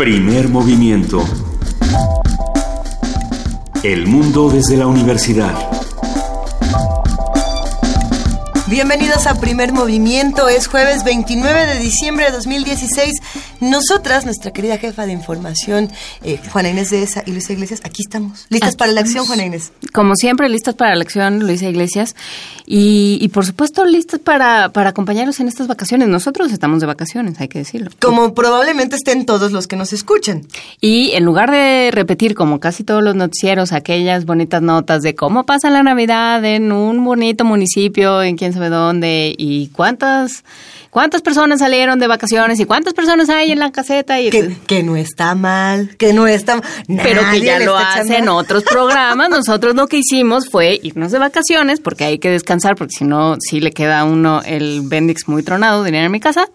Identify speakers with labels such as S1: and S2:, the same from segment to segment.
S1: Primer movimiento. El mundo desde la universidad.
S2: Bienvenidos a Primer Movimiento. Es jueves 29 de diciembre de 2016. Nosotras, nuestra querida jefa de información, eh, Juana Inés de esa y Luisa Iglesias, aquí estamos. ¿Listas para la acción, Juana Inés?
S3: Como siempre, listas para la acción, Luisa Iglesias. Y, por supuesto, listas para, para acompañarnos en estas vacaciones. Nosotros estamos de vacaciones, hay que decirlo.
S2: Como probablemente estén todos los que nos escuchan.
S3: Y en lugar de repetir, como casi todos los noticieros, aquellas bonitas notas de cómo pasa la Navidad en un bonito municipio, en quién sabe dónde, y cuántas cuántas personas salieron de vacaciones y cuántas personas hay en la caseta. Y,
S2: que, no está mal, que no está
S3: Pero que ya lo hacen otros programas. Nosotros lo que hicimos fue irnos de vacaciones porque hay que descansar porque si no, sí le queda a uno el Bendix muy tronado, diría en mi casa.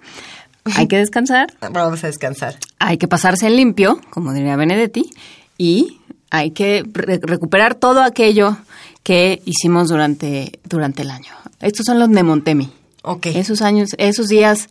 S3: Hay que descansar.
S2: Vamos a descansar.
S3: Hay que pasarse en limpio, como diría Benedetti, y hay que recuperar todo aquello que hicimos durante, durante el año. Estos son los Nemontemi. Esos años, esos días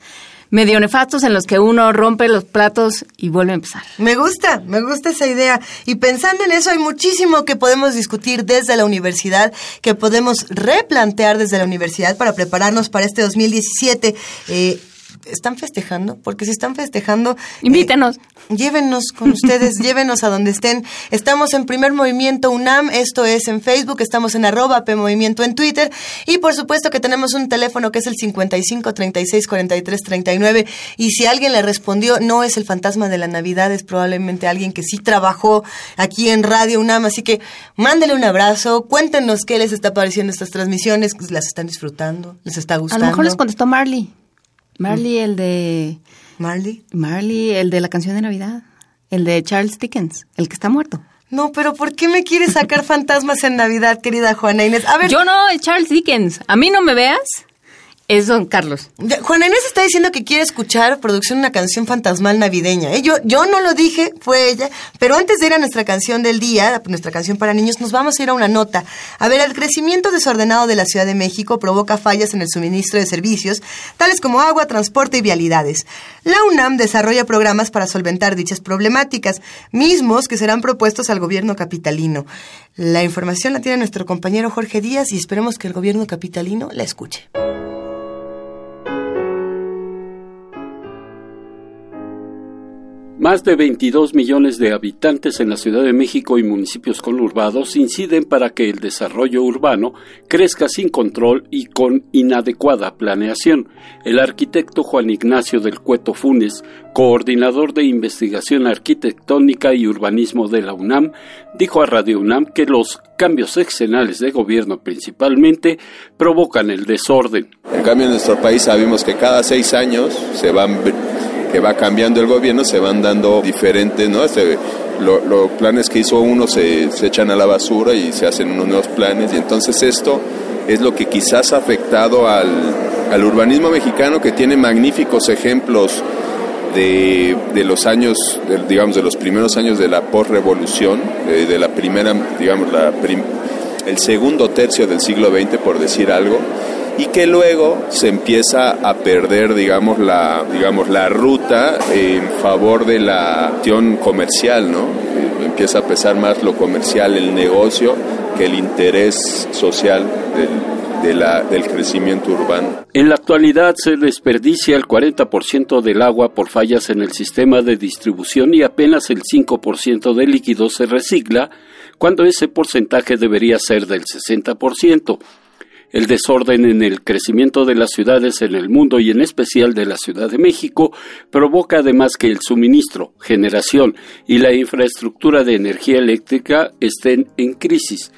S3: medio nefastos en los que uno rompe los platos y vuelve a empezar.
S2: Me gusta, me gusta esa idea. Y pensando en eso, hay muchísimo que podemos discutir desde la universidad, que podemos replantear desde la universidad para prepararnos para este 2017. Eh, ¿Están festejando? Porque si están festejando... Eh,
S3: Invítenos.
S2: llévenos con ustedes, llévenos a donde estén. Estamos en Primer Movimiento UNAM, esto es en Facebook, estamos en arroba P Movimiento en Twitter y por supuesto que tenemos un teléfono que es el 55 36 43 39 y si alguien le respondió no es el fantasma de la Navidad, es probablemente alguien que sí trabajó aquí en Radio UNAM, así que mándele un abrazo, cuéntenos qué les está pareciendo estas transmisiones, las están disfrutando, les está gustando.
S3: A lo mejor les contestó Marley. Marley, el de...
S2: ¿Marley?
S3: Marley, el de la canción de Navidad. El de Charles Dickens, el que está muerto.
S2: No, pero ¿por qué me quieres sacar fantasmas en Navidad, querida Juana Inés?
S3: A ver. Yo no, es Charles Dickens. A mí no me veas es Don Carlos.
S2: Juan Inés está diciendo que quiere escuchar producción una canción fantasmal navideña. ¿eh? Yo, yo no lo dije, fue ella. Pero antes de ir a nuestra canción del día, nuestra canción para niños, nos vamos a ir a una nota. A ver, el crecimiento desordenado de la Ciudad de México provoca fallas en el suministro de servicios, tales como agua, transporte y vialidades. La UNAM desarrolla programas para solventar dichas problemáticas, mismos que serán propuestos al gobierno capitalino. La información la tiene nuestro compañero Jorge Díaz y esperemos que el gobierno capitalino la escuche.
S4: Más de 22 millones de habitantes en la Ciudad de México y municipios conurbados inciden para que el desarrollo urbano crezca sin control y con inadecuada planeación. El arquitecto Juan Ignacio del Cueto Funes, coordinador de investigación arquitectónica y urbanismo de la UNAM, dijo a Radio UNAM que los cambios excenales de gobierno principalmente provocan el desorden.
S5: En cambio, en nuestro país sabemos que cada seis años se van que va cambiando el gobierno se van dando diferentes, ¿no? Los planes que hizo uno se, echan a la basura y se hacen unos nuevos planes y entonces esto es lo que quizás ha afectado al, al urbanismo mexicano que tiene magníficos ejemplos de, de, los años, digamos, de los primeros años de la postrevolución, de, de la primera, digamos, la el segundo tercio del siglo XX, por decir algo, y que luego se empieza a perder, digamos, la, digamos, la ruta en favor de la acción comercial, ¿no? Empieza a pesar más lo comercial, el negocio, que el interés social del, del crecimiento urbano.
S4: En la actualidad se desperdicia el 40% del agua por fallas en el sistema de distribución y apenas el 5% del líquido se recicla, cuando ese porcentaje debería ser del 60%. El desorden en el crecimiento de las ciudades en el mundo y en especial de la Ciudad de México provoca además que el suministro, generación y la infraestructura de energía eléctrica estén en crisis,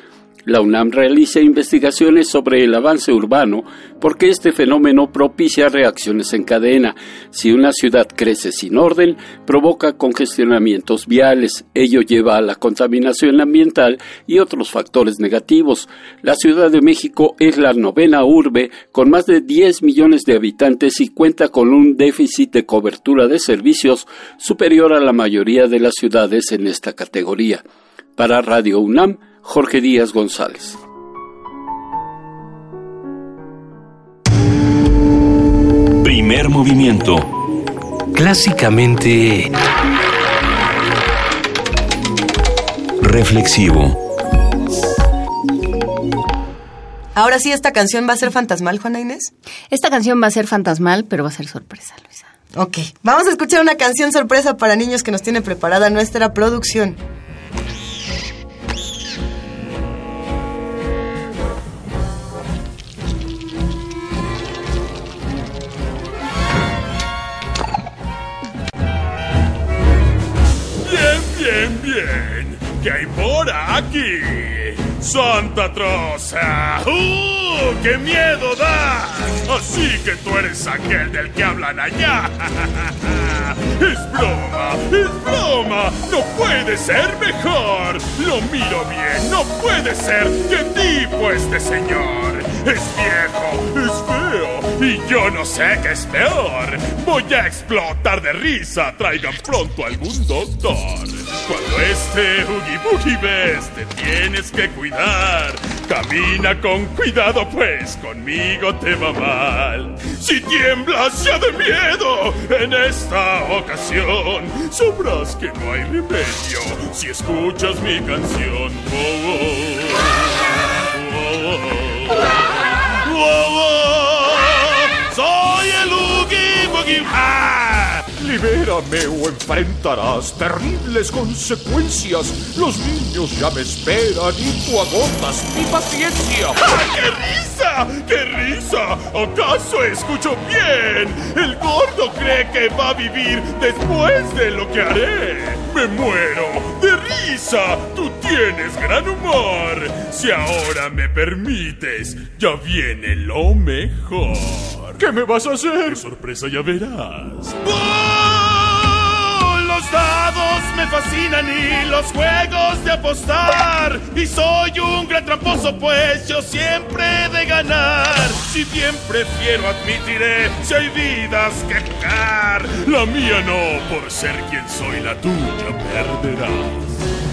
S4: la UNAM realiza investigaciones sobre el avance urbano porque este fenómeno propicia reacciones en cadena. Si una ciudad crece sin orden, provoca congestionamientos viales. Ello lleva a la contaminación ambiental y otros factores negativos. La Ciudad de México es la novena urbe con más de 10 millones de habitantes y cuenta con un déficit de cobertura de servicios superior a la mayoría de las ciudades en esta categoría. Para Radio UNAM, Jorge Díaz González.
S1: Primer movimiento. Clásicamente... reflexivo.
S2: Ahora sí, esta canción va a ser fantasmal, Juana Inés.
S3: Esta canción va a ser fantasmal, pero va a ser sorpresa, Luisa.
S2: Ok, vamos a escuchar una canción sorpresa para niños que nos tiene preparada nuestra producción.
S6: Aquí? ¡Santa Troza! ¡Uh! ¡Qué miedo da! Así que tú eres aquel del que hablan allá. ¡Es broma! ¡Es broma! ¡No puede ser mejor! Lo miro bien, no puede ser. ¿Qué tipo este señor? Es viejo, es y yo no sé qué es peor. Voy a explotar de risa. Traigan pronto algún doctor. Cuando este Oogie Boogie ves, te tienes que cuidar. Camina con cuidado, pues conmigo te va mal. Si tiemblas ya de miedo en esta ocasión, sabrás que no hay remedio si escuchas mi canción. ¡Soy ¡Ah! Libérame o enfrentarás terribles consecuencias. Los niños ya me esperan y tú agotas mi paciencia. ¡Ah, ¡Qué risa! ¡Qué risa! ¿Acaso escucho bien? El gordo cree que va a vivir después de lo que haré. ¡Me muero de risa! ¡Tú tienes gran humor! Si ahora me permites, ya viene lo mejor. ¿Qué me vas a hacer? Sorpresa, ya verás. ¡Oh! Los dados me fascinan y los juegos de apostar. Y soy un gran tramposo, pues yo siempre he de ganar. Si bien prefiero, admitiré, si hay vidas que jugar. La mía no, por ser quien soy, la tuya perderás.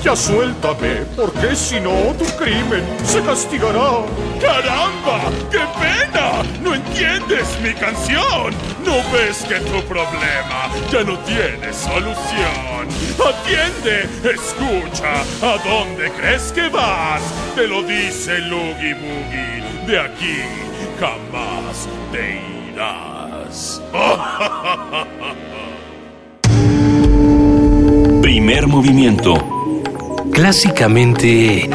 S6: Ya suéltame, porque si no tu crimen se castigará. ¡Caramba! ¡Qué pena! ¿No entiendes mi canción? ¿No ves que tu problema ya no tiene solución? Atiende, escucha, ¿a dónde crees que vas? Te lo dice Oogie Boogie, de aquí jamás te irás.
S1: Primer movimiento.
S7: Clásicamente...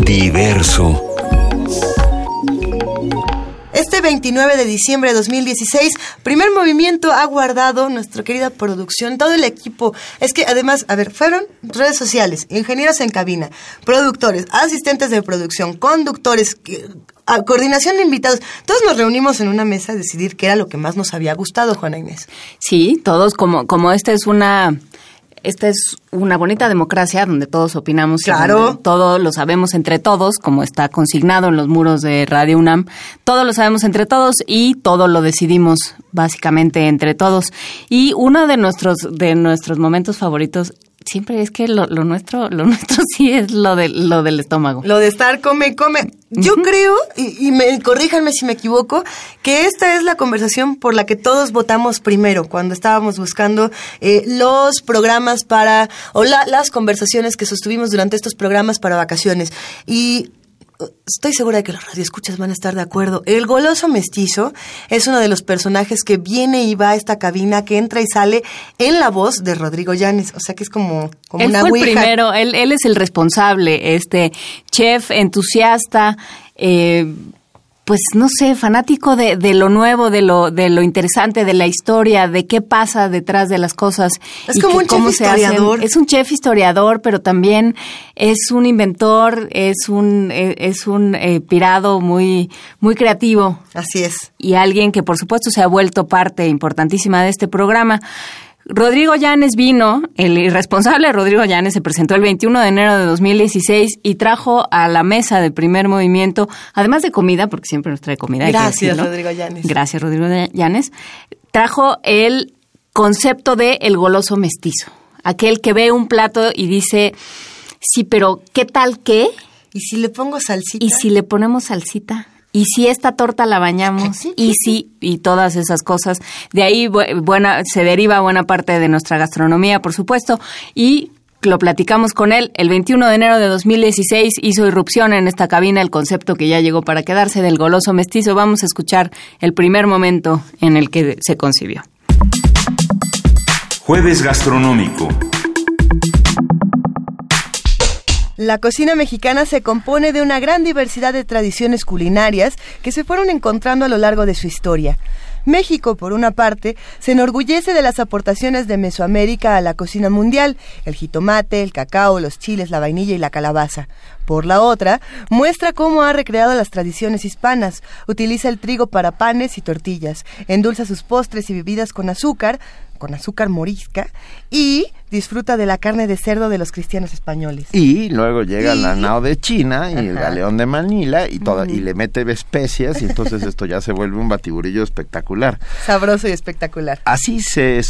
S1: Diverso.
S2: Este 29 de diciembre de 2016, primer movimiento ha guardado nuestra querida producción, todo el equipo. Es que además, a ver, fueron redes sociales, ingenieros en cabina, productores, asistentes de producción, conductores, a- coordinación de invitados. Todos nos reunimos en una mesa a decidir qué era lo que más nos había gustado, Juana Inés.
S3: Sí, todos como como esta es una esta es una bonita democracia donde todos opinamos, y
S2: Claro.
S3: donde todo lo sabemos entre todos, como está consignado en los muros de Radio UNAM. Todo lo sabemos entre todos y todo lo decidimos básicamente entre todos. Y uno de nuestros de nuestros momentos favoritos siempre es que lo, lo nuestro lo nuestro sí es lo de lo del estómago.
S2: Lo de estar come, come. Yo creo, y, y me, corríjanme si me equivoco, que esta es la conversación por la que todos votamos primero, cuando estábamos buscando eh, los programas para, o la- las conversaciones que sostuvimos durante estos programas para vacaciones. Y estoy segura de que los radioescuchas van a estar de acuerdo. El goloso mestizo es uno de los personajes que viene y va a esta cabina, que entra y sale en la voz de Rodrigo Llanes. O sea que es como, como
S3: él
S2: una
S3: fue el primero, él, él es el responsable, este chef entusiasta, eh, pues no sé, fanático de, de lo nuevo, de lo, de lo interesante, de la historia, de qué pasa detrás de las cosas.
S2: Es
S3: y
S2: como
S3: que
S2: un chef
S3: hacen.
S2: historiador.
S3: Es un chef historiador, pero también es un inventor, es un, eh, es un eh, pirado muy, muy creativo
S2: Así es.
S3: y alguien que por supuesto se ha vuelto parte importantísima de este programa. Rodrigo Llanes vino, el irresponsable Rodrigo Llanes se presentó el 21 de enero de 2016 y trajo a la mesa de primer movimiento, además de comida, porque siempre nos trae comida.
S2: Gracias. Rodrigo Llanes.
S3: Gracias, Rodrigo Llanes. Trajo el concepto de el goloso mestizo, aquel que ve un plato y dice, sí, pero ¿qué tal qué?
S2: Y si le pongo salsita.
S3: Y si le ponemos salsita y si esta torta la bañamos, y si, y todas esas cosas. De ahí buena, se deriva buena parte de nuestra gastronomía, por supuesto, y lo platicamos con él. El 21 de enero de 2016 hizo irrupción en esta cabina el concepto que ya llegó para quedarse del goloso mestizo. Vamos a escuchar el primer momento en el que se concibió.
S1: Jueves gastronómico.
S2: La cocina mexicana se compone de una gran diversidad de tradiciones culinarias que se fueron encontrando a lo largo de su historia. México, por una parte, se enorgullece de las aportaciones de Mesoamérica a la cocina mundial, el jitomate, el cacao, los chiles, la vainilla y la calabaza. Por la otra, muestra cómo ha recreado las tradiciones hispanas, utiliza el trigo para panes y tortillas, endulza sus postres y bebidas con azúcar, con azúcar morisca, y disfruta de la carne de cerdo de los cristianos españoles.
S7: Y luego llega la nao de China y el galeón de Manila y toda, y le mete especias y entonces esto ya se vuelve un batiburillo espectacular.
S2: Sabroso y espectacular.
S7: Así se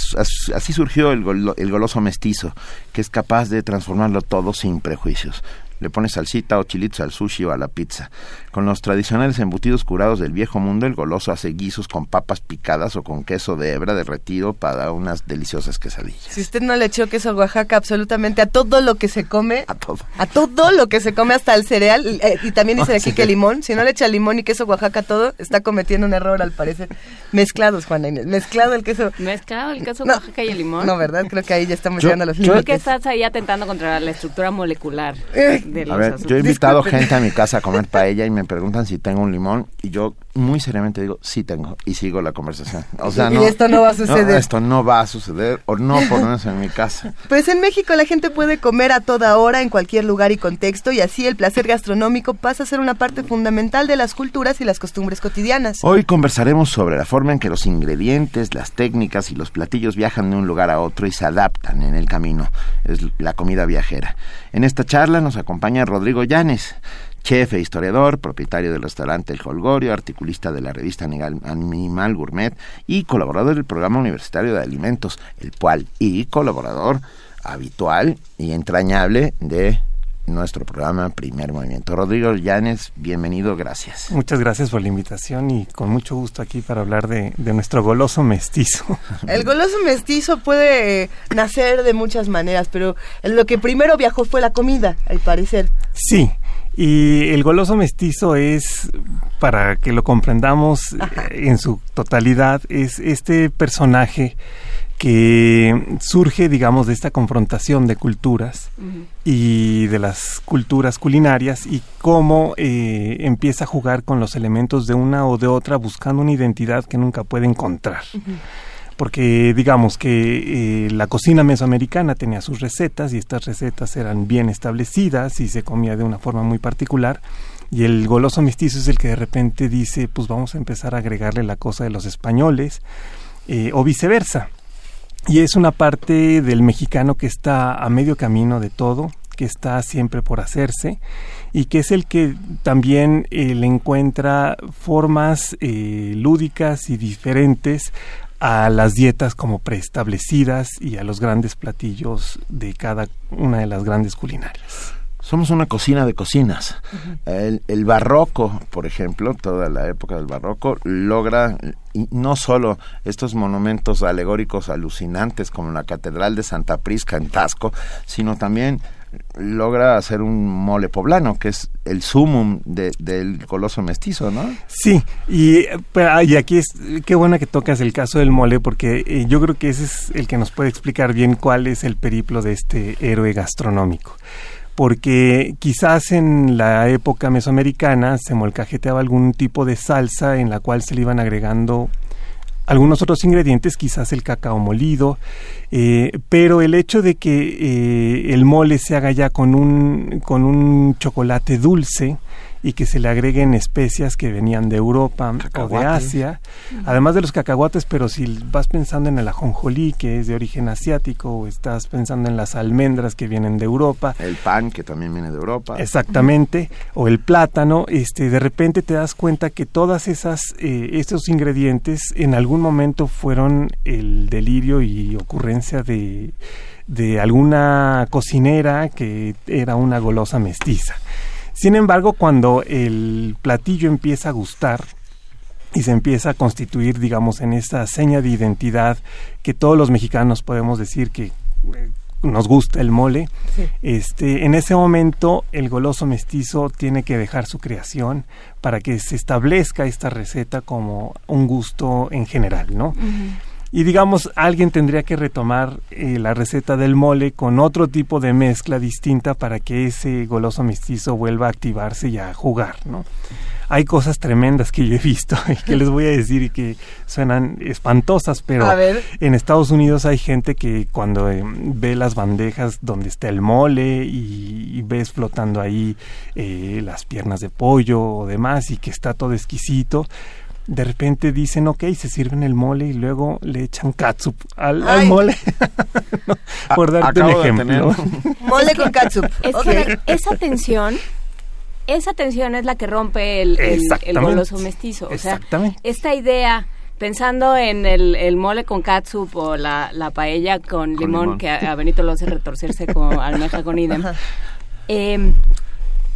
S7: así surgió el, el goloso mestizo, que es capaz de transformarlo todo sin prejuicios le pones salsita o chilitos al sushi o a la pizza. Con los tradicionales embutidos curados del viejo mundo, el goloso hace guisos con papas picadas o con queso de hebra derretido para unas deliciosas quesadillas.
S2: Si usted no le echó queso Oaxaca absolutamente a todo lo que se come,
S7: a todo,
S2: a todo lo que se come hasta el cereal, eh, y también dice aquí que limón, si no le echa limón y queso Oaxaca a todo, está cometiendo un error al parecer. Mezclados, Juana Inés, mezclado el queso.
S3: Mezclado el queso Oaxaca y el limón.
S2: No, ¿verdad? Creo que ahí ya estamos llegando a los límites. Creo
S3: que estás ahí atentando contra la estructura molecular.
S7: Eh, a ver, yo he invitado gente a mi casa a comer paella y me preguntan si tengo un limón y yo muy seriamente digo, sí tengo, y sigo la conversación. O sea,
S2: y esto no va a suceder.
S7: esto no va a suceder, o no por lo menos en mi casa.
S2: Pues en México la gente puede comer a toda hora, en cualquier lugar y contexto, y así el placer gastronómico pasa a ser una parte fundamental de las culturas y las costumbres cotidianas.
S7: Hoy conversaremos sobre la forma en que los ingredientes, las técnicas y los platillos viajan de un lugar a otro y se adaptan en el camino. Es la comida viajera. En esta charla nos acompaña Rodrigo Llanes chef e historiador, propietario del restaurante El Holgorio, articulista de la revista Animal Gourmet y colaborador del programa universitario de alimentos, el cual y colaborador habitual y entrañable de nuestro programa Primer Movimiento. Rodrigo Llanes, bienvenido, gracias.
S8: Muchas gracias por la invitación y con mucho gusto aquí para hablar de, de nuestro goloso mestizo.
S2: El goloso mestizo puede nacer de muchas maneras, pero lo que primero viajó fue la comida, al parecer.
S8: Sí, y el goloso mestizo es, para que lo comprendamos eh, en su totalidad, es este personaje que surge, digamos, de esta confrontación de culturas y de las culturas culinarias y cómo eh, empieza a jugar con los elementos de una o de otra buscando una identidad que nunca puede encontrar porque digamos que eh, la cocina mesoamericana tenía sus recetas y estas recetas eran bien establecidas y se comía de una forma muy particular. Y el goloso mestizo es el que de repente dice pues vamos a empezar a agregarle la cosa de los españoles eh, o viceversa. Y es una parte del mexicano que está a medio camino de todo que está siempre por hacerse y que es el que también eh, le encuentra formas lúdicas y diferentes a las dietas como preestablecidas y a los grandes platillos de cada una de las grandes culinarias.
S7: Somos una cocina de cocinas. el, barroco, por ejemplo, toda la época del barroco, logra y no solo estos monumentos alegóricos alucinantes como la Catedral de Santa Prisca en Tasco, sino también logra hacer un mole poblano, que es el sumum del coloso mestizo, ¿no?
S8: Sí, y, y, aquí es, qué buena que tocas el caso del mole, porque eh, yo creo que ese es el que nos puede explicar bien cuál es el periplo de este héroe gastronómico. Porque quizás en la época mesoamericana se molcajeteaba algún tipo de salsa en la cual se le iban agregando algunos otros ingredientes, quizás el cacao molido, eh, pero el hecho de que eh, el mole se haga ya con un, con un chocolate dulce, y que se le agreguen especias que venían de Europa o de Asia, además de los cacahuates, pero si vas pensando en el ajonjolí, que es de origen asiático, o estás pensando en las almendras que vienen de Europa.
S7: El pan, que también viene de Europa.
S8: Exactamente, o el plátano, este, de repente te das cuenta que todas esas, eh, estos ingredientes en algún momento fueron el delirio y ocurrencia de de alguna cocinera que era una golosa mestiza. Sin embargo, cuando el platillo empieza a gustar, y se empieza a constituir, digamos, en esa seña de identidad que todos los mexicanos podemos decir que eh, nos gusta el mole. Este, en ese momento el goloso mestizo tiene que dejar su creación para que se establezca esta receta como un gusto en general, ¿no? Y digamos, alguien tendría que retomar eh, la receta del mole con otro tipo de mezcla distinta para que ese goloso mestizo vuelva a activarse y a jugar, ¿no? hay cosas tremendas que yo he visto y que les voy a decir y que suenan espantosas, pero en Estados Unidos hay gente que cuando eh, ve las bandejas donde está el mole y, ves flotando ahí eh, las piernas de pollo o demás y que está todo exquisito, de repente dicen, ok, se sirven el mole y luego le echan katsup al, mole. por darte un ejemplo.
S2: Mole con katsup.
S3: esa tensión esa tensión es la que rompe el, el, goloso mestizo. O sea, esta idea pensando en el, mole con katsup o la, paella con, limón, que a, Benito lo hace retorcerse con almeja con idem. Eh,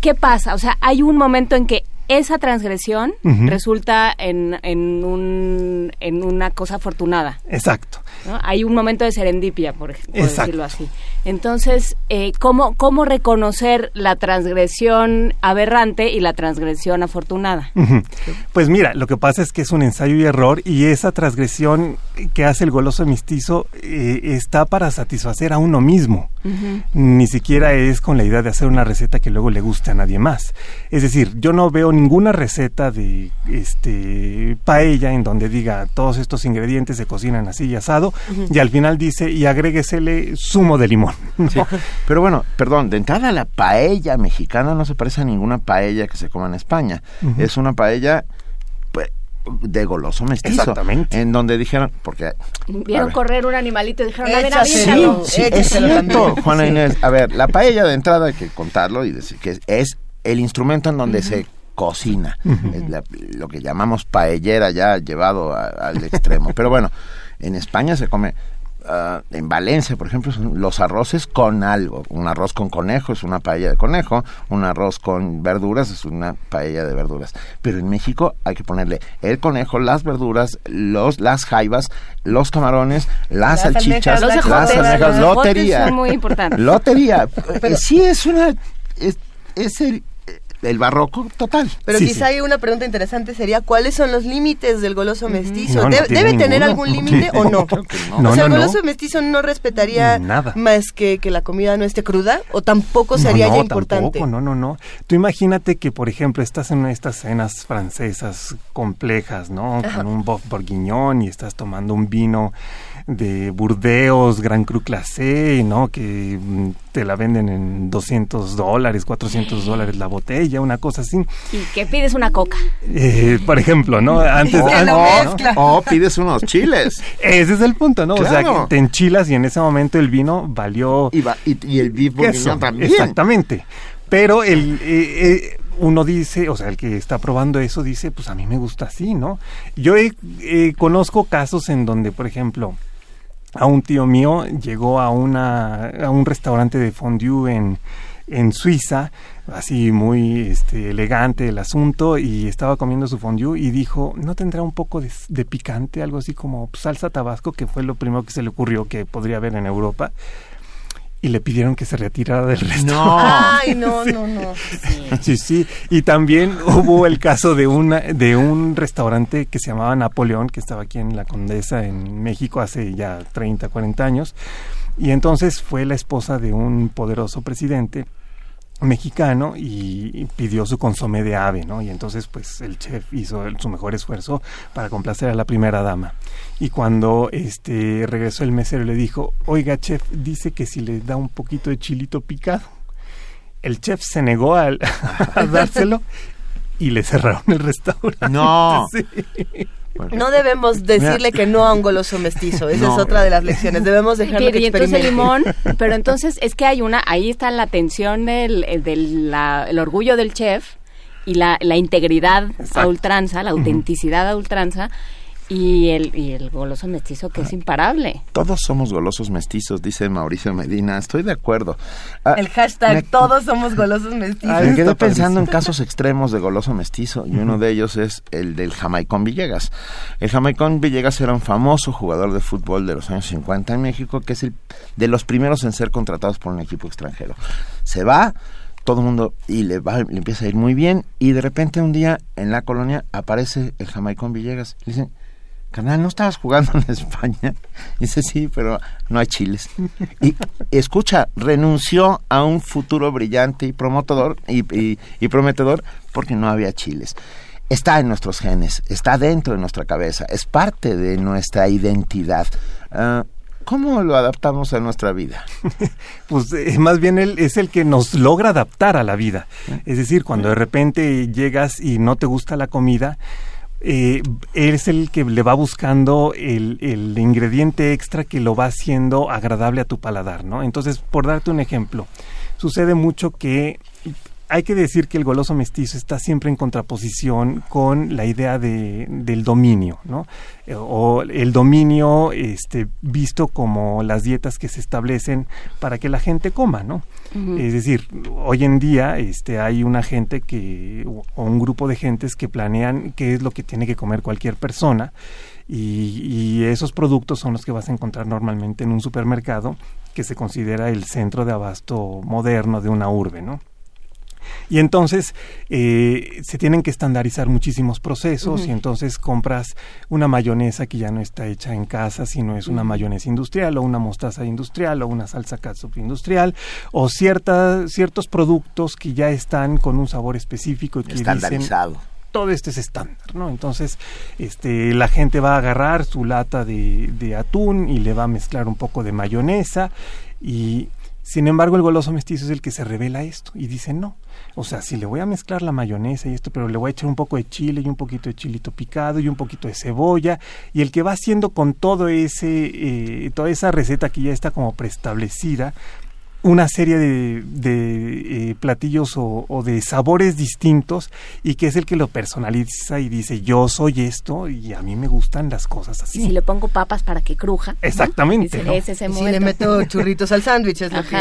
S3: ¿Qué pasa? O sea, hay un momento en que esa transgresión resulta en, en, un, en una cosa afortunada.
S8: Exacto.
S3: Hay un momento de serendipia, por, decirlo así. Entonces, eh, ¿cómo, ¿cómo reconocer la transgresión aberrante y la transgresión afortunada?
S8: Pues mira, lo que pasa es que es un ensayo y error y esa transgresión que hace el goloso mestizo eh, está para satisfacer a uno mismo. Ni siquiera es con la idea de hacer una receta que luego le guste a nadie más. Es decir, yo no veo ninguna receta de este paella en donde diga todos estos ingredientes se cocinan así y asado y al final dice y agréguesele zumo de limón.
S7: Pero bueno, perdón, de entrada la paella mexicana no se parece a ninguna paella que se coma en España. Es una paella pues, de goloso mestizo.
S8: Exactamente.
S7: En donde dijeron, porque...
S3: Vieron correr un animalito y dijeron,
S2: a sí,
S7: sí, es cierto, Juana Inés. A ver, la paella de entrada hay que contarlo y decir que es el instrumento en donde se cocina, lo que llamamos paellera ya llevado al extremo. Pero bueno, en España se come ah, en Valencia, por ejemplo, son los arroces con algo. Un arroz con conejo es una paella de conejo, un arroz con verduras es una paella de verduras. Pero en México hay que ponerle el conejo, las verduras, los las jaivas, los camarones, las, salchichas, las almejas, lotería.
S3: muy importante.
S7: Lotería. Pero, sí es una es, es el el barroco total.
S2: Pero quizá hay una pregunta interesante sería ¿cuáles son los límites del goloso mestizo? ¿Debe, tener algún límite o no? o sea, el goloso mestizo no respetaría Nada. más que que la comida no esté cruda o tampoco sería ya importante.
S8: no, no, no. Tú imagínate que por ejemplo estás en una de estas cenas francesas complejas, ¿no? Con un bof bourguignon y estás tomando un vino de Burdeos, Gran Cru Clase, ¿no? Que mm, te la venden en 200 dólares, 400 dólares la botella, una cosa así.
S3: ¿Y qué pides una coca?
S8: Eh, por ejemplo, ¿no? Antes,
S7: o, pides unos chiles.
S8: Ese es el punto, ¿no? O sea, que te enchilas y en ese momento el vino valió...
S7: Y, y, el beef también.
S8: Exactamente. Pero el... Eh, eh, uno dice, o sea, el que está probando eso dice, pues a mí me gusta así, ¿no? Yo conozco casos en donde, por ejemplo, a un tío mío llegó a, una, a un restaurante de fondue en, Suiza, así muy este, elegante el asunto, y estaba comiendo su fondue y dijo, ¿no tendrá un poco de picante? Algo así como salsa tabasco, que fue lo primero que se le ocurrió que podría haber en Europa y le pidieron que se retirara del restaurante.
S2: No. Ay, no, no, no.
S8: Sí. sí, Y también hubo el caso de una de un restaurante que se llamaba Napoleón, que estaba aquí en la Condesa en México hace ya 30, 40 años. Y entonces fue la esposa de un poderoso presidente mexicano y pidió su consomé de ave, ¿no? Y entonces pues el chef hizo su mejor esfuerzo para complacer a la primera dama. Y cuando este regresó el mesero le dijo, "Oiga, chef, dice que si le da un poquito de chilito picado." El chef se negó a, dárselo y le cerraron el restaurante.
S7: No.
S2: No debemos decirle que no a un goloso mestizo. Esa es otra de las lecciones. Debemos dejarlo que experimente.
S3: limón, pero entonces es que hay una, ahí está la tensión del, el orgullo del chef y la, la integridad a ultranza, la autenticidad a ultranza, Y el, y el goloso mestizo que es ah. imparable.
S7: Todos somos golosos mestizos, dice Mauricio Medina. Estoy de acuerdo.
S2: Ah, el hashtag todos somos golosos mestizos.
S7: me quedé pensando en casos extremos de goloso mestizo y uno de ellos es el del Jamaicón Villegas. El Jamaicón Villegas era un famoso jugador de fútbol de los años 50 en México que es el de los primeros en ser contratados por un equipo extranjero. Se va todo el mundo y le, va, le empieza a ir muy bien y de repente un día en la colonia aparece el Jamaicón Villegas. Le dicen, carnal, ¿no estabas jugando en España? dice, sí, pero no hay chiles. Y escucha, renunció a un futuro brillante y promotor y, y, prometedor porque no había chiles. Está en nuestros genes, está dentro de nuestra cabeza, es parte de nuestra identidad. Ah, ¿Cómo lo adaptamos a nuestra vida?
S8: pues eh, más bien él es el que nos logra adaptar a la vida. Es decir, cuando de repente llegas y no te gusta la comida, eh, es el que le va buscando el, el, ingrediente extra que lo va haciendo agradable a tu paladar, ¿no? Entonces, por darte un ejemplo, sucede mucho que hay que decir que el goloso mestizo está siempre en contraposición con la idea de, del dominio, ¿no? Eh, o el dominio este, visto como las dietas que se establecen para que la gente coma, ¿no? Es decir, hoy en día este, hay una gente que, o un grupo de gentes que planean qué es lo que tiene que comer cualquier persona y, y esos productos son los que vas a encontrar normalmente en un supermercado que se considera el centro de abasto moderno de una urbe, ¿no? Y entonces eh, se tienen que estandarizar muchísimos procesos y entonces compras una mayonesa que ya no está hecha en casa, sino es una mayonesa industrial o una mostaza industrial o una salsa catsup industrial o cierta, ciertos productos que ya están con un sabor específico y que
S7: estandarizado.
S8: todo esto es estándar, ¿no? Entonces, este, la gente va a agarrar su lata de, de atún y le va a mezclar un poco de mayonesa y sin embargo, el goloso mestizo es el que se revela esto y dice no. O sea, si le voy a mezclar la mayonesa y esto, pero le voy a echar un poco de chile y un poquito de chilito picado y un poquito de cebolla, y el que va haciendo con todo ese, eh, toda esa receta que ya está como preestablecida, una serie de, de eh, platillos o, de sabores distintos y que es el que lo personaliza y dice yo soy esto y a mí me gustan las cosas así.
S3: Y si le pongo papas para que cruja.
S8: Exactamente.
S2: si le meto churritos al sándwich es lo que...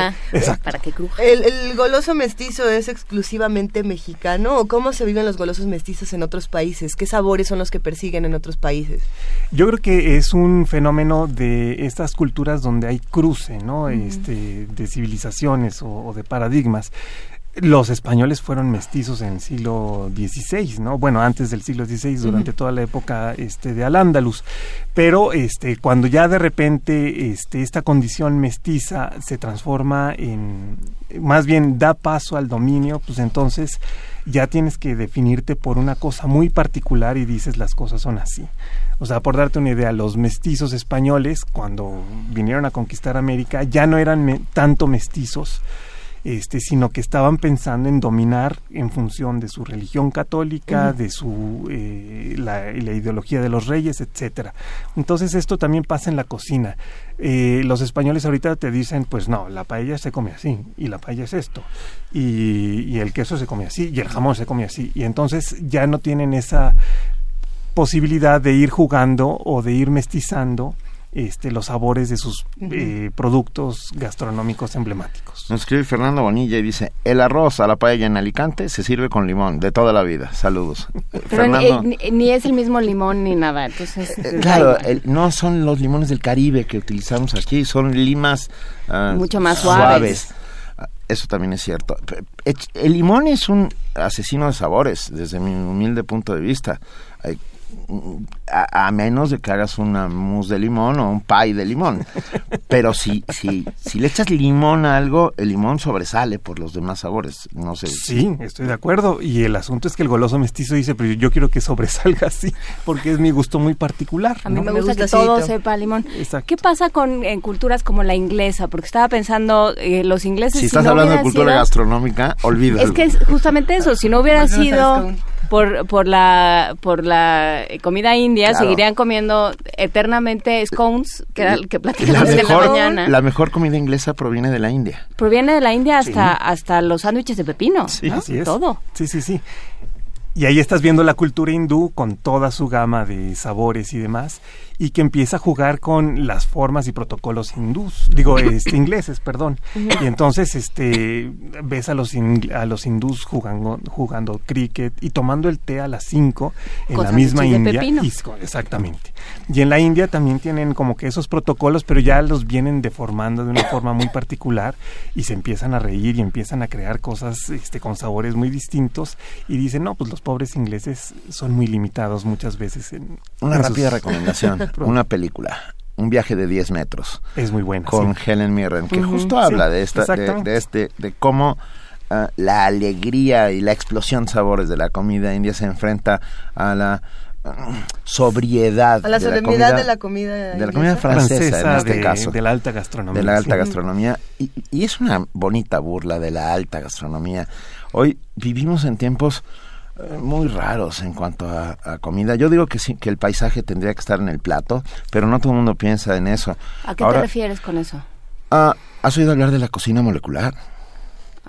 S3: Para que cruja.
S2: ¿El, ¿El, goloso mestizo es exclusivamente mexicano o cómo se viven los golosos mestizos en otros países? ¿Qué sabores son los que persiguen en otros países?
S8: Yo creo que es un fenómeno de estas culturas donde hay cruce, ¿no? Este, de civilización civilizaciones o, de paradigmas. Los españoles fueron mestizos en el siglo XVI, ¿no? Bueno, antes del siglo XVI, durante toda la época este, de Al-Ándalus. Pero este, cuando ya de repente este, esta condición mestiza se transforma en, más bien da paso al dominio, pues entonces ya tienes que definirte por una cosa muy particular y dices las cosas son así. O sea, por darte una idea, los mestizos españoles, cuando vinieron a conquistar América, ya no eran tanto mestizos, este, sino que estaban pensando en dominar en función de su religión católica, de su eh, la, ideología de los reyes, etcétera. Entonces esto también pasa en la cocina. Eh, los españoles ahorita te dicen, pues no, la paella se come así y la paella es esto y, y el queso se come así y el jamón se come así y entonces ya no tienen esa posibilidad de ir jugando o de ir mestizando este, los sabores de sus eh, productos gastronómicos emblemáticos.
S7: Nos escribe Fernando Bonilla y dice, el arroz a la paella en Alicante se sirve con limón, de toda la vida. Saludos.
S3: Pero ni, es el mismo limón ni nada. Entonces,
S7: eh, claro, no son los limones del Caribe que utilizamos aquí, son limas
S3: ah, mucho más suaves.
S7: Ah, eso también es cierto. El limón es un asesino de sabores, desde mi humilde punto de vista a, menos de que hagas una mousse de limón o un pie de limón. Pero si, si, si le echas limón a algo, el limón sobresale por los demás sabores. No sé.
S8: Sí, estoy de acuerdo. Y el asunto es que el goloso mestizo dice, pero yo quiero que sobresalga así, porque es mi gusto muy particular.
S3: A mí me, gusta que todo sepa limón. ¿Qué pasa con en culturas como la inglesa? Porque estaba pensando, eh, los ingleses...
S7: Si estás hablando de cultura gastronómica, olvídalo.
S3: Es que es justamente eso, si no hubiera sido por, por, la, por la comida india, seguirían comiendo eternamente scones, que era el que platicamos en la mañana.
S7: La mejor comida inglesa proviene de la India.
S3: Proviene de la India hasta, hasta los sándwiches de pepino, sí, Todo.
S8: Sí, sí, sí. y ahí estás viendo la cultura hindú con toda su gama de sabores y demás y que empieza a jugar con las formas y protocolos hindús, digo, este, ingleses, perdón. Y entonces este ves a los a los hindús jugando jugando cricket y tomando el té a las 5 en la misma India. exactamente. Y en la India también tienen como que esos protocolos, pero ya los vienen deformando de una forma muy particular y se empiezan a reír y empiezan a crear cosas este con sabores muy distintos y dicen, "No, pues los pobres ingleses son muy limitados muchas veces en
S7: Una rápida recomendación una película. Un viaje de 10 metros.
S8: Es muy buena.
S7: Con Helen Mirren, que justo habla de, esta, de, este, de cómo ah, la alegría y la explosión de sabores de la comida india se enfrenta a la ah, sobriedad
S2: a la solemnidad de la comida
S7: de la comida francesa, en este caso
S8: de la alta gastronomía
S7: de la alta gastronomía y, y, es una bonita burla de la alta gastronomía hoy vivimos en tiempos muy raros en cuanto a, comida. Yo digo que sí, que el paisaje tendría que estar en el plato, pero no todo el mundo piensa en eso.
S3: ¿A qué te refieres con eso?
S7: Ah, ¿Has oído hablar de la cocina molecular?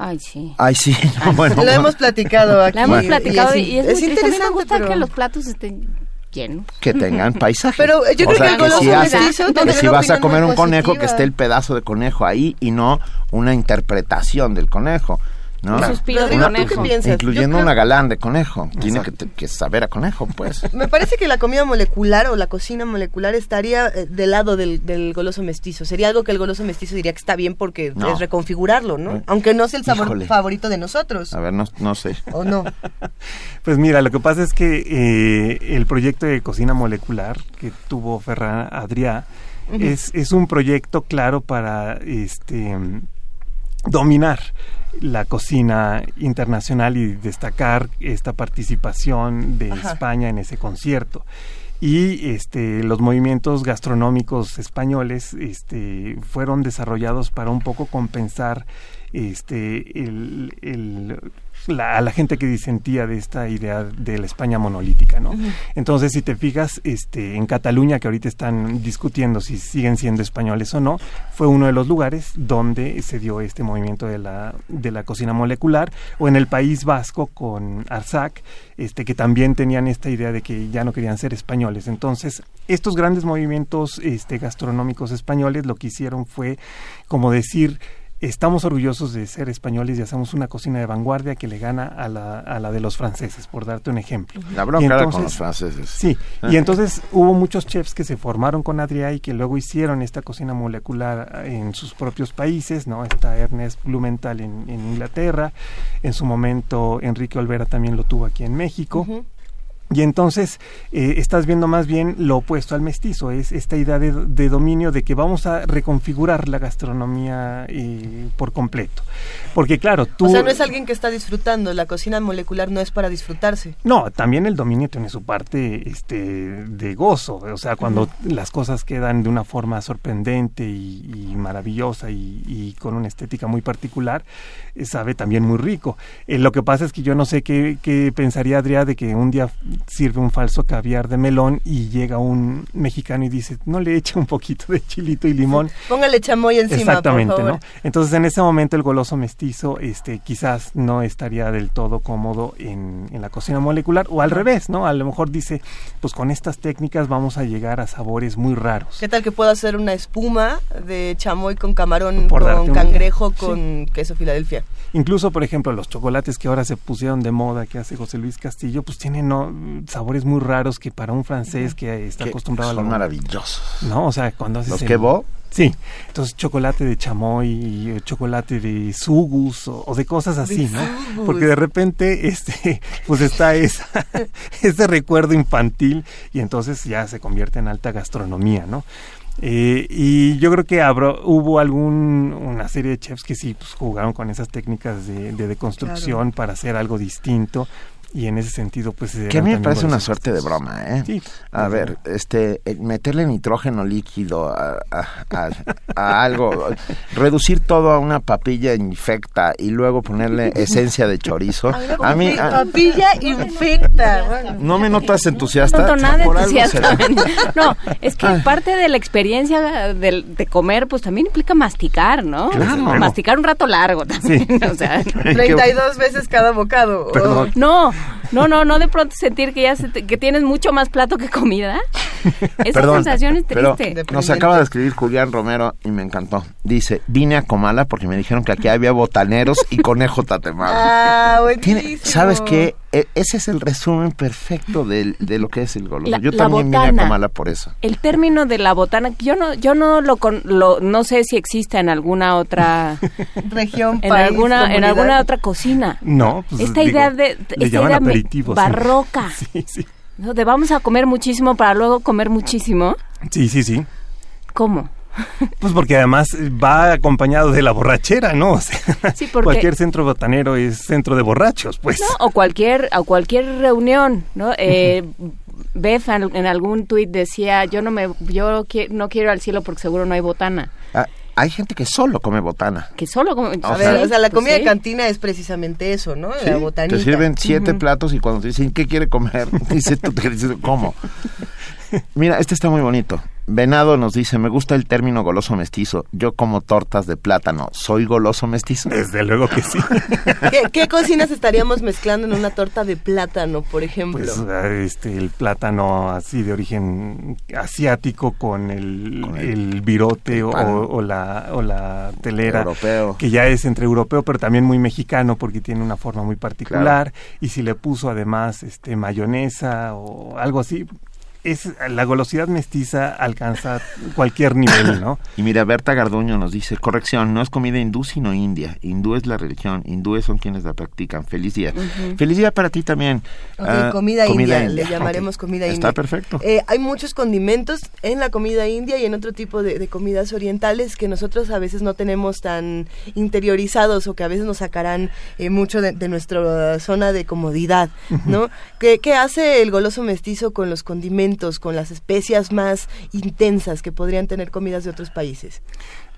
S3: Ay, sí.
S7: Ay, sí. bueno,
S2: lo hemos platicado aquí.
S3: Lo hemos platicado y, es, interesante. A mí me gusta que los platos estén llenos.
S7: Que tengan paisaje.
S2: Pero yo creo que, que, si, hace,
S7: que si vas a comer un conejo, que esté el pedazo de conejo ahí y no una interpretación del conejo. ¿No?
S3: Un suspiro de conejo.
S7: Incluyendo una galán de conejo. Tiene que, saber a conejo, pues.
S2: Me parece que la comida molecular o la cocina molecular estaría eh, del lado del, goloso mestizo. Sería algo que el goloso mestizo diría que está bien porque es reconfigurarlo, ¿no? Aunque no sea el sabor favorito de nosotros.
S7: A ver, no, no sé.
S2: ¿O no?
S8: pues mira, lo que pasa es que eh, el proyecto de cocina molecular que tuvo Ferran Adrià es, es un proyecto claro para este dominar la cocina internacional y destacar esta participación de España en ese concierto. Y este los movimientos gastronómicos españoles este fueron desarrollados para un poco compensar este el, el a la gente que disentía de esta idea de la España monolítica, ¿no? Entonces, si te fijas, este, en Cataluña, que ahorita están discutiendo si siguen siendo españoles o no, fue uno de los lugares donde se dio este movimiento de la, de la cocina molecular, o en el País Vasco con Arzac, este, que también tenían esta idea de que ya no querían ser españoles. Entonces, estos grandes movimientos este, gastronómicos españoles lo que hicieron fue como decir, estamos orgullosos de ser españoles y hacemos una cocina de vanguardia que le gana a la, a la de los franceses, por darte un ejemplo.
S7: La bronca con los franceses.
S8: Sí, y entonces hubo muchos chefs que se formaron con Adrià y que luego hicieron esta cocina molecular en sus propios países, ¿no? Está Ernest Blumenthal en, Inglaterra, en su momento Enrique Olvera también lo tuvo aquí en México. Y entonces eh, estás viendo más bien lo opuesto al mestizo, es esta idea de, dominio de que vamos a reconfigurar la gastronomía eh, por completo. Porque claro, tú...
S2: O sea, no es alguien que está disfrutando, la cocina molecular no es para disfrutarse.
S8: No, también el dominio tiene su parte este, de gozo, o sea, cuando las cosas quedan de una forma sorprendente y, maravillosa y, con una estética muy particular, eh, sabe también muy rico. lo que pasa es que yo no sé qué, qué pensaría Adrián de que un día sirve un falso caviar de melón y llega un mexicano y dice, no le echa un poquito de chilito y limón.
S2: Póngale chamoy encima,
S8: Exactamente, ¿no? Entonces en ese momento el goloso mestizo este, quizás no estaría del todo cómodo en, en la cocina molecular o al revés, ¿no? A lo mejor dice, pues con estas técnicas vamos a llegar a sabores muy raros.
S2: ¿Qué tal que pueda hacer una espuma de chamoy con camarón, con cangrejo, con queso Filadelfia?
S8: Incluso, por ejemplo, los chocolates que ahora se pusieron de moda que hace José Luis Castillo, pues tienen no, sabores muy raros que para un francés que está acostumbrado
S7: a
S8: la...
S7: Son maravillosos.
S8: No, o sea, cuando haces...
S7: ¿Los que vos?
S8: Sí, entonces chocolate de chamoy, y eh, chocolate de sugus o, de cosas así, ¿no? Porque de repente este pues está esa, ese recuerdo infantil y entonces ya se convierte en alta gastronomía, ¿no? Eh, y yo creo que hubo algún, una serie de chefs que sí pues, jugaron con esas técnicas de, de deconstrucción para hacer algo distinto y en ese sentido pues
S7: que a mí me parece una suerte de broma eh sí, a ver este meterle nitrógeno líquido a, algo reducir todo a una papilla infecta y luego ponerle esencia de chorizo
S2: a mí papilla infecta.
S7: no me notas entusiasta
S3: no, nada entusiasta. no es que ah. parte de la experiencia de, comer pues también implica masticar no masticar un rato largo también o sea
S2: 32 veces cada bocado
S3: no No, no, no de pronto sentir que ya que tienes mucho más plato que comida. Esa sensación es triste.
S7: nos acaba de escribir Julián Romero y me encantó. Dice, vine a Comala porque me dijeron que aquí había botaneros y conejo tatemado.
S2: Ah,
S7: ¿Sabes qué? E, ese es el resumen perfecto de, lo que es el goloso. yo también vine a Comala por eso.
S3: El término de la botana, yo no, yo no lo, lo no sé si existe en alguna otra
S2: región,
S3: en alguna, en alguna otra cocina.
S8: No, pues,
S3: esta idea de, esta idea barroca. Sí, sí. De vamos a comer muchísimo para luego comer muchísimo.
S8: Sí, sí, sí.
S3: ¿Cómo?
S8: Pues porque además va acompañado de la borrachera, ¿no? O sea, cualquier centro botanero es centro de borrachos, pues.
S3: o cualquier, o cualquier reunión, ¿no? Eh, Beth en, algún tuit decía, yo no me, yo no quiero al cielo porque seguro no hay botana.
S7: Ah, hay gente que solo come botana.
S3: Que solo come.
S2: A ver, o sea, la pues comida de cantina es precisamente eso, ¿no? La botanita.
S7: Te sirven siete platos y cuando te dicen qué quiere comer, dice tú te dices cómo. Mira, este está muy bonito. Venado nos dice, me gusta el término goloso mestizo. Yo como tortas de plátano. ¿Soy goloso mestizo?
S8: Desde luego que sí.
S2: ¿Qué, cocinas estaríamos mezclando en una torta de plátano, por ejemplo?
S8: Pues ah, este, el plátano así de origen asiático con el, el, virote o, la, o la telera.
S7: Europeo.
S8: Que ya es entre europeo, pero también muy mexicano porque tiene una forma muy particular. Y si le puso además este mayonesa o algo así, es la golosidad mestiza alcanza cualquier nivel, ¿no?
S7: Y mira, Berta Garduño nos dice, corrección, no es comida hindú, sino india. Hindú es la religión, hindúes son quienes la practican. Feliz día. Feliz día para ti también.
S2: Ah, comida, india, le llamaremos comida india.
S7: Está perfecto.
S2: Eh, hay muchos condimentos en la comida india y en otro tipo de, comidas orientales que nosotros a veces no tenemos tan interiorizados o que a veces nos sacarán eh, mucho de, nuestra zona de comodidad, ¿no? ¿Qué hace el goloso mestizo con los condimentos? Con las especias más intensas que podrían tener comidas de otros países?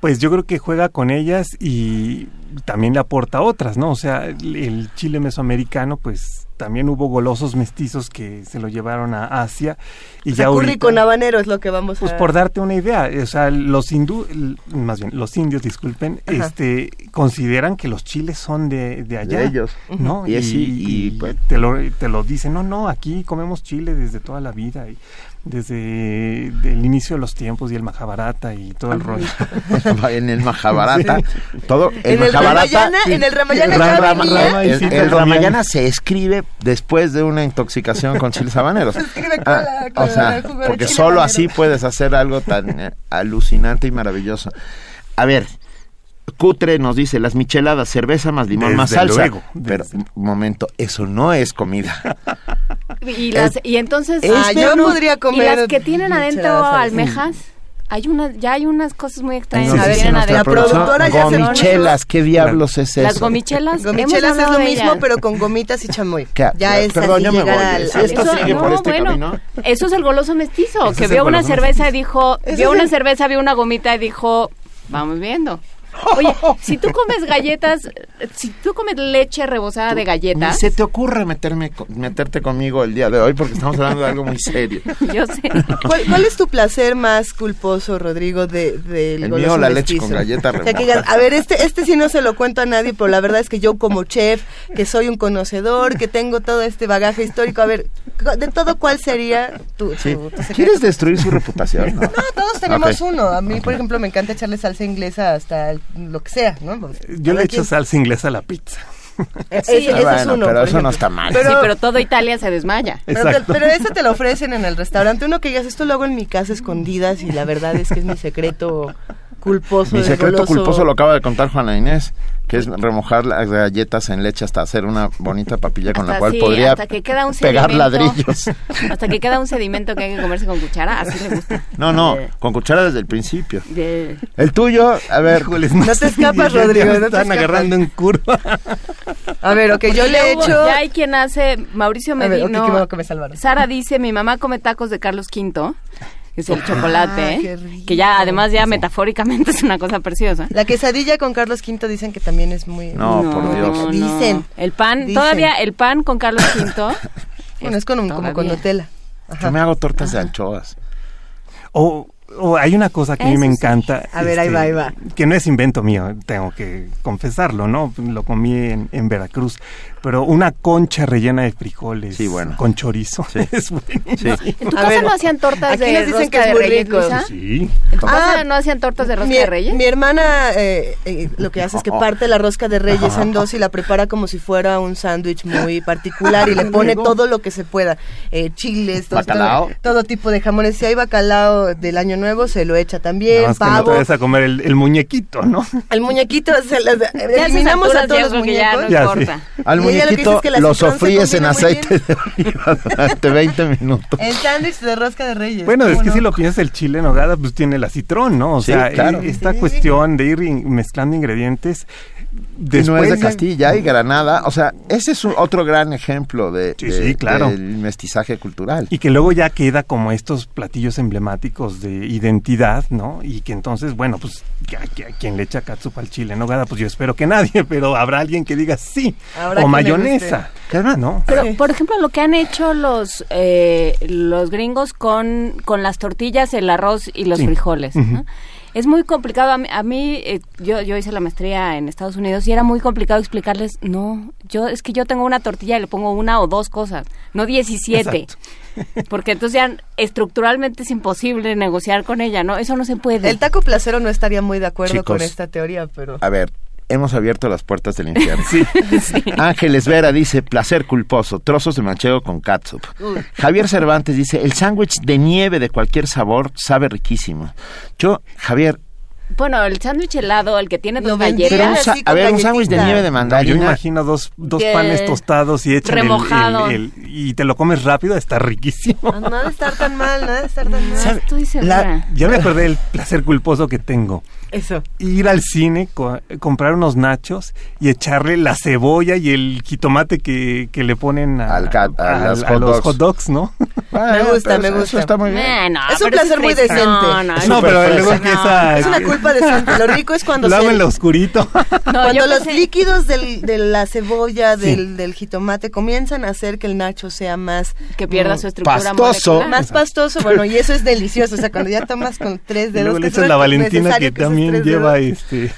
S8: Pues yo creo que juega con ellas y también le aporta otras, ¿no? O sea, el chile mesoamericano, pues también hubo golosos mestizos que se lo llevaron a Asia y ya
S2: curry con habanero es lo que vamos
S8: pues por darte una idea o sea los hindú más bien los indios disculpen este consideran que los chiles son de, de allá
S7: de ellos.
S8: No y, y, pues, te lo te lo dicen no no aquí comemos chile desde toda la vida y desde el inicio de los tiempos y el Mahabharata y todo el rollo.
S7: en el Mahabharata, todo
S2: el en Mahabharata, el en el Ramayana,
S7: el, Ramayana se escribe después de una intoxicación con chiles habaneros. Ah, o sea, porque solo así puedes hacer algo tan eh, alucinante y maravilloso. A ver, Cutre nos dice las micheladas, cerveza más limón más salsa. Luego, pero un momento, eso no es comida.
S3: Y, las, y entonces
S2: ah, yo podría comer
S3: y las que tienen adentro almejas. Hay unas, ya hay unas cosas muy extrañas.
S7: No,
S3: que
S7: la productora ya gomichelas, ¿qué diablos es eso?
S3: Las gomichelas.
S2: Gomichelas es lo mismo, pero con gomitas y chamoy. Ya es
S7: Perdón, yo me voy. Esto sigue por este bueno, camino.
S3: Eso es el goloso mestizo, que vio una cerveza y dijo, vio una cerveza, vio una gomita y dijo, vamos viendo. Oye, si tú comes galletas, si tú comes leche rebosada de galletas.
S7: se te ocurre meterme, meterte conmigo el día de hoy porque estamos hablando de algo muy serio.
S3: Yo sé.
S2: ¿Cuál, es tu placer más culposo, Rodrigo, de, del
S7: El mío, la leche con galletas
S2: a ver, este, este sí no se lo cuento a nadie, pero la verdad es que yo como chef, que soy un conocedor, que tengo todo este bagaje histórico, a ver, de todo, ¿cuál sería tu,
S7: ¿Quieres destruir su reputación?
S2: No, todos tenemos uno. A mí, por ejemplo, me encanta echarle salsa inglesa hasta el lo que sea, ¿no?
S8: Yo le echo salsa inglesa a la pizza.
S2: Sí, eso es uno.
S7: Pero eso no está mal.
S3: Pero, sí, pero todo Italia se desmaya.
S2: Pero, pero, eso te lo ofrecen en el restaurante. Uno que digas, esto lo hago en mi casa escondidas y la verdad es que es mi secreto culposo.
S7: Mi secreto culposo lo acaba de contar Juana Inés que es remojar las galletas en leche hasta hacer una bonita papilla con la cual podría pegar ladrillos.
S3: Hasta que queda un sedimento que hay que comerse con cuchara, así le gusta.
S7: No, no, con cuchara desde el principio. El tuyo, a ver.
S2: no te escapas, Rodrigo.
S8: están agarrando en curva.
S2: A ver, ok, yo le he hecho...
S3: Ya hay quien hace, Mauricio Medino. Sara dice, mi mamá come tacos de Carlos V que es el chocolate, ah, que ya además ya metafóricamente es una cosa preciosa.
S2: La quesadilla con Carlos V dicen que también es muy...
S7: No, por Dios.
S2: Dicen.
S3: El pan, todavía el pan con Carlos V...
S2: bueno, es con como con Nutella.
S7: Yo me hago tortas de anchoas.
S8: O... hay una cosa que a mí me encanta.
S2: A ver, ahí va, ahí va.
S8: Que no es invento mío, tengo que confesarlo, ¿no? Lo comí en, en Veracruz. Pero una concha rellena de frijoles
S7: Sí, bueno.
S8: con chorizo. Es buenísimo.
S3: ¿En tu
S2: A
S3: casa
S2: ver,
S3: no hacían tortas
S2: aquí
S3: de
S2: nos dicen
S3: rosca
S2: que es
S3: de
S2: muy
S3: reyes,
S2: rico.
S8: Sí.
S3: ¿En tu casa
S2: Ah,
S3: no hacían tortas de rosca
S2: mi,
S3: de reyes?
S2: mi hermana eh, eh, lo que hace es que parte la rosca de reyes en dos y la prepara como si fuera un sándwich muy particular y le pone todo lo que se pueda, eh, chiles, todo,
S7: Bacalao.
S2: todo- todo tipo de jamones. Si hay bacalao del año nuevo, se lo echa también,
S8: Nada más que no te
S2: pavo.
S8: vayas a comer el, el muñequito, ¿no?
S2: El muñequito, se
S3: esas
S2: eliminamos a todos los
S3: que ya
S2: muñecos.
S3: no
S8: Ya.
S7: Al
S2: Lo que es que
S7: sofríes en aceite de oliva durante 20 minutos.
S2: El sándwich de rosca de reyes.
S8: Bueno, es
S2: ¿cómo
S8: que
S2: no?
S8: si lo piensas, el chile en nogada pues tiene la citrón, ¿no? O
S7: Sí,
S8: sea,
S7: claro.
S8: esta
S2: Sí.
S8: cuestión de ir mezclando ingredientes después
S7: no es de
S8: de-
S7: Castilla y Granada. O sea, ese es un- otro gran ejemplo de,
S8: Sí,
S7: de-
S8: sí, claro.
S7: del mestizaje cultural.
S8: Y que luego ya queda como estos platillos emblemáticos de identidad, ¿no? Y que entonces, bueno, pues, ¿a, quien le echa catsup al chile en nogada? Pues yo espero que nadie, pero habrá alguien que diga sí.
S2: Habrá
S8: o mayonesa, ¿no?
S3: Pero,
S2: Sí.
S3: por ejemplo, lo que han hecho los eh, los gringos con, con las tortillas, el arroz y los
S8: Sí.
S3: frijoles. ¿no? Es muy complicado. A mí, a mí, eh, yo, yo hice la maestría en Estados Unidos y era muy complicado explicarles, no, yo es que yo tengo una tortilla y le pongo una o dos cosas, no 17. Porque entonces ya estructuralmente es imposible negociar con ella, ¿no? Eso no se puede.
S2: El taco placero no estaría muy de acuerdo
S7: Chicos.
S2: con esta teoría, pero...
S7: A ver, hemos abierto las puertas del infierno.
S8: Sí.
S7: Ángeles Vera dice, placer culposo, trozos de manchego con catsup. Javier Cervantes dice, el sándwich de nieve de cualquier sabor sabe riquísimo. Yo, Javier,
S3: Bueno, el sándwich helado, el que tiene dos
S7: un
S2: así
S7: a ver, un sándwich de nieve de
S8: No, yo
S7: mandarina.
S8: imagino dos, dos panes tostados y echan el-
S3: remojado.
S8: el, el- y te lo comes rápido, está riquísimo.
S2: Ah, Nada de estar tan mal, nada de estar tan mal.
S7: ¿Sabe?
S3: Estoy segura.
S8: Ya me acordé del placer culposo que tengo.
S2: Eso.
S8: Ir al cine, co- comprar unos nachos y echarle la cebolla y el jitomate que, que le ponen a,
S7: Al ca- a los hot
S8: los
S7: dogs.
S8: hot dogs, ¿no?
S7: Ah,
S2: Me gusta,
S7: pero
S2: me gusta.
S7: Eso está muy bien.
S3: Eh, no,
S2: Es un placer muy decente.
S3: No, no,
S8: no, pero luego
S3: No,
S8: empieza...
S2: Es una culpa Lo rico es cuando
S8: Lo hago
S2: se-
S8: en lo oscurito.
S3: No,
S2: Cuando los
S3: pensé-
S2: líquidos del, de la cebolla,
S8: Sí.
S2: del, jitomate comienzan a hacer que el nacho sea más...
S3: que pierda su estructura
S7: pastoso.
S3: molecular.
S2: Más pastoso, bueno, y eso es delicioso. O sea, cuando ya tomas con tres dedos...
S8: luego le echas la Valentina que también lleva
S2: dedos.
S8: este...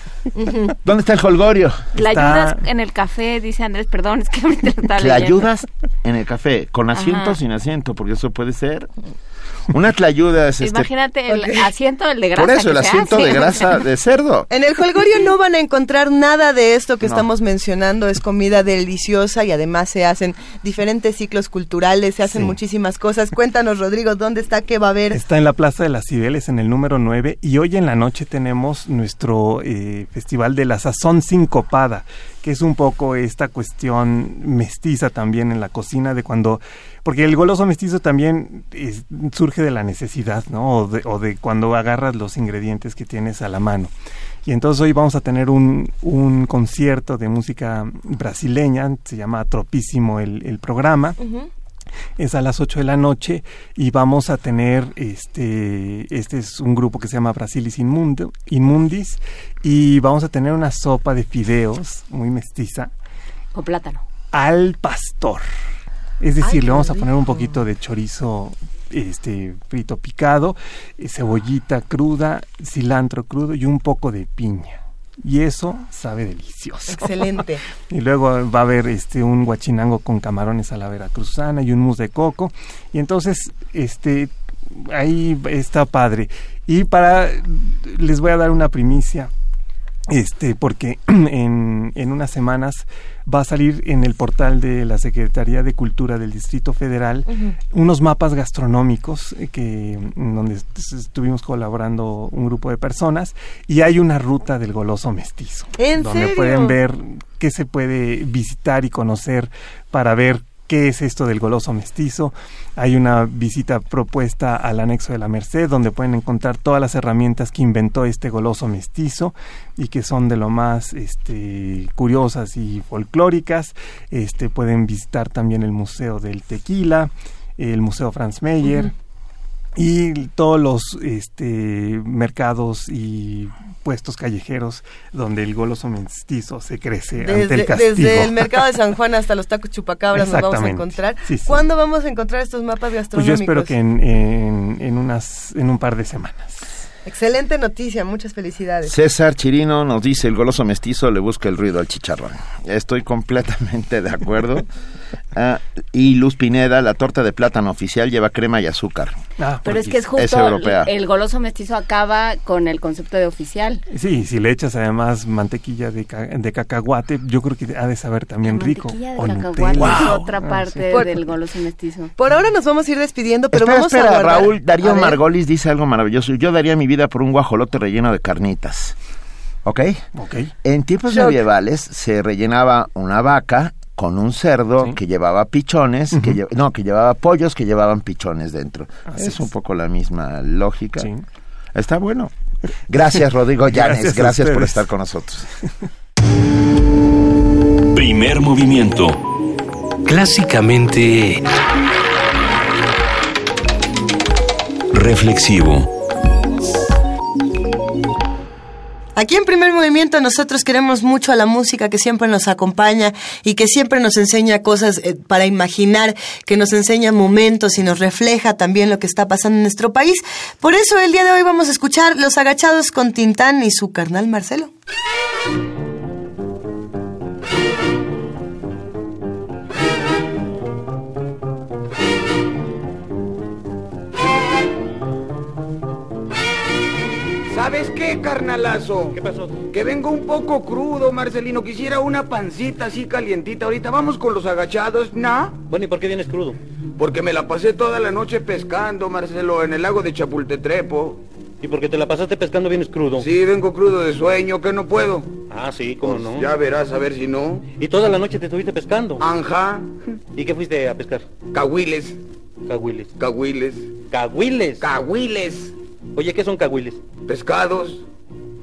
S7: ¿Dónde está el holgorio?
S3: La
S8: Está-
S3: ayudas en el café, dice Andrés, perdón, es que ahorita estaba
S7: La ayudas en el café, con asiento o
S3: Ajá.
S7: sin asiento, porque eso puede ser. Una tlayuda es este.
S3: Imagínate el
S2: Ok.
S3: asiento del de grasa.
S7: Por eso, el asiento
S3: hace.
S7: de grasa de cerdo.
S2: En el Holgorio no van a encontrar nada de esto que
S7: No.
S2: estamos mencionando. Es comida deliciosa y además se hacen diferentes ciclos culturales, se hacen
S8: Sí.
S2: muchísimas cosas. Cuéntanos, Rodrigo, ¿dónde está? ¿Qué va a haber?
S8: Está en la Plaza de las Cibeles, en el número 9, y hoy en la noche tenemos nuestro eh, festival de la sazón sincopada, que es un poco esta cuestión mestiza también en la cocina de cuando... Porque el goloso mestizo también es- surge de la necesidad, ¿no? O de, o de cuando agarras los ingredientes que tienes a la mano. Y entonces hoy vamos a tener un, un concierto de música brasileña, se llama Tropísimo el, el programa es a las 8 de la noche y vamos a tener este este es un grupo que se llama Brasilis Inmundo, Inmundis y vamos a tener una sopa de fideos muy mestiza
S3: Con plátano.
S8: al pastor. Es decir,
S2: Ay,
S8: le vamos a poner un poquito de chorizo este frito picado, eh, cebollita cruda, cilantro crudo y un poco de piña. Y eso sabe delicioso.
S2: Excelente.
S8: Y luego va a haber este un guachinango con camarones a la veracruzana y un mousse de coco. Y entonces, este ahí está padre. Y para les voy a dar una primicia. Este, porque en, en unas semanas va a salir en el portal de la Secretaría de Cultura del Distrito Federal unos mapas gastronómicos eh, que en donde est- estuvimos colaborando un grupo de personas y hay una ruta del goloso mestizo
S2: ¿En
S8: donde
S2: serio?
S8: pueden ver qué se puede visitar y conocer para ver qué es esto del goloso mestizo. Hay una visita propuesta al anexo de la Merced donde pueden encontrar todas las herramientas que inventó este goloso mestizo y que son de lo más este, curiosas y folclóricas. Este, pueden visitar también el Museo del Tequila, el Museo Franz Mayer y todos los este, mercados y puestos callejeros donde el goloso mestizo se crece ante el
S2: Desde,
S8: castigo.
S2: desde el mercado de San Juan hasta los tacos chupacabras nos vamos a
S8: Exactamente.
S2: encontrar.
S8: Sí, sí.
S2: ¿Cuándo vamos a encontrar estos mapas
S8: Pues yo
S2: gastronómicos?
S8: espero que en, en, en unas en un par de semanas.
S2: Excelente noticia, muchas felicidades.
S7: César Chirino nos dice, el goloso mestizo le busca el ruido al chicharrón. Estoy completamente de acuerdo. Ah, y Luz Pineda, la torta de plátano oficial lleva crema y azúcar.
S3: Ah, Pero es que es justo el goloso mestizo acaba con el concepto de oficial.
S8: Sí, si le echas además mantequilla de, de cacahuate, yo creo que ha de saber también rico.
S3: Mantequilla de cacahuate es otra ah, parte del goloso mestizo.
S2: Por ahora nos vamos a ir despidiendo, pero vamos
S7: a Raúl Darío Margolis dice algo maravilloso. Yo daría mi vida por un guajolote relleno de carnitas. ¿Ok?
S8: Ok.
S7: En tiempos medievales se rellenaba una vaca con un cerdo que llevaba pichones, que no, que llevaba pollos que llevaban pichones dentro. es, un poco la misma lógica. Está bueno. Gracias, Rodrigo Llanes. gracias por estar con nosotros.
S1: Primer movimiento. Clásicamente... Reflexivo.
S2: Aquí en primer movimiento nosotros queremos mucho a la música que siempre nos acompaña y que siempre nos enseña cosas eh, para imaginar, que nos enseña momentos y nos refleja también lo que está pasando en nuestro país. Por eso el día de hoy vamos a escuchar Los Agachados con Tintán y su carnal Marcelo.
S9: ¿Sabes qué, carnalazo?
S10: ¿Qué pasó?
S9: Que vengo un poco crudo, Marcelino. Quisiera una pancita así calientita. Ahorita vamos con los agachados, ¿no?
S10: Bueno, ¿y por qué vienes crudo?
S9: Porque me la pasé toda la noche pescando, Marcelo, en el lago de Chapultetrepo.
S10: ¿Y por qué te la pasaste pescando vienes crudo?
S9: Sí, vengo crudo de sueño, que no puedo.
S10: Ah, sí, ¿cómo pues no?
S9: Ya verás, a ver si no.
S10: ¿Y toda la noche te estuviste pescando?
S9: Anja.
S10: ¿Y qué fuiste a pescar?
S9: Cahuiles.
S10: Cahuiles.
S9: Cahuiles.
S10: Cahuiles.
S9: Cahuiles.
S10: Oye, ¿qué son cahuiles?
S9: Pescados.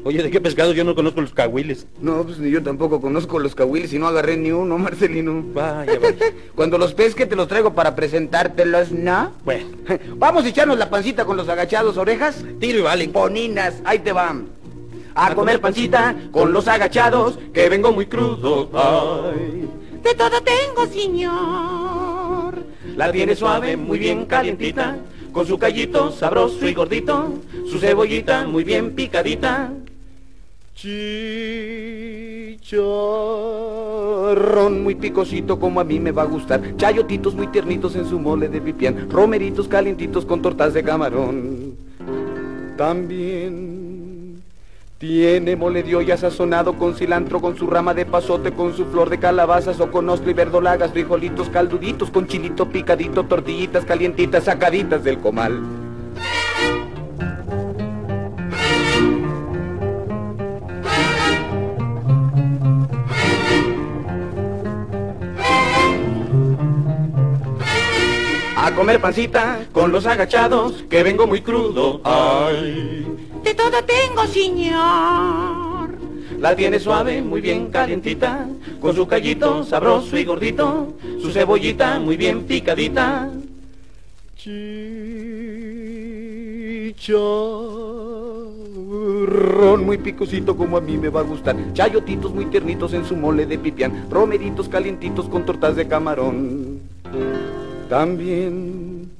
S10: Oye, ¿de qué pescados? Yo no conozco los cahuiles.
S9: No, pues ni yo tampoco conozco los cahuiles y no agarré ni uno, Marcelino.
S10: Vaya, vaya.
S9: Cuando los pesque te los traigo para presentártelos, ¿no?
S10: Bueno.
S9: Vamos a echarnos la pancita con los agachados orejas.
S10: Tiro y vale.
S9: Poninas, ahí te van. A, comer pancita con los agachados, que vengo muy crudo. Ay.
S11: De todo tengo, señor.
S9: La tiene suave, muy bien calientita con su callito sabroso y gordito, su cebollita muy bien picadita. Chicharrón muy picosito como a mí me va a gustar, chayotitos muy tiernitos en su mole de pipián, romeritos calientitos con tortas de camarón. También tiene mole de olla sazonado con cilantro, con su rama de pasote, con su flor de calabazas o con ostro y verdolagas, frijolitos calduditos, con chilito picadito, tortillitas calientitas sacaditas del comal. A comer pancita con los agachados, que vengo muy crudo. Ay.
S11: De todo tengo, señor.
S9: La tiene suave, muy bien calientita, con su callito sabroso y gordito, su cebollita muy bien picadita. Chicharrón muy picosito como a mí me va a gustar, chayotitos muy tiernitos en su mole de pipián, romeritos calientitos con tortas de camarón. También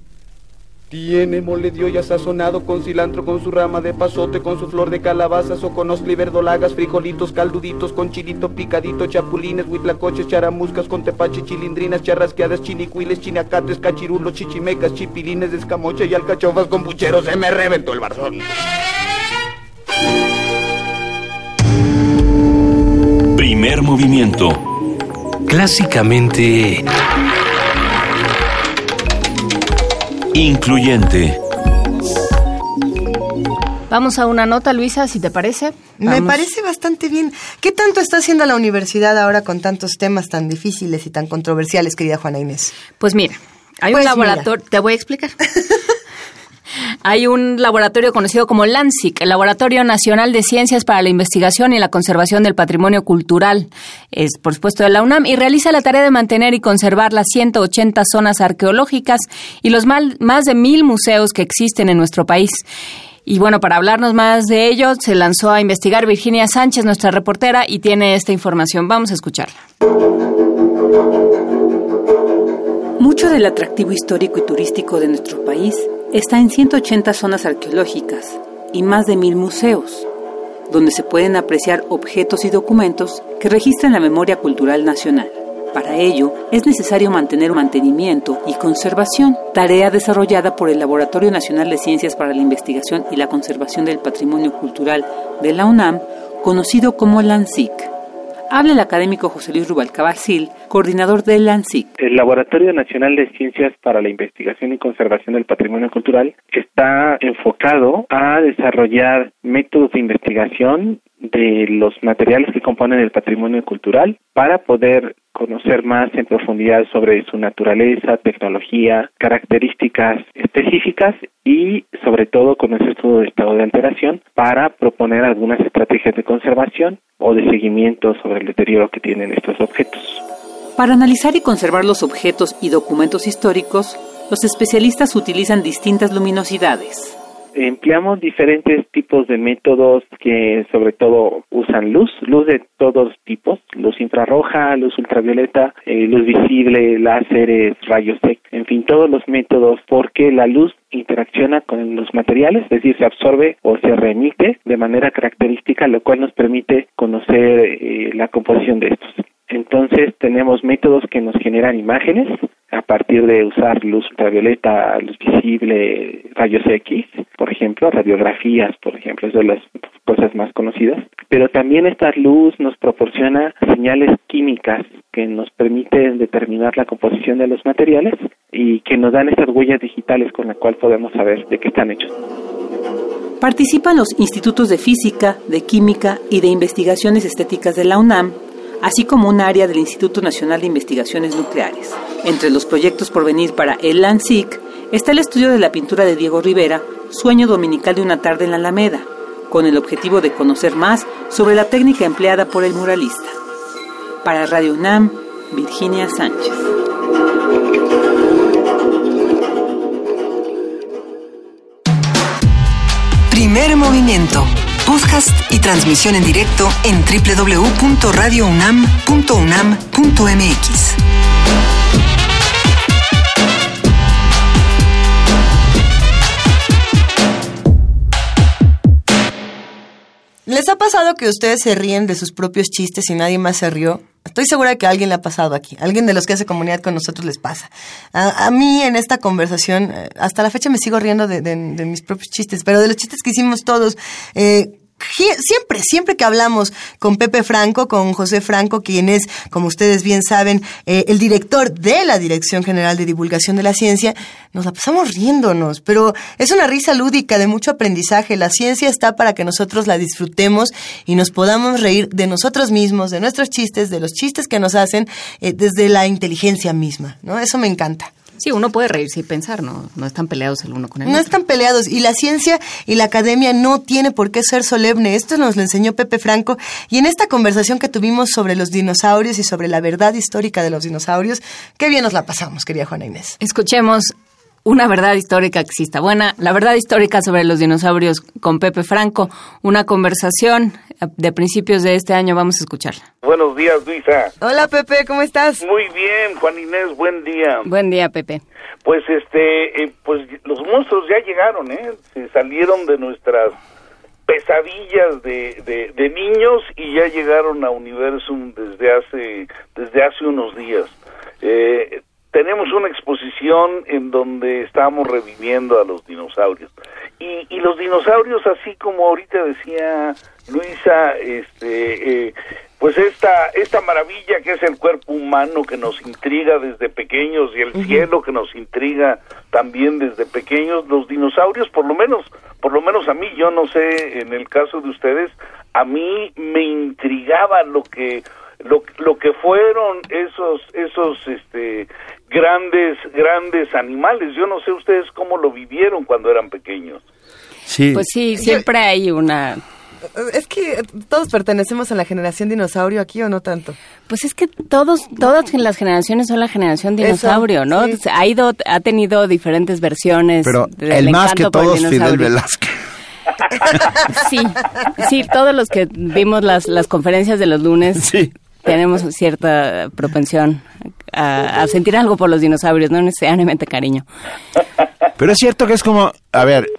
S9: tiene mole de olla sazonado con cilantro, con su rama de pasote, con su flor de calabazas o con osli verdolagas, frijolitos calduditos, con chilito picadito, chapulines, huitlacoches, charamuscas, con tepache, chilindrinas, charrasqueadas, chinicuiles, chinacates, cachirulos, chichimecas, chipilines escamocha y alcachofas con pucheros. Se me reventó el barzón.
S1: Primer movimiento. Clásicamente... Incluyente.
S3: Vamos a una nota, Luisa, si te parece.
S2: Me parece bastante bien. ¿Qué tanto está haciendo la universidad ahora con tantos temas tan difíciles y tan controversiales, querida Juana Inés?
S3: Pues mira, hay un pues laboratorio, te voy a explicar. hay un laboratorio conocido como LANSIC, el Laboratorio Nacional de Ciencias para la Investigación y la Conservación del Patrimonio Cultural, es por supuesto de la UNAM, y realiza la tarea de mantener y conservar las 180 zonas arqueológicas y los más de mil museos que existen en nuestro país. Y bueno, para hablarnos más de ello, se lanzó a investigar Virginia Sánchez, nuestra reportera, y tiene esta información. Vamos a escucharla.
S12: Mucho del atractivo histórico y turístico de nuestro país está en 180 zonas arqueológicas, y más de mil museos, donde se pueden apreciar objetos y documentos que registran la memoria cultural nacional. Para ello, es necesario mantener mantenimiento y conservación, tarea desarrollada por el Laboratorio Nacional de Ciencias para la Investigación y la Conservación del Patrimonio Cultural de la UNAM, conocido como LANSIC. Habla el académico José Luis Rubalcaba coordinador del.
S13: El Laboratorio Nacional de Ciencias para la Investigación y Conservación del Patrimonio Cultural está enfocado a desarrollar métodos de investigación de los materiales que componen el patrimonio cultural para poder conocer más en profundidad sobre su naturaleza, tecnología, características específicas y sobre todo conocer su estado de alteración para proponer algunas estrategias de conservación o de seguimiento sobre el deterioro que tienen estos objetos.
S12: Para analizar y conservar los objetos y documentos históricos, los especialistas utilizan distintas luminosidades
S13: empleamos diferentes tipos de métodos que sobre todo usan luz, luz de todos tipos, luz infrarroja, luz ultravioleta, eh, luz visible, láseres, rayos X, en fin, todos los métodos porque la luz interacciona con los materiales, es decir, se absorbe o se remite de manera característica, lo cual nos permite conocer eh, la composición de estos. Entonces tenemos métodos que nos generan imágenes a partir de usar luz ultravioleta, luz visible, rayos X, por ejemplo, radiografías, por ejemplo, es de las cosas más conocidas. Pero también esta luz nos proporciona señales químicas que nos permiten determinar la composición de los materiales y que nos dan estas huellas digitales con las cuales podemos saber de qué están hechos.
S12: Participan los institutos de física, de química y de investigaciones estéticas de la UNAM así como un área del Instituto Nacional de Investigaciones Nucleares. Entre los proyectos por venir para el LANSIC está el estudio de la pintura de Diego Rivera, Sueño Dominical de una tarde en la Alameda, con el objetivo de conocer más sobre la técnica empleada por el muralista. Para Radio UNAM, Virginia Sánchez.
S14: Primer movimiento podcast y transmisión en directo en www.radiounam.unam.mx.
S2: ¿Les ha pasado que ustedes se ríen de sus propios chistes y nadie más se rió? Estoy segura que a alguien le ha pasado aquí. Alguien de los que hace comunidad con nosotros les pasa. A, mí en esta conversación, eh, hasta la fecha me sigo riendo de, mis propios chistes, pero de los chistes que hicimos todos. Eh, siempre, siempre que hablamos con Pepe Franco, con José Franco, quien es, como ustedes bien saben, eh, el director de la Dirección General de Divulgación de la Ciencia, nos la pasamos riéndonos, pero es una risa lúdica de mucho aprendizaje. La ciencia está para que nosotros la disfrutemos y nos podamos reír de nosotros mismos, de nuestros chistes, de los chistes que nos hacen eh, desde la inteligencia misma, ¿no? Eso me encanta.
S3: Sí, uno puede reírse y pensar, no, no están peleados el uno con el
S2: otro.
S3: No
S2: están peleados y la ciencia y la academia no tiene por qué ser solemne. Esto nos lo enseñó Pepe Franco y en esta conversación que tuvimos sobre los dinosaurios y sobre la verdad histórica de los dinosaurios, qué bien nos la pasamos, querida Juana Inés.
S3: Escuchemos una verdad histórica que está buena, la verdad histórica sobre los dinosaurios con Pepe Franco, una conversación de principios de este año, vamos a escucharla.
S15: Buenos días, Luisa.
S2: Hola, Pepe, ¿cómo estás?
S15: Muy bien, Juan Inés, buen día.
S3: Buen día, Pepe.
S15: Pues este, eh, pues los monstruos ya llegaron, ¿eh? Se salieron de nuestras pesadillas de, de, niños y ya llegaron a Universum desde hace desde hace unos días. Eh, tenemos una exposición en donde estamos reviviendo a los dinosaurios. Y, y los dinosaurios, así como ahorita decía Luisa, este, eh, pues esta, esta maravilla que es el cuerpo humano que nos intriga desde pequeños y el cielo que nos intriga también desde pequeños, los dinosaurios, por lo menos, por lo menos a mí, yo no sé, en el caso de ustedes, a mí me intrigaba lo que lo, lo que fueron esos esos este grandes grandes animales yo no sé ustedes cómo lo vivieron cuando eran pequeños
S3: sí pues sí siempre hay una
S2: es que todos pertenecemos a la generación dinosaurio aquí o no tanto.
S3: Pues es que todos, todas las generaciones son la generación dinosaurio, ¿no? Ha ido, ha tenido diferentes versiones.
S7: Pero el más que todos, Fidel Velázquez.
S3: sí, sí, todos los que vimos las, las conferencias de los lunes sí tenemos cierta propensión a, sentir algo por los dinosaurios, no necesariamente cariño.
S7: Pero es cierto que es como, a ver,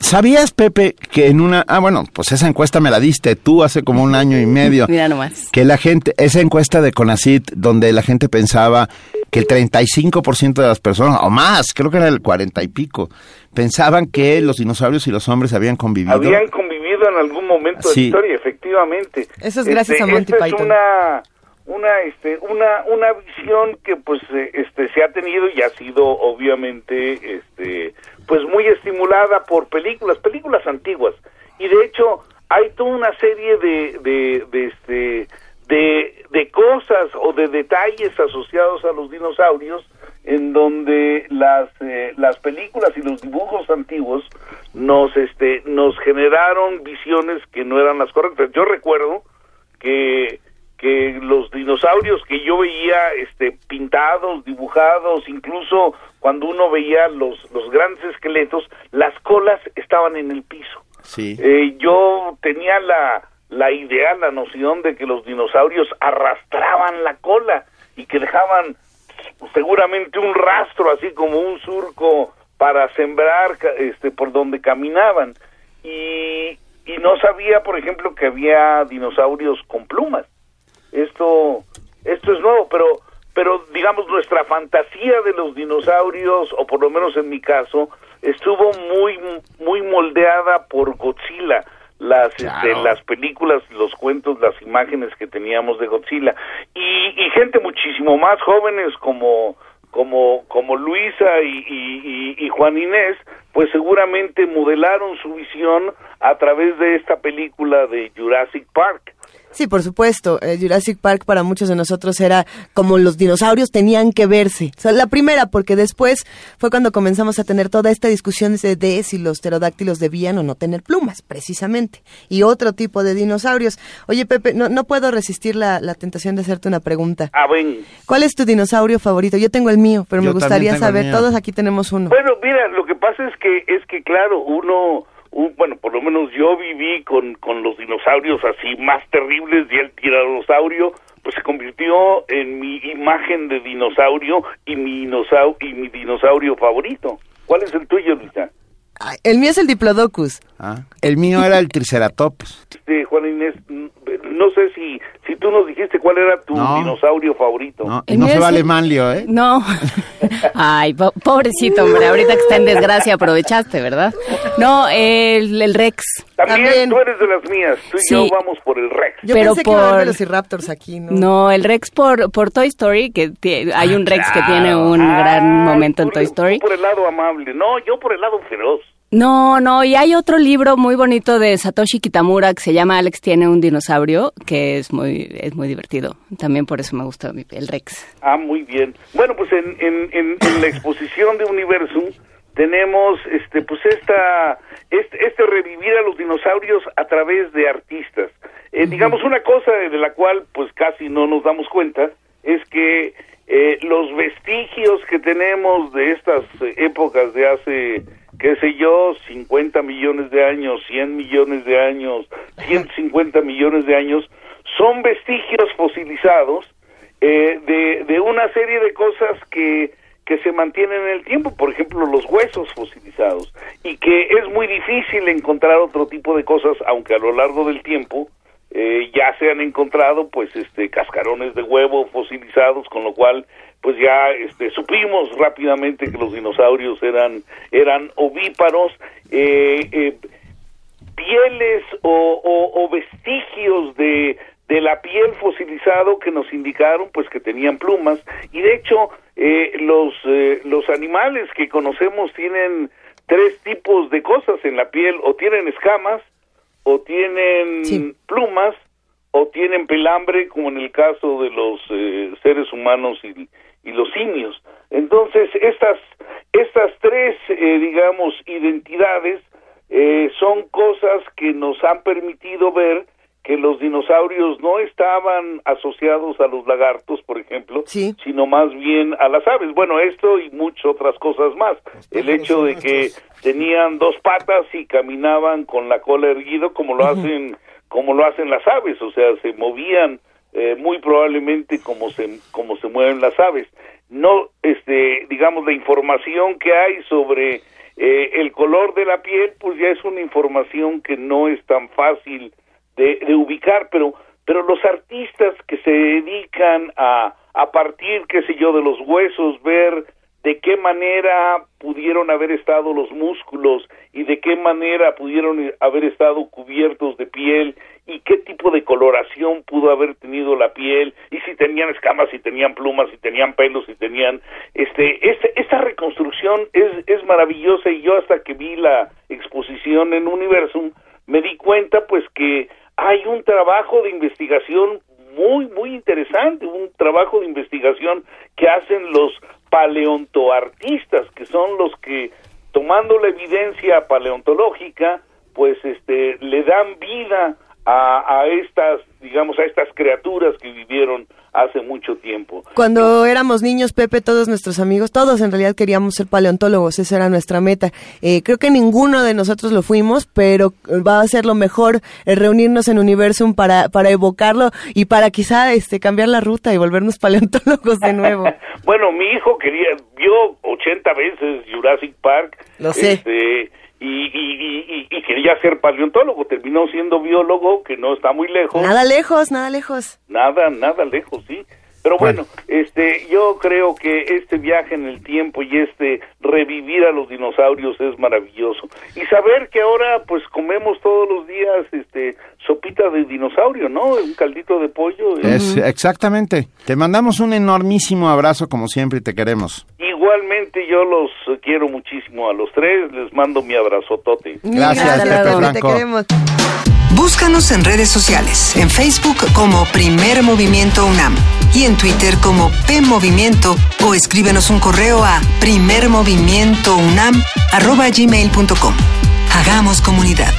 S7: ¿sabías, Pepe, que en una... Ah, bueno, pues esa encuesta me la diste tú hace como un año y medio.
S3: Mira nomás.
S7: Que la gente, esa encuesta de CONACIT, donde la gente pensaba que el 35% de las personas, o más, creo que era el 40 y pico, pensaban que los dinosaurios y los hombres habían convivido.
S15: Habían convivido en algún momento de la historia, efectivamente.
S2: Eso es gracias
S15: Este,
S2: a Monty
S15: esta
S2: Python.
S15: Es una una este una una visión que pues eh, este se ha tenido y ha sido obviamente este pues muy estimulada por películas películas antiguas y de hecho hay toda una serie de de, de este de, de cosas o de detalles asociados a los dinosaurios en donde las eh, las películas y los dibujos antiguos nos este nos generaron visiones que no eran las correctas yo recuerdo que que los dinosaurios que yo veía este pintados, dibujados, incluso cuando uno veía los los grandes esqueletos, las colas estaban en el piso.
S7: Sí.
S15: Eh, yo tenía la la idea, la noción de que los dinosaurios arrastraban la cola y que dejaban seguramente un rastro así como un surco para sembrar este por donde caminaban. Y y no sabía, por ejemplo, que había dinosaurios con plumas. Esto esto es nuevo pero pero digamos nuestra fantasía de los dinosaurios o por lo menos en mi caso estuvo muy muy moldeada por Godzilla las este, las películas los cuentos las imágenes que teníamos de Godzilla. Y, y gente muchísimo más jóvenes como como como Luisa y, y, y- y Juan Inés pues seguramente modelaron su visión a través de esta película de Jurassic Park
S2: Sí, por supuesto. eh, Jurassic Park para muchos de nosotros era como los dinosaurios tenían que verse. O sea, la primera, porque después fue cuando comenzamos a tener toda esta discusión de, de si los pterodáctilos debían o no tener plumas, precisamente. Y otro tipo de dinosaurios. Oye, Pepe, no, no puedo resistir la, la tentación de hacerte una pregunta.
S15: Ah, ven.
S2: ¿Cuál es tu dinosaurio favorito? Yo tengo el mío, pero
S15: Yo
S2: me gustaría saber. Todos aquí tenemos uno.
S15: Bueno, mira, lo que pasa es que es que claro, uno un- bueno, por lo menos yo viví con con los dinosaurios así más terribles y el tiranosaurio pues se convirtió en mi imagen de dinosaurio y mi dinosaurio y mi dinosaurio favorito. ¿Cuál es el tuyo, Luisa?
S2: Ay, El mío es el Diplodocus.
S7: Ah, el mío era el Triceratops.
S15: Este, Juan Inés, no sé si si tú nos dijiste cuál era tu
S7: No.
S15: dinosaurio favorito.
S7: No, y no se vale manlio, ¿eh?
S3: No. Ay, po- pobrecito, hombre. Ahorita que está en desgracia aprovechaste, ¿verdad? No, el, el Rex.
S15: También, tú eres de las mías, tú y
S3: Sí.
S15: yo vamos por el Rex.
S2: Yo
S3: Pero
S2: pensé que iba a haber
S3: por-
S2: velociraptors aquí, ¿no?
S3: No, el Rex por, por Toy Story, que hay un Rex que tiene un
S15: Ah,
S3: gran momento en Toy Story.
S15: Por el lado amable, no, yo por el lado feroz.
S3: No, no, y hay otro libro muy bonito de Satoshi Kitamura que se llama Alex tiene un dinosaurio, que es muy, es muy divertido. También por eso me gusta mi- el Rex.
S15: Ah, muy bien. Bueno, pues en, en, en, en la exposición de Universum tenemos este pues esta este, este revivir a los dinosaurios a través de artistas. Eh, Digamos una cosa de la cual pues casi no nos damos cuenta es que eh, los vestigios que tenemos de estas eh, épocas de hace qué sé yo, 50 millones de años, 100 millones de años, 150 millones de años, son vestigios fosilizados eh, de, de una serie de cosas que, que se mantienen en el tiempo, por ejemplo, los huesos fosilizados, y que es muy difícil encontrar otro tipo de cosas, aunque a lo largo del tiempo eh, ya se han encontrado, pues, este, cascarones de huevo fosilizados, con lo cual, pues ya este, supimos rápidamente que los dinosaurios eran, eran ovíparos, eh, eh, pieles o, o- o vestigios de, de la piel fosilizado que nos indicaron pues que tenían plumas. Y de hecho eh, los eh, los animales que conocemos tienen tres tipos de cosas en la piel. O tienen escamas o tienen plumas o tienen pelambre como en el caso de los eh, seres humanos y, y los simios entonces estas estas tres eh, digamos identidades eh, son cosas que nos han permitido ver que los dinosaurios no estaban asociados a los lagartos, por ejemplo, sino más bien a las aves. Bueno, esto y muchas otras cosas más. El hecho de que tenían dos patas y caminaban con la cola erguido como lo hacen como lo hacen las aves, o sea, se movían eh, muy probablemente como se como se mueven las aves. no, este, digamos, la información que hay sobre eh, el color de la piel, pues ya es una información que no es tan fácil de, de ubicar, pero, pero los artistas que se dedican a, a partir, qué sé yo, de los huesos, ver de qué manera pudieron haber estado los músculos y de qué manera pudieron haber estado cubiertos de piel y qué tipo de coloración pudo haber tenido la piel y si tenían escamas, si tenían plumas, si tenían pelos, si tenían este, este esta reconstrucción es es maravillosa y yo hasta que vi la exposición en Universum me di cuenta pues que hay un trabajo de investigación muy muy interesante, un trabajo de investigación que hacen los paleontoartistas, que son los que tomando la evidencia paleontológica, pues este le dan vida a, a estas, digamos, a estas criaturas que vivieron hace mucho tiempo.
S2: Cuando éramos niños, Pepe, todos nuestros amigos, todos en realidad queríamos ser paleontólogos, esa era nuestra meta. Eh, creo que ninguno de nosotros lo fuimos, pero va a ser lo mejor eh, reunirnos en Universum para, para evocarlo y para quizá este, cambiar la ruta y volvernos paleontólogos de nuevo.
S15: bueno, mi hijo quería, vio 80 veces Jurassic Park.
S2: Lo sé.
S15: Este, y, y, y, y, quería ser paleontólogo, terminó siendo biólogo, que no está muy lejos.
S2: Nada lejos, nada lejos.
S15: Nada, nada lejos, sí. Pero bueno, este, yo creo que este viaje en el tiempo y este revivir a los dinosaurios es maravilloso. Y saber que ahora pues comemos todos los días este sopita de dinosaurio, ¿no? Un caldito de pollo.
S7: Es, exactamente. Te mandamos un enormísimo abrazo como siempre y te queremos.
S15: Igualmente yo los quiero muchísimo a los tres, les mando mi abrazotote.
S7: Gracias, Pepe Franco.
S2: Te queremos.
S14: Búscanos en redes sociales, en Facebook como Primer Movimiento UNAM y en Twitter como P Movimiento o escríbenos un correo a primermovimientounam@gmail.com. Hagamos comunidad.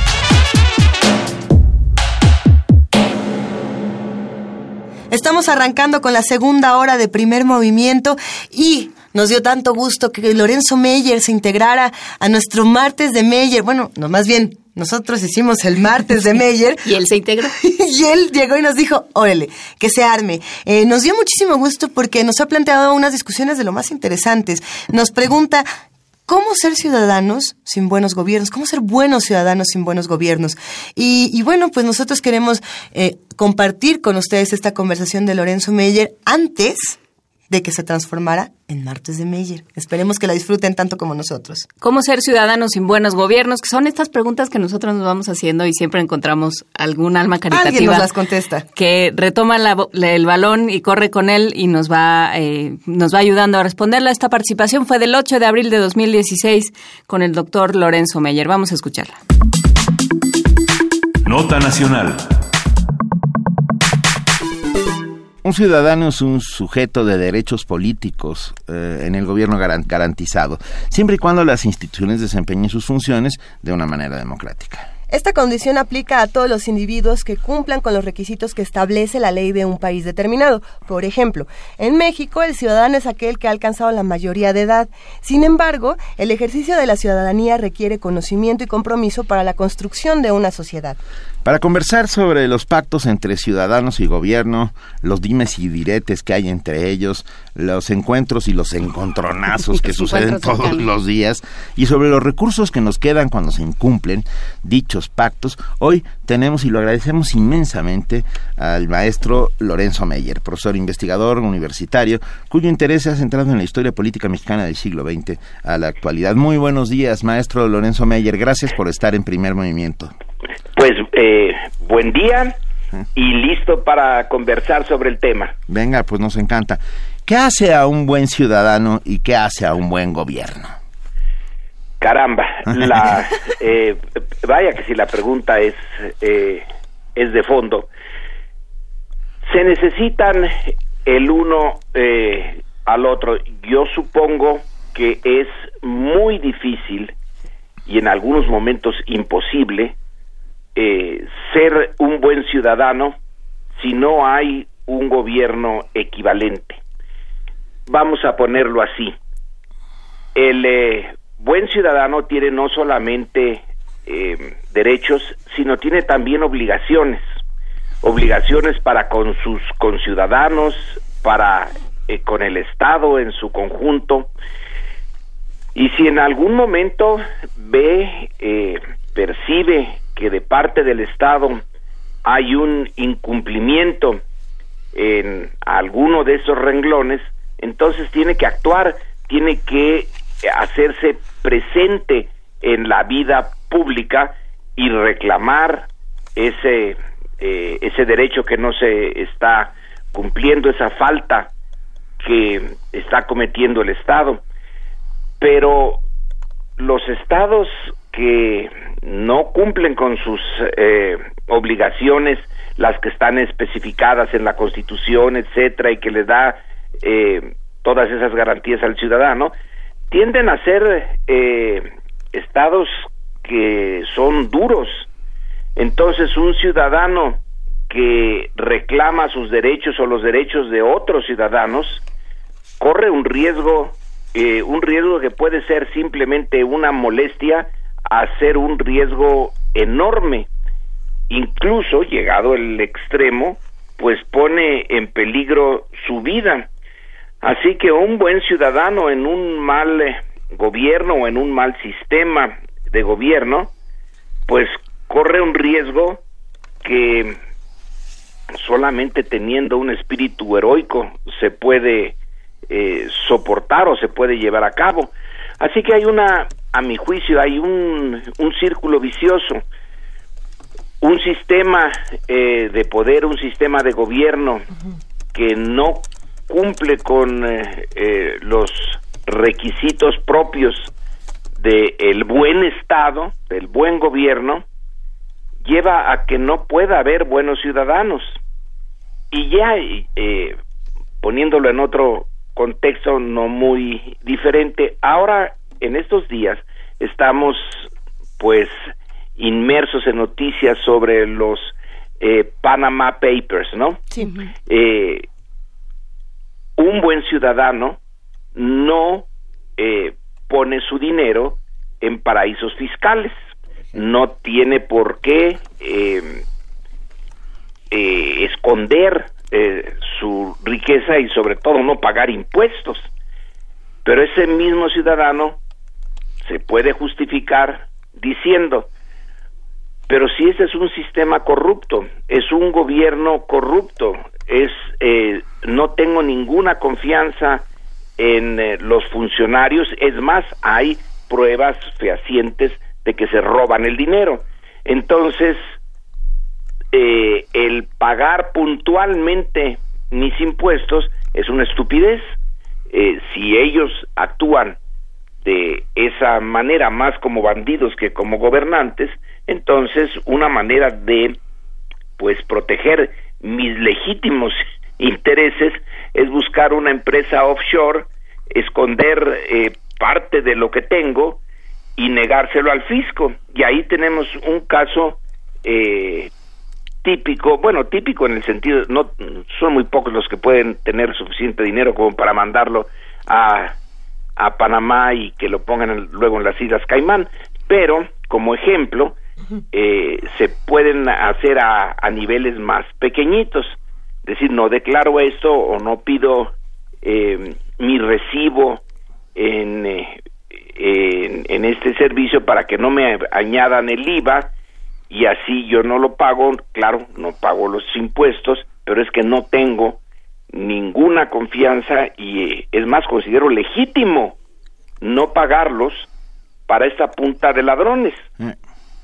S2: Estamos arrancando con la segunda hora de primer movimiento y nos dio tanto gusto que Lorenzo Meyer se integrara a nuestro martes de Meyer. Bueno, no, más bien, nosotros hicimos el martes de Meyer.
S3: y él se integró.
S2: y él llegó y nos dijo, órale, que se arme. Eh, nos dio muchísimo gusto porque nos ha planteado unas discusiones de lo más interesantes. Nos pregunta, ¿Cómo ser ciudadanos sin buenos gobiernos? ¿Cómo ser buenos ciudadanos sin buenos gobiernos? Y, y bueno, pues nosotros queremos eh, compartir con ustedes esta conversación de Lorenzo Meyer antes de que se transformara en Martes de Meyer. Esperemos que la disfruten tanto como nosotros.
S3: ¿Cómo ser ciudadanos sin buenos gobiernos? Que son estas preguntas que nosotros nos vamos haciendo y siempre encontramos algún alma caritativa.
S2: Alguien nos las contesta.
S3: Que retoma la, el balón y corre con él y nos va, eh, nos va ayudando a responderla. Esta participación fue del 8 de abril de 2016 con el doctor Lorenzo Meyer. Vamos a escucharla.
S1: Nota Nacional.
S7: Un ciudadano es un sujeto de derechos políticos eh, en el gobierno garantizado, siempre y cuando las instituciones desempeñen sus funciones de una manera democrática.
S2: Esta condición aplica a todos los individuos que cumplan con los requisitos que establece la ley de un país determinado. Por ejemplo, en México el ciudadano es aquel que ha alcanzado la mayoría de edad. Sin embargo, el ejercicio de la ciudadanía requiere conocimiento y compromiso para la construcción de una sociedad.
S7: Para conversar sobre los pactos entre ciudadanos y gobierno, los dimes y diretes que hay entre ellos, los encuentros y los encontronazos que suceden todos los días, y sobre los recursos que nos quedan cuando se incumplen dichos pactos, hoy tenemos y lo agradecemos inmensamente al maestro Lorenzo Meyer, profesor investigador universitario, cuyo interés se ha centrado en la historia política mexicana del siglo XX a la actualidad. Muy buenos días, maestro Lorenzo Meyer. Gracias por estar en primer movimiento.
S16: Pues eh, buen día y listo para conversar sobre el tema.
S7: Venga, pues nos encanta. ¿Qué hace a un buen ciudadano y qué hace a un buen gobierno?
S16: Caramba, la, eh, vaya que si la pregunta es, eh, es de fondo. Se necesitan el uno eh, al otro. Yo supongo que es muy difícil y en algunos momentos imposible eh, ser un buen ciudadano si no hay un gobierno equivalente. Vamos a ponerlo así. El eh, buen ciudadano tiene no solamente eh, derechos, sino tiene también obligaciones. Obligaciones para con sus conciudadanos, para eh, con el Estado en su conjunto. Y si en algún momento ve, eh, percibe que de parte del Estado hay un incumplimiento en alguno de esos renglones, entonces tiene que actuar, tiene que hacerse presente en la vida pública y reclamar ese eh, ese derecho que no se está cumpliendo, esa falta que está cometiendo el Estado. Pero los estados que no cumplen con sus eh, obligaciones, las que están especificadas en la Constitución, etcétera, y que le da eh, todas esas garantías al ciudadano, tienden a ser eh, estados que son duros. Entonces, un ciudadano que reclama sus derechos o los derechos de otros ciudadanos corre un riesgo, eh, un riesgo que puede ser simplemente una molestia a ser un riesgo enorme. Incluso, llegado el extremo, pues pone en peligro su vida. Así que un buen ciudadano en un mal eh, gobierno o en un mal sistema de gobierno, pues corre un riesgo que solamente teniendo un espíritu heroico se puede eh, soportar o se puede llevar a cabo. Así que hay una, a mi juicio, hay un, un círculo vicioso, un sistema eh, de poder, un sistema de gobierno que no cumple con eh, los requisitos propios del buen Estado, del buen gobierno, lleva a que no pueda haber buenos ciudadanos. Y ya eh, poniéndolo en otro contexto no muy diferente, ahora en estos días estamos pues inmersos en noticias sobre los eh, Panama Papers, ¿no?
S2: Sí.
S16: Eh, un buen ciudadano no eh, pone su dinero en paraísos fiscales no tiene por qué eh, eh, esconder eh, su riqueza y sobre todo no pagar impuestos. Pero ese mismo ciudadano se puede justificar diciendo, pero si ese es un sistema corrupto, es un gobierno corrupto, es no tengo ninguna confianza en los funcionarios, es más, hay pruebas fehacientes de que se roban el dinero. Entonces, eh, el pagar puntualmente mis impuestos es una estupidez. Eh, si ellos actúan de esa manera más como bandidos que como gobernantes, entonces una manera de pues proteger mis legítimos intereses es buscar una empresa offshore, esconder eh, parte de lo que tengo y negárselo al fisco. Y ahí tenemos un caso eh, típico, bueno, típico en el sentido, no son muy pocos los que pueden tener suficiente dinero como para mandarlo a, a Panamá y que lo pongan luego en las Islas Caimán, pero como ejemplo, eh, se pueden hacer a, a niveles más pequeñitos, es decir, no declaro esto o no pido eh, mi recibo en eh, en, este servicio para que no me añadan el IVA y así yo no lo pago, claro, no pago los impuestos, pero es que no tengo ninguna confianza y eh, es más, considero legítimo no pagarlos para esta punta de ladrones.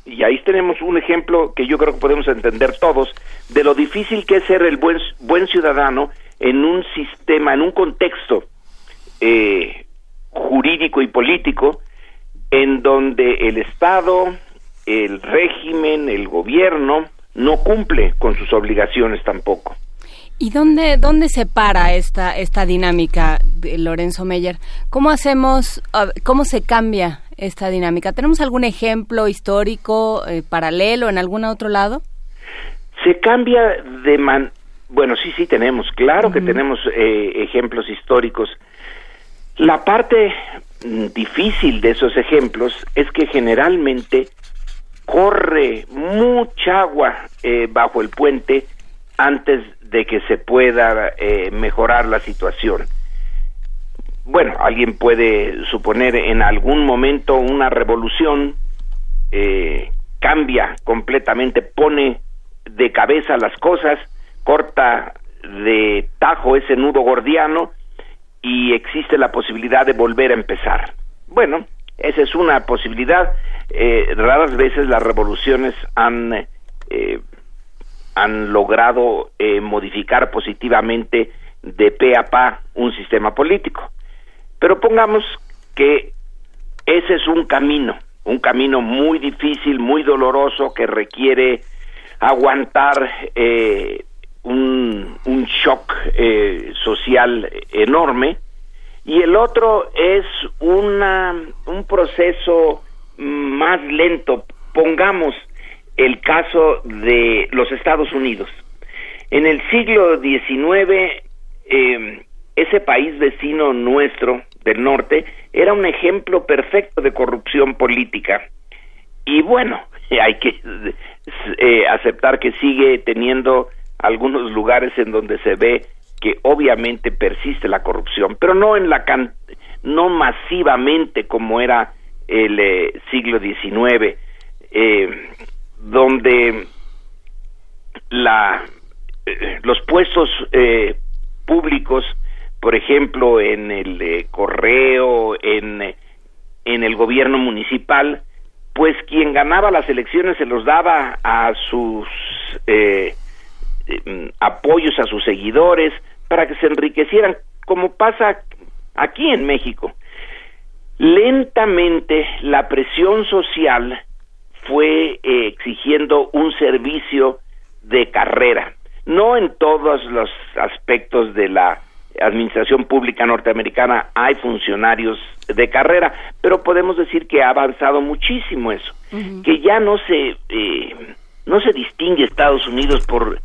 S16: Y ahí tenemos un ejemplo que yo creo que podemos entender todos de lo difícil que es ser el buen, buen ciudadano en un sistema, en un contexto eh, jurídico y político en donde el Estado, el régimen, el gobierno no cumple con sus obligaciones tampoco.
S3: ¿Y dónde, dónde se para esta, esta dinámica, Lorenzo Meyer? ¿Cómo hacemos, cómo se cambia esta dinámica? ¿Tenemos algún ejemplo histórico eh, paralelo en algún otro lado?
S16: Se cambia de man... Bueno, sí, sí tenemos, claro que tenemos eh, ejemplos históricos la parte mm, difícil de esos ejemplos es que generalmente corre mucha agua eh, bajo el puente antes de que se pueda eh, mejorar la situación. Bueno, alguien puede suponer en algún momento una revolución eh, cambia completamente, pone de cabeza las cosas, corta de tajo ese nudo gordiano y existe la posibilidad de volver a empezar. Bueno, esa es una posibilidad. Eh, raras veces las revoluciones han eh, han logrado eh, modificar positivamente de pe a pa un sistema político. Pero pongamos que ese es un camino, un camino muy difícil, muy doloroso, que requiere aguantar eh, un, shock eh, social enorme, y el otro es una, un proceso más lento. Pongamos el caso de los Estados Unidos. En el siglo XIX, eh, ese país vecino nuestro del norte era un ejemplo perfecto de corrupción política. Y bueno, hay que eh, aceptar que sigue teniendo algunos lugares en donde se ve que obviamente persiste la corrupción, pero no en la can no masivamente como era el eh, siglo XIX. Eh, donde la, eh, los puestos públicos, por ejemplo, en el eh, correo, en, en el gobierno municipal, pues quien ganaba las elecciones se los daba a sus mm, apoyos, a sus seguidores, para que se enriquecieran, como pasa aquí en México. Lentamente la presión social fue eh, exigiendo un servicio de carrera. No en todos los aspectos de la administración pública norteamericana hay funcionarios de carrera, pero podemos decir que ha avanzado muchísimo eso, que ya no se eh, no se distingue Estados Unidos por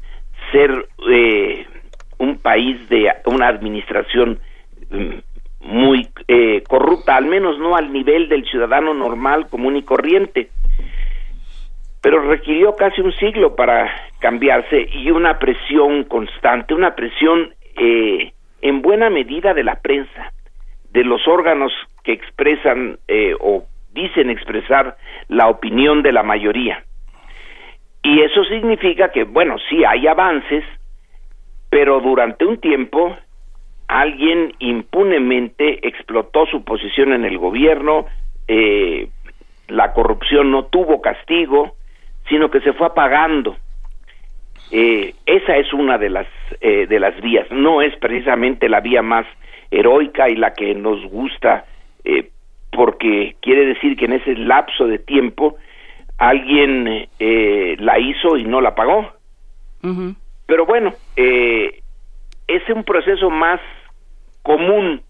S16: ser eh, un país de una administración mm, muy corrupta, al menos no al nivel del ciudadano normal, común y corriente. Pero requirió casi un siglo para cambiarse y una presión constante, una presión eh, en buena medida de la prensa, de los órganos que expresan eh, o dicen expresar la opinión de la mayoría. Y eso significa que, bueno, sí hay avances, pero durante un tiempo alguien impunemente explotó su posición en el gobierno, eh, la corrupción no tuvo castigo, sino que se fue apagando. Eh, esa es una de las eh, de las vías. No es precisamente la vía más heroica y la que nos gusta, eh, porque quiere decir que en ese lapso de tiempo alguien la hizo y no la pagó. Pero bueno, es un proceso más común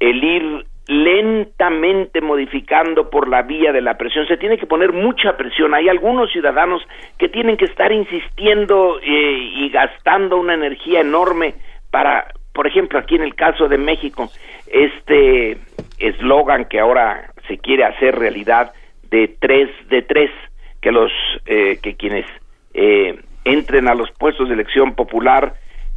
S16: el ir lentamente modificando por la vía de la presión. Se tiene que poner mucha presión. Hay algunos ciudadanos que tienen que estar insistiendo eh, y gastando una energía enorme para, por ejemplo, aquí en el caso de México, este eslogan que ahora se quiere hacer realidad de tres de tres, que los eh, que quienes eh, entren a los puestos de elección popular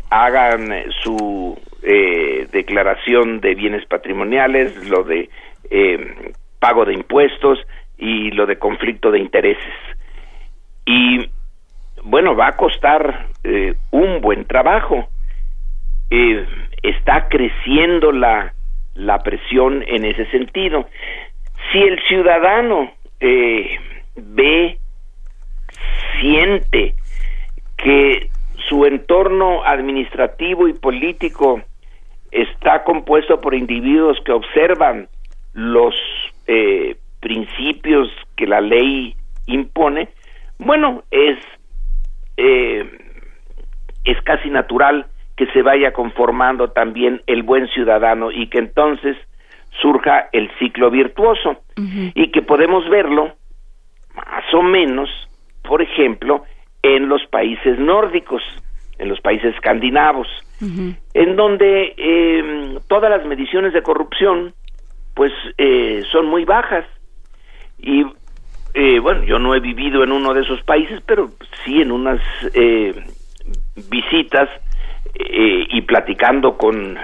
S16: hagan su eh, declaración de bienes patrimoniales, lo de eh, pago de impuestos y lo de conflicto de intereses. Y bueno, va a costar eh, un buen trabajo. está creciendo la, la presión en ese sentido. Si el ciudadano ve, siente que su entorno administrativo y político está compuesto por individuos que observan los eh, principios que la ley impone, bueno, es, eh, es casi natural que se vaya conformando también el buen ciudadano y que entonces surja el ciclo virtuoso. Y que podemos verlo más o menos, por ejemplo, en los países nórdicos, en los países escandinavos, en donde eh, todas las mediciones de corrupción pues eh, son muy bajas. Y eh, bueno yo no he vivido en uno de esos países pero sí en unas visitas eh, y platicando con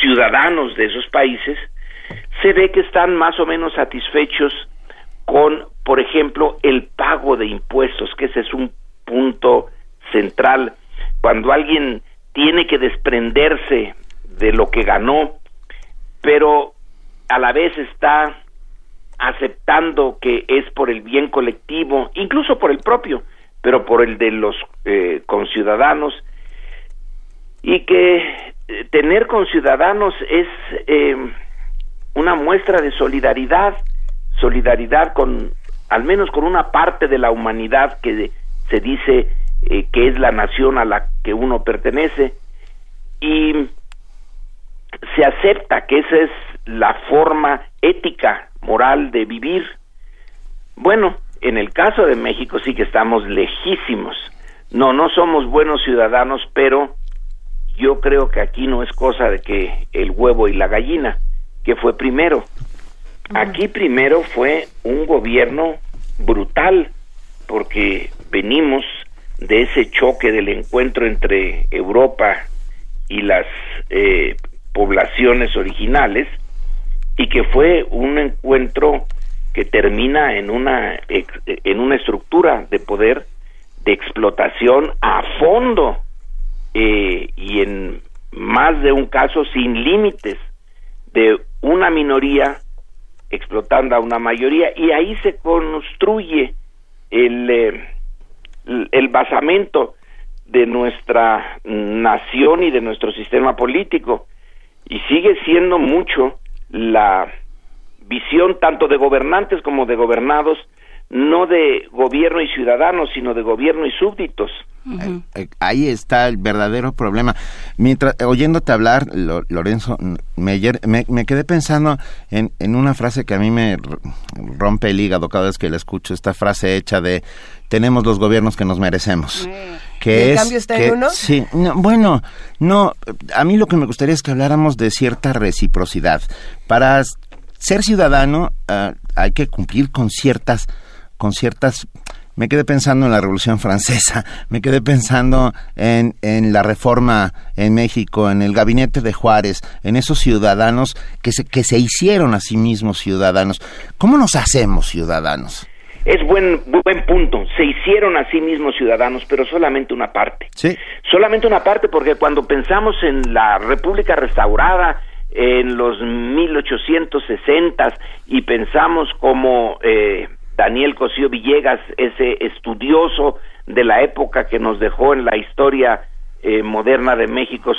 S16: ciudadanos de esos países, se ve que están más o menos satisfechos con, por ejemplo, el pago de impuestos, que ese es un punto central. Cuando alguien tiene que desprenderse de lo que ganó, pero a la vez está aceptando que es por el bien colectivo, incluso por el propio, pero por el de los eh, conciudadanos, y que eh, tener conciudadanos es eh, una muestra de solidaridad, solidaridad con, al menos con una parte de la humanidad que se dice que es la nación a la que uno pertenece, y se acepta que esa es la forma ética, moral de vivir. Bueno, en el caso de México sí que estamos lejísimos. No, no somos buenos ciudadanos, pero yo creo que aquí no es cosa de que el huevo y la gallina, que fue primero. Aquí primero fue un gobierno brutal, porque venimos de ese choque del encuentro entre Europa y las eh, poblaciones originales y que fue un encuentro que termina en una en una estructura de poder de explotación a fondo eh, y en más de un caso sin límites de una minoría explotando a una mayoría y ahí se construye el, eh, el basamento de nuestra nación y de nuestro sistema político y sigue siendo mucho la visión tanto de gobernantes como de gobernados, no de gobierno y ciudadanos, sino de gobierno y súbditos.
S7: Eh, eh, ahí está el verdadero problema. Mientras oyéndote hablar, Lorenzo Meyer, me, me, quedé pensando en, en, una frase que a mí me rompe el hígado cada vez que la escucho, esta frase hecha de tenemos los gobiernos que nos merecemos. Que
S2: es, cambio está en uno?
S7: Sí, bueno, no, a mí lo que me gustaría es que habláramos de cierta reciprocidad. Para ser ciudadano uh, hay que cumplir con ciertas, con ciertas me quedé pensando en la Revolución Francesa, me quedé pensando en, en, la reforma en México, en el gabinete de Juárez, en esos ciudadanos que se, que se hicieron a sí mismos ciudadanos. ¿Cómo nos hacemos ciudadanos?
S16: Es buen, buen punto. Se hicieron a sí mismos ciudadanos, pero solamente una parte.
S7: Sí.
S16: Solamente una parte, porque cuando pensamos en la República restaurada, en los 1860 y pensamos como eh, Daniel Cosío Villegas, ese estudioso de la época que nos dejó en la historia eh, moderna de México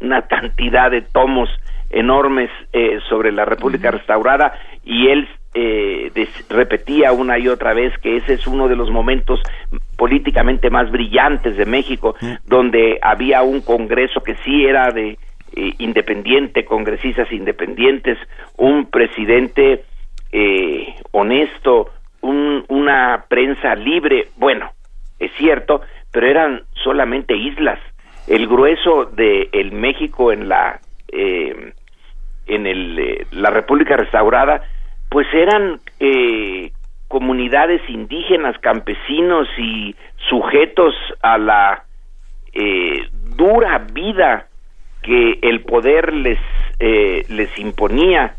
S16: una cantidad de tomos enormes eh, sobre la República restaurada y él eh, repetía una y otra vez que ese es uno de los momentos políticamente más brillantes de México, donde había un Congreso que sí era de eh, independiente, congresistas independientes, un presidente eh, honesto, una prensa libre, bueno, es cierto, pero eran solamente islas. El grueso de el México en la en el, la República restaurada pues eran eh, comunidades indígenas, campesinos y sujetos a la eh, dura vida que el poder les, eh, les imponía.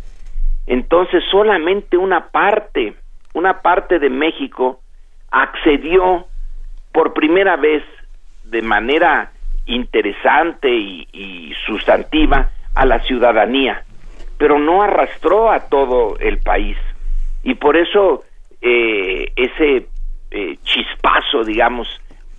S16: Entonces solamente una parte, una parte de México accedió por primera vez de manera interesante y, y sustantiva a la ciudadanía pero no arrastró a todo el país. Y por eso eh, ese eh, chispazo, digamos,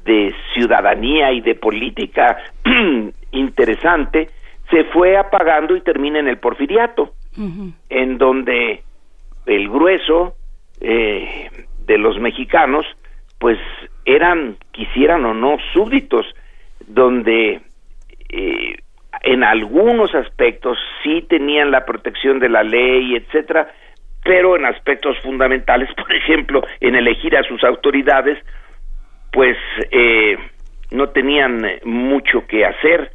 S16: de ciudadanía y de política interesante se fue apagando y termina en el porfiriato, en donde el grueso eh, de los mexicanos, pues eran, quisieran o no, súbditos, donde en algunos aspectos sí tenían la protección de la ley, etcétera, pero en aspectos fundamentales, por ejemplo, en elegir a sus autoridades, pues eh, no tenían mucho que hacer.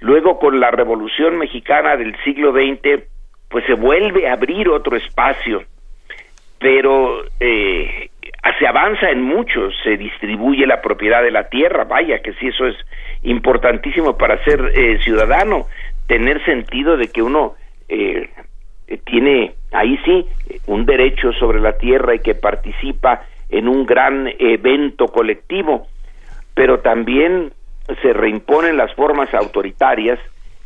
S16: Luego, con la Revolución Mexicana del siglo XX, pues se vuelve a abrir otro espacio, pero eh, se avanza en mucho, se distribuye la propiedad de la tierra, vaya que sí, eso es importantísimo para ser eh, ciudadano, tener sentido de que uno eh, tiene ahí sí un derecho sobre la tierra y que participa en un gran evento colectivo, pero también se reimponen las formas autoritarias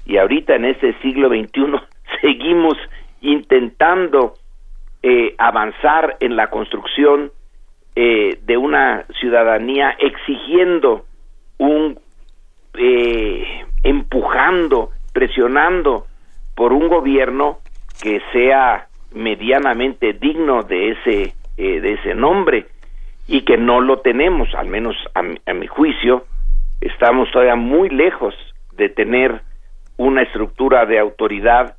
S16: y ahorita en este siglo XXI seguimos intentando eh, avanzar en la construcción eh, de una ciudadanía exigiendo un eh, empujando presionando por un gobierno que sea medianamente digno de ese de ese nombre y que no lo tenemos al menos a mi juicio. Estamos todavía muy lejos de tener una estructura de autoridad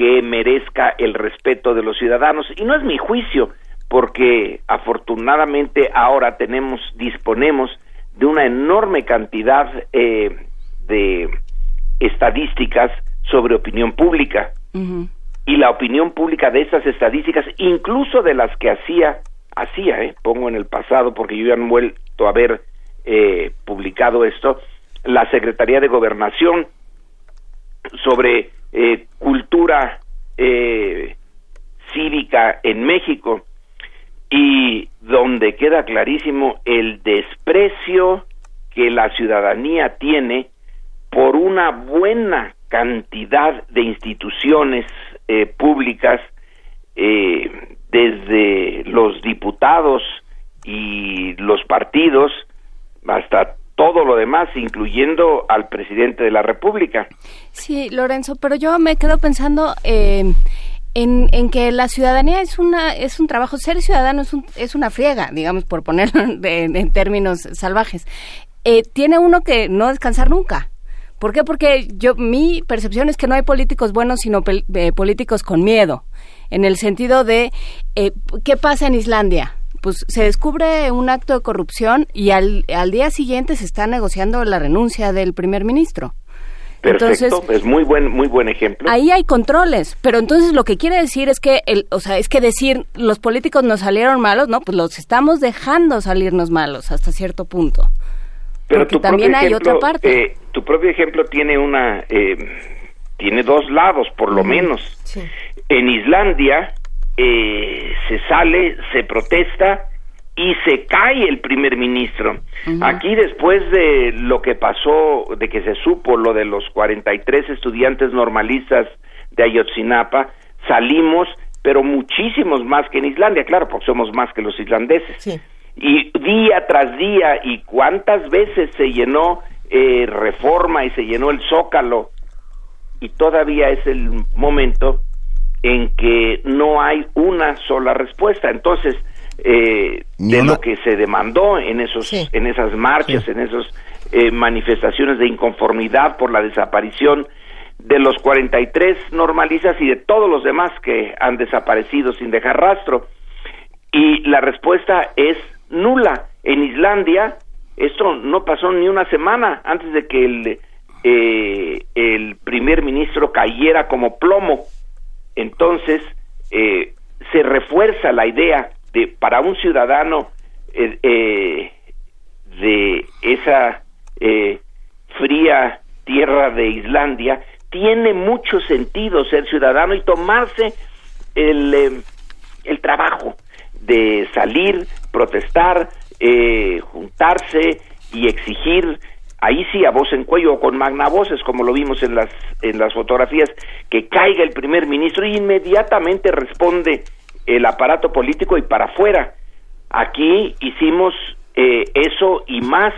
S16: que merezca el respeto de los ciudadanos. Y no es mi juicio, porque afortunadamente ahora tenemos, disponemos de una enorme cantidad eh, de estadísticas sobre opinión pública. Y la opinión pública de esas estadísticas, incluso de las que hacía, hacía, eh, pongo en el pasado, porque yo ya no he vuelto a ver eh, publicado esto, la Secretaría de Gobernación sobre eh, cultura eh, cívica en México. Y donde queda clarísimo el desprecio que la ciudadanía tiene por una buena cantidad de instituciones eh, públicas desde los diputados y los partidos hasta todo lo demás, incluyendo al presidente de la República.
S3: Sí, Lorenzo, pero yo me quedo pensando eh, en, en, que la ciudadanía es una es un trabajo, ser ciudadano es, un, es una friega, digamos, por ponerlo en términos salvajes. Eh, tiene uno que no descansar nunca. ¿Por qué? Porque yo mi percepción es que no hay políticos buenos, sino eh, políticos con miedo, en el sentido de ¿qué pasa en Islandia? Pues se descubre un acto de corrupción y al, al día siguiente se está negociando la renuncia del primer ministro.
S16: Perfecto, es muy buen muy buen ejemplo.
S3: Ahí hay controles, pero entonces lo que quiere decir es que el, o sea, es que decir los políticos nos salieron malos, no, pues los estamos dejando salirnos malos hasta cierto punto.
S16: Pero también hay otra parte. Eh, tu propio ejemplo tiene una eh, tiene dos lados por lo menos. En Islandia eh, se sale, se protesta y se cae el primer ministro. Aquí después de lo que pasó, de que se supo lo de los 43 estudiantes normalistas de Ayotzinapa, salimos, pero muchísimos más que en Islandia, claro, porque somos más que los islandeses. Y día tras día, y cuántas veces se llenó eh, reforma y se llenó el zócalo, y todavía es el momento en que no hay una sola respuesta. Entonces, eh, de lo que se demandó en esos, en esas marchas, en esas eh, manifestaciones de inconformidad por la desaparición de los 43 normalistas y de todos los demás que han desaparecido sin dejar rastro. Y la respuesta es nula. En Islandia, esto no pasó ni una semana antes de que el, eh, el primer ministro cayera como plomo entonces eh, se refuerza la idea de para un ciudadano eh, eh, de esa fría tierra de Islandia tiene mucho sentido ser ciudadano y tomarse el, el trabajo de salir, protestar, juntarse y exigir ahí sí a voz en cuello o con magnavoces como lo vimos en las en las fotografías que caiga el primer ministro y inmediatamente responde el aparato político y para afuera aquí hicimos eh, eso y más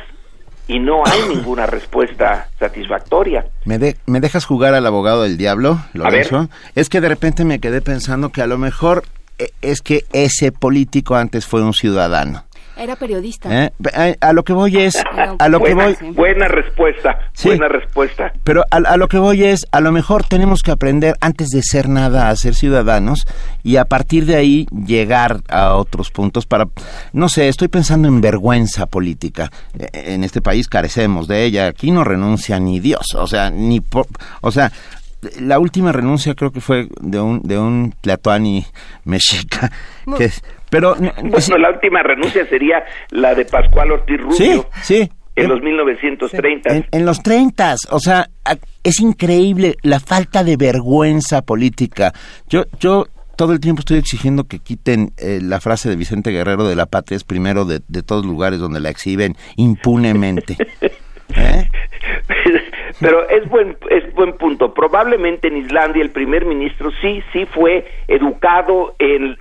S16: y no hay ninguna respuesta satisfactoria.
S7: ¿Me, ¿Me dejas jugar al abogado del diablo, Lorenzo? Es que de repente me quedé pensando que a lo mejor eh, es que ese político antes fue un ciudadano.
S3: Era periodista.
S7: ¿Eh? A lo que voy es, a lo
S16: buena,
S7: que
S16: voy. Buena respuesta, buena respuesta.
S7: Pero a, lo que voy es, a lo mejor tenemos que aprender antes de ser nada a ser ciudadanos y a partir de ahí llegar a otros puntos para, no sé, estoy pensando en vergüenza política. E, en este país carecemos de ella. Aquí no renuncia ni Dios, o sea, ni, o sea, la última renuncia creo que fue de un de un Tlatoani mexica que pero
S16: bueno, la última renuncia sería la de Pascual Ortiz Rubio.
S7: Sí, sí.
S16: En, los 1930.
S7: En, en los 30, o sea, es increíble la falta de vergüenza política. Yo yo todo el tiempo estoy exigiendo que quiten eh, la frase de Vicente Guerrero de la patria es primero de, de todos lugares donde la exhiben impunemente. ¿Eh?
S16: Pero es buen, es buen punto. Probablemente en Islandia el primer ministro sí, sí fue educado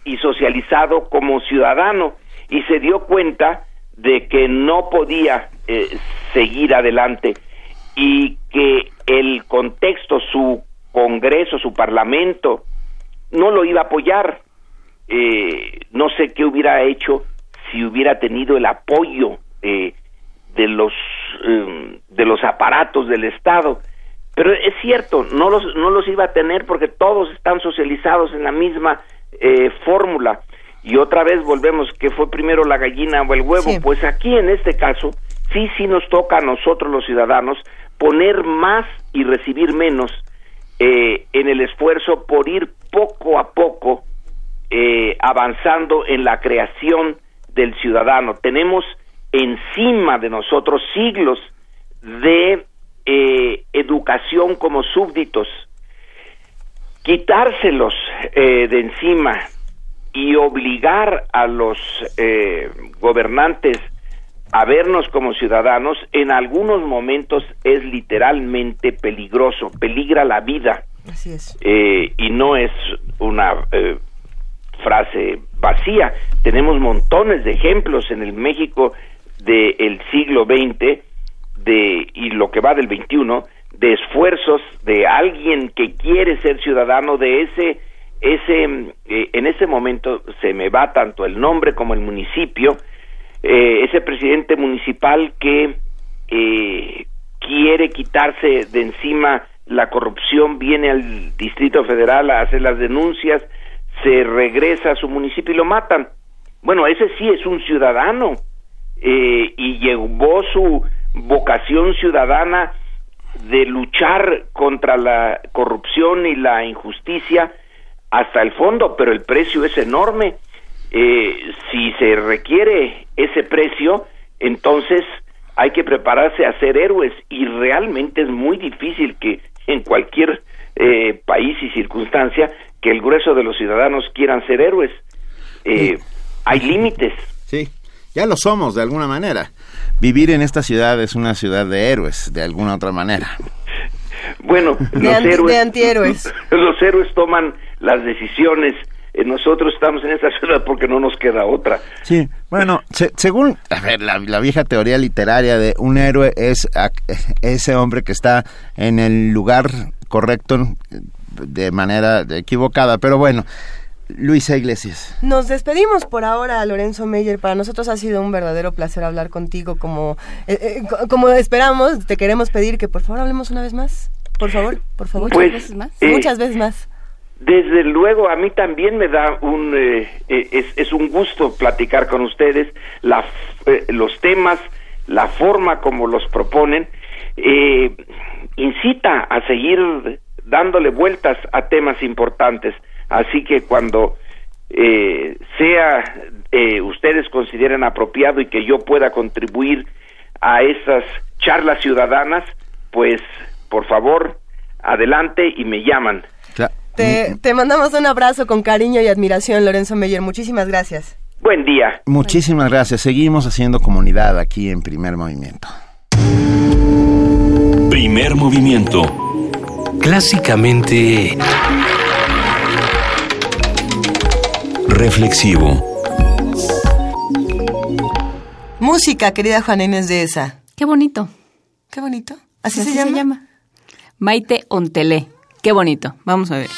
S16: y socializado como ciudadano y se dio cuenta de que no podía eh, seguir adelante y que el contexto, su Congreso, su Parlamento, no lo iba a apoyar. Eh, no sé qué hubiera hecho si hubiera tenido el apoyo eh, de los em, de los aparatos del Estado. Pero es cierto, no los, no los iba a tener porque todos están socializados en la misma eh, fórmula. Y otra vez volvemos, que fue primero la gallina o el huevo. Pues aquí en este caso, sí, sí nos toca a nosotros los ciudadanos poner más y recibir menos eh, en el esfuerzo por ir poco a poco eh, avanzando en la creación del ciudadano. Tenemos encima de nosotros siglos de eh, educación como súbditos. Quitárselos eh, de encima y obligar a los eh, gobernantes a vernos como ciudadanos en algunos momentos es literalmente peligroso, peligra la vida.
S2: Así es.
S16: y no es una frase vacía. Tenemos montones de ejemplos en el México del siglo XX de, y lo que va del XXI de esfuerzos de alguien que quiere ser ciudadano de ese ese eh, en ese momento se me va tanto el nombre como el municipio eh, ese presidente municipal que eh, quiere quitarse de encima la corrupción viene al distrito federal a hacer las denuncias se regresa a su municipio y lo matan. Bueno ese sí es un ciudadano eh, y llevó su vocación ciudadana de luchar contra la corrupción y la injusticia hasta el fondo, pero el precio es enorme. Eh, si se requiere ese precio, entonces hay que prepararse a ser héroes y realmente es muy difícil que en cualquier eh, país y circunstancia que el grueso de los ciudadanos quieran ser héroes. Hay límites.
S7: Sí ya lo somos de alguna manera. Vivir en esta ciudad es una ciudad de héroes, de alguna otra manera.
S16: Bueno,
S2: los héroes, antihéroes.
S16: Los héroes toman las decisiones. Eh, nosotros estamos en esta ciudad porque no nos queda otra.
S7: Sí, bueno, según a ver, la, la, vieja teoría literaria de un héroe es ese hombre que está en el lugar correcto de manera equivocada, pero bueno, Luisa Iglesias.
S2: Nos despedimos por ahora, Lorenzo Meyer. Para nosotros ha sido un verdadero placer hablar contigo. Como, eh, eh, como esperamos, te queremos pedir que por favor hablemos una vez más. Por favor, por favor.
S16: Pues,
S2: muchas veces más. Muchas veces más.
S16: Desde luego, a mí también me da un eh, es, es, un gusto platicar con ustedes la, los temas, la forma como los proponen, incita a seguir dándole vueltas a temas importantes. Así que cuando eh, sea eh, ustedes consideren apropiado y que yo pueda contribuir a esas charlas ciudadanas, pues por favor, adelante y me llaman.
S2: Te, te mandamos un abrazo con cariño y admiración, Lorenzo Meyer. Muchísimas gracias.
S16: Buen día.
S7: Muchísimas gracias. Seguimos haciendo comunidad aquí en Primer Movimiento.
S1: Primer Movimiento.
S17: Clásicamente reflexivo.
S2: Música, querida Juana Inés de esa.
S3: Qué bonito.
S2: Qué bonito. ¿Así, se, llama? se llama?
S3: Maite Ontelé. Qué bonito. Vamos a ver.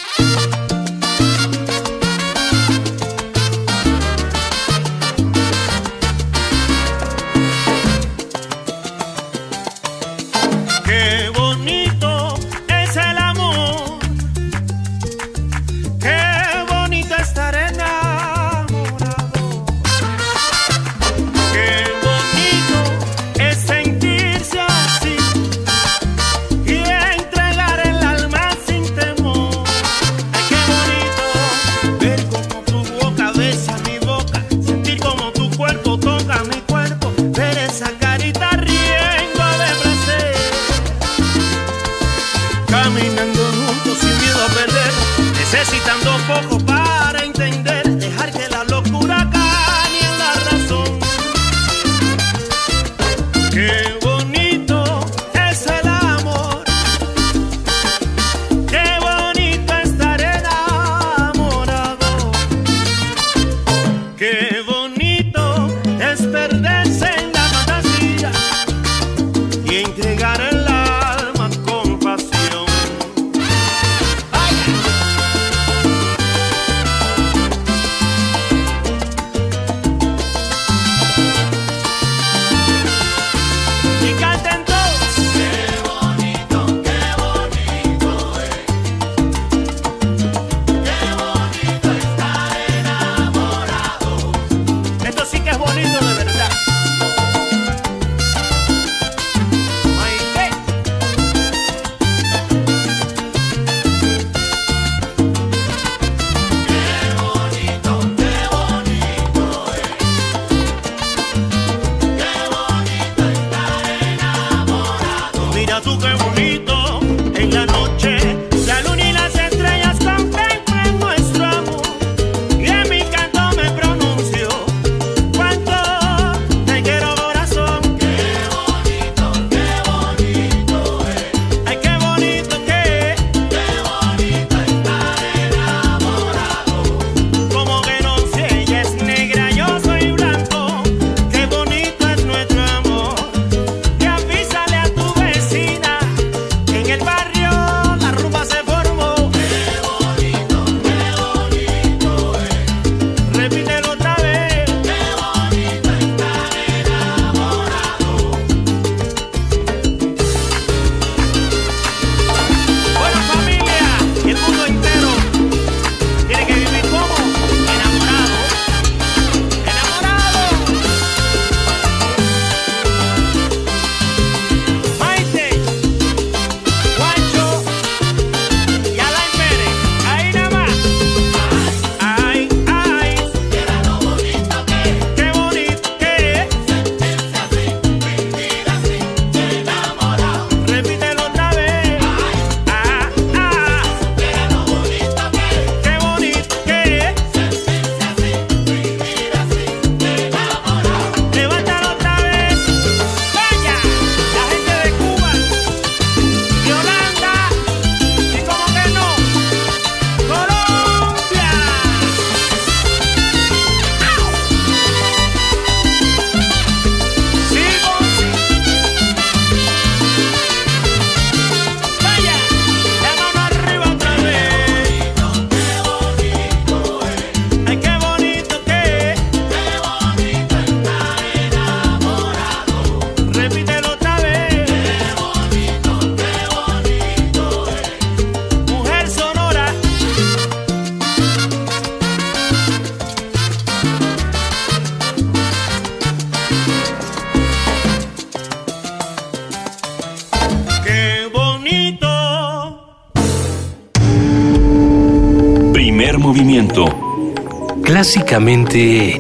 S17: Clásicamente...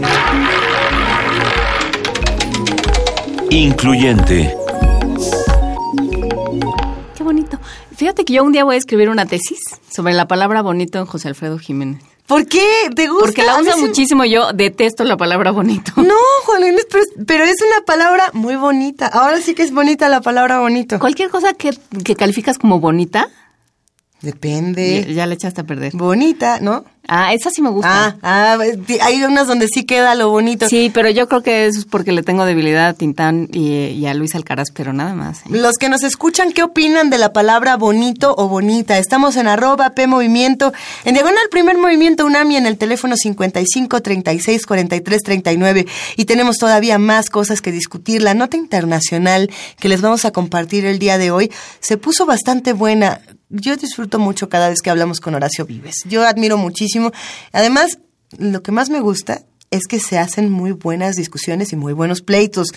S1: Incluyente.
S3: Qué bonito. Fíjate que yo un día voy a escribir una tesis sobre la palabra bonito en José Alfredo Jiménez.
S2: ¿Por qué? ¿Te gusta?
S3: Porque la usa muchísimo. Yo detesto la palabra bonito.
S2: No, Juan Inés, pero, pero, es una palabra muy bonita. Ahora sí que es bonita la palabra bonito.
S3: Cualquier cosa que, que calificas como bonita.
S2: Depende.
S3: Ya, ya, le echaste a perder.
S2: Bonita, ¿no?
S3: Ah, esa sí me gusta.
S2: Ah, ah, hay unas donde sí queda lo bonito.
S3: Sí, pero yo creo que eso es porque le tengo debilidad a Tintán y, a Luis Alcaraz, pero nada más. ¿eh?
S2: Los que nos escuchan, ¿qué opinan de la palabra bonito o bonita? Estamos en arroba P Movimiento, en diagonal primer movimiento UNAMI en el teléfono 55 36 43 39 y tenemos todavía más cosas que discutir. La nota internacional que les vamos a compartir el día de hoy se puso bastante buena yo disfruto mucho cada vez que hablamos con Horacio Vives. Yo admiro muchísimo. Además, lo que más me gusta es que se hacen muy buenas discusiones y muy buenos pleitos.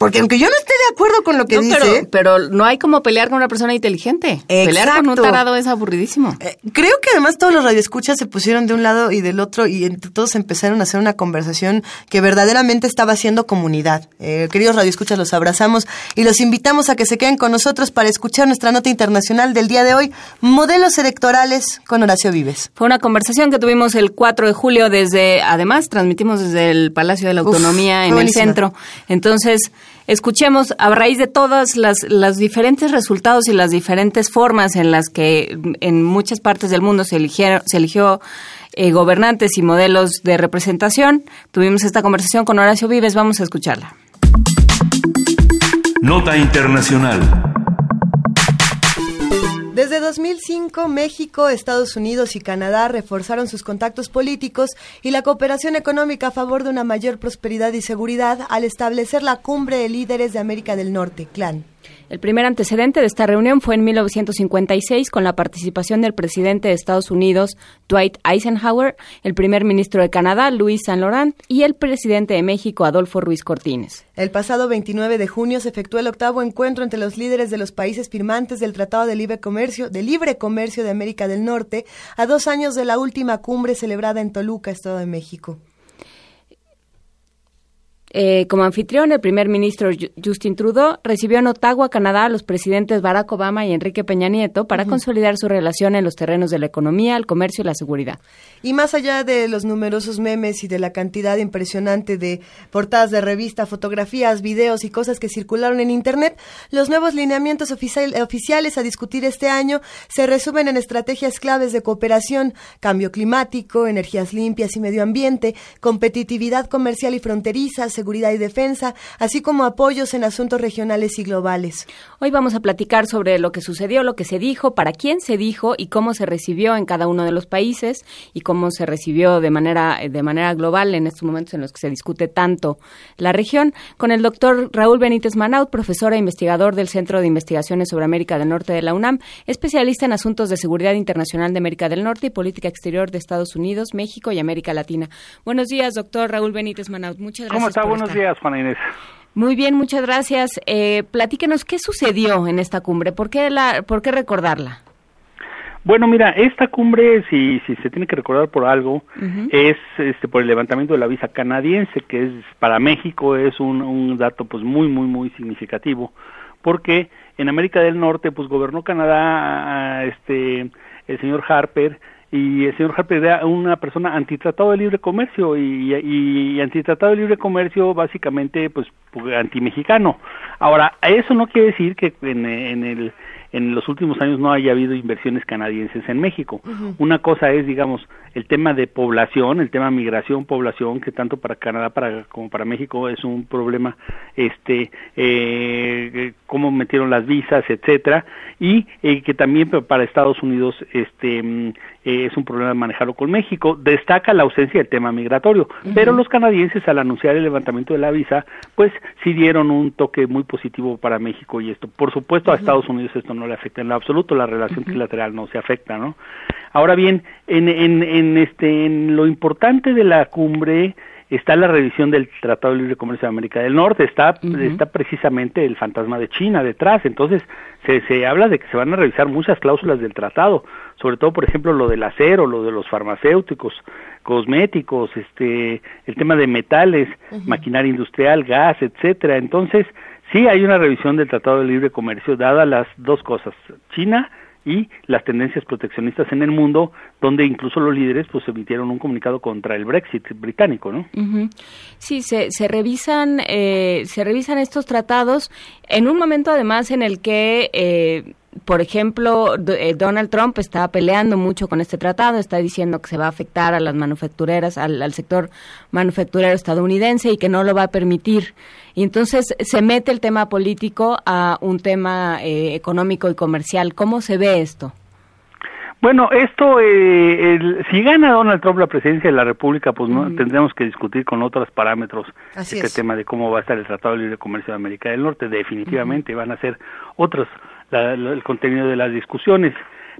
S2: Porque aunque yo no esté de acuerdo con lo que
S3: dice... Pero, no hay como pelear con una persona inteligente. Pelear con un tarado es aburridísimo.
S2: Eh, creo que además todos los radioescuchas se pusieron de un lado y del otro y entre todos empezaron a hacer una conversación que verdaderamente estaba haciendo comunidad. Eh, queridos radioescuchas, los abrazamos y los invitamos a que se queden con nosotros para escuchar nuestra nota internacional del día de hoy, Modelos Electorales con Horacio Vives.
S3: Fue una conversación que tuvimos el 4 de julio desde, además transmitimos desde el Palacio de la Autonomía en el centro. Entonces escuchemos a raíz de todas las los diferentes resultados y las diferentes formas en las que en muchas partes del mundo se eligieron se eligió eh, gobernantes y modelos de representación. Tuvimos esta conversación con Horacio Vives, vamos a escucharla.
S1: Nota Internacional.
S2: Desde 2005, México, Estados Unidos y Canadá reforzaron sus contactos políticos y la cooperación económica a favor de una mayor prosperidad y seguridad al establecer la Cumbre de Líderes de América del Norte, CLAN.
S3: El primer antecedente de esta reunión fue en 1956 con la participación del presidente de Estados Unidos, Dwight Eisenhower, el primer ministro de Canadá, Luis Saint Laurent, y el presidente de México, Adolfo Ruiz Cortines.
S2: El pasado 29 de junio se efectuó el octavo encuentro entre los líderes de los países firmantes del Tratado de Libre Comercio de, Libre Comercio de América del Norte, a dos años de la última cumbre celebrada en Toluca, Estado de México.
S3: Eh, como anfitrión, el primer ministro Justin Trudeau recibió en Ottawa, Canadá, a los presidentes Barack Obama y Enrique Peña Nieto para consolidar su relación en los terrenos de la economía, el comercio y la seguridad.
S2: Y más allá de los numerosos memes y de la cantidad impresionante de portadas de revista, fotografías, videos y cosas que circularon en Internet, los nuevos lineamientos oficiales a discutir este año se resumen en estrategias claves de cooperación, cambio climático, energías limpias y medio ambiente, competitividad comercial y fronteriza, seguridad y defensa, así como apoyos en asuntos regionales y globales.
S3: Hoy vamos a platicar sobre lo que sucedió, lo que se dijo, para quién se dijo y cómo se recibió en cada uno de los países y cómo se recibió de manera, de manera global en estos momentos en los que se discute tanto la región, con el doctor Raúl Benítez Manaut, profesor e investigador del Centro de Investigaciones sobre América del Norte de la UNAM, especialista en asuntos de seguridad internacional de América del Norte y política exterior de Estados Unidos, México y América Latina. Buenos días, doctor Raúl Benítez Manaut. Muchas gracias
S18: buenos días, Juana Inés.
S3: Muy bien, muchas gracias. Eh, platíquenos qué sucedió en esta cumbre, ¿por qué, la, por qué recordarla?
S18: Bueno, mira, esta cumbre, si, si se tiene que recordar por algo, es este, por el levantamiento de la visa canadiense, que es para México es un, un dato pues muy, muy, muy significativo, porque en América del Norte pues gobernó Canadá este el señor Harper y el señor Harper era una persona antitratado de libre comercio y, y, antitratado de libre comercio básicamente pues antimexicano. Ahora, eso no quiere decir que en, en el en los últimos años no haya habido inversiones canadienses en México. Una cosa es, digamos, el tema de población, el tema migración, población, que tanto para Canadá para, como para México es un problema, este, eh, cómo metieron las visas, etcétera, y eh, que también para Estados Unidos, este, mm, eh, es un problema manejarlo con México. Destaca la ausencia del tema migratorio, pero los canadienses al anunciar el levantamiento de la visa, pues sí dieron un toque muy positivo para México y esto. Por supuesto a Estados Unidos esto no le afecta en lo absoluto, la relación trilateral no se afecta, ¿no? Ahora bien, en, en, en, este, en lo importante de la cumbre está la revisión del Tratado de Libre Comercio de América del Norte, está, está precisamente el fantasma de China detrás, entonces se, se habla de que se van a revisar muchas cláusulas del tratado, sobre todo, por ejemplo, lo del acero, lo de los farmacéuticos, cosméticos, este, el tema de metales, maquinaria industrial, gas, etcétera. Entonces, sí hay una revisión del Tratado de Libre Comercio, dada las dos cosas, China y las tendencias proteccionistas en el mundo, donde incluso los líderes pues emitieron un comunicado contra el Brexit británico, ¿no?
S3: Sí, se, se revisan eh, se revisan estos tratados en un momento además en el que eh, por ejemplo, eh, Donald Trump está peleando mucho con este tratado, está diciendo que se va a afectar a las manufactureras, al, sector manufacturero estadounidense y que no lo va a permitir. Y entonces se mete el tema político a un tema eh, económico y comercial. ¿Cómo se ve esto?
S18: Bueno, esto, eh, si gana Donald Trump la presidencia de la República, pues no tendremos que discutir con otros parámetros este tema de cómo va a estar el Tratado de Libre Comercio de América del Norte. Definitivamente van a ser otros el contenido de las discusiones.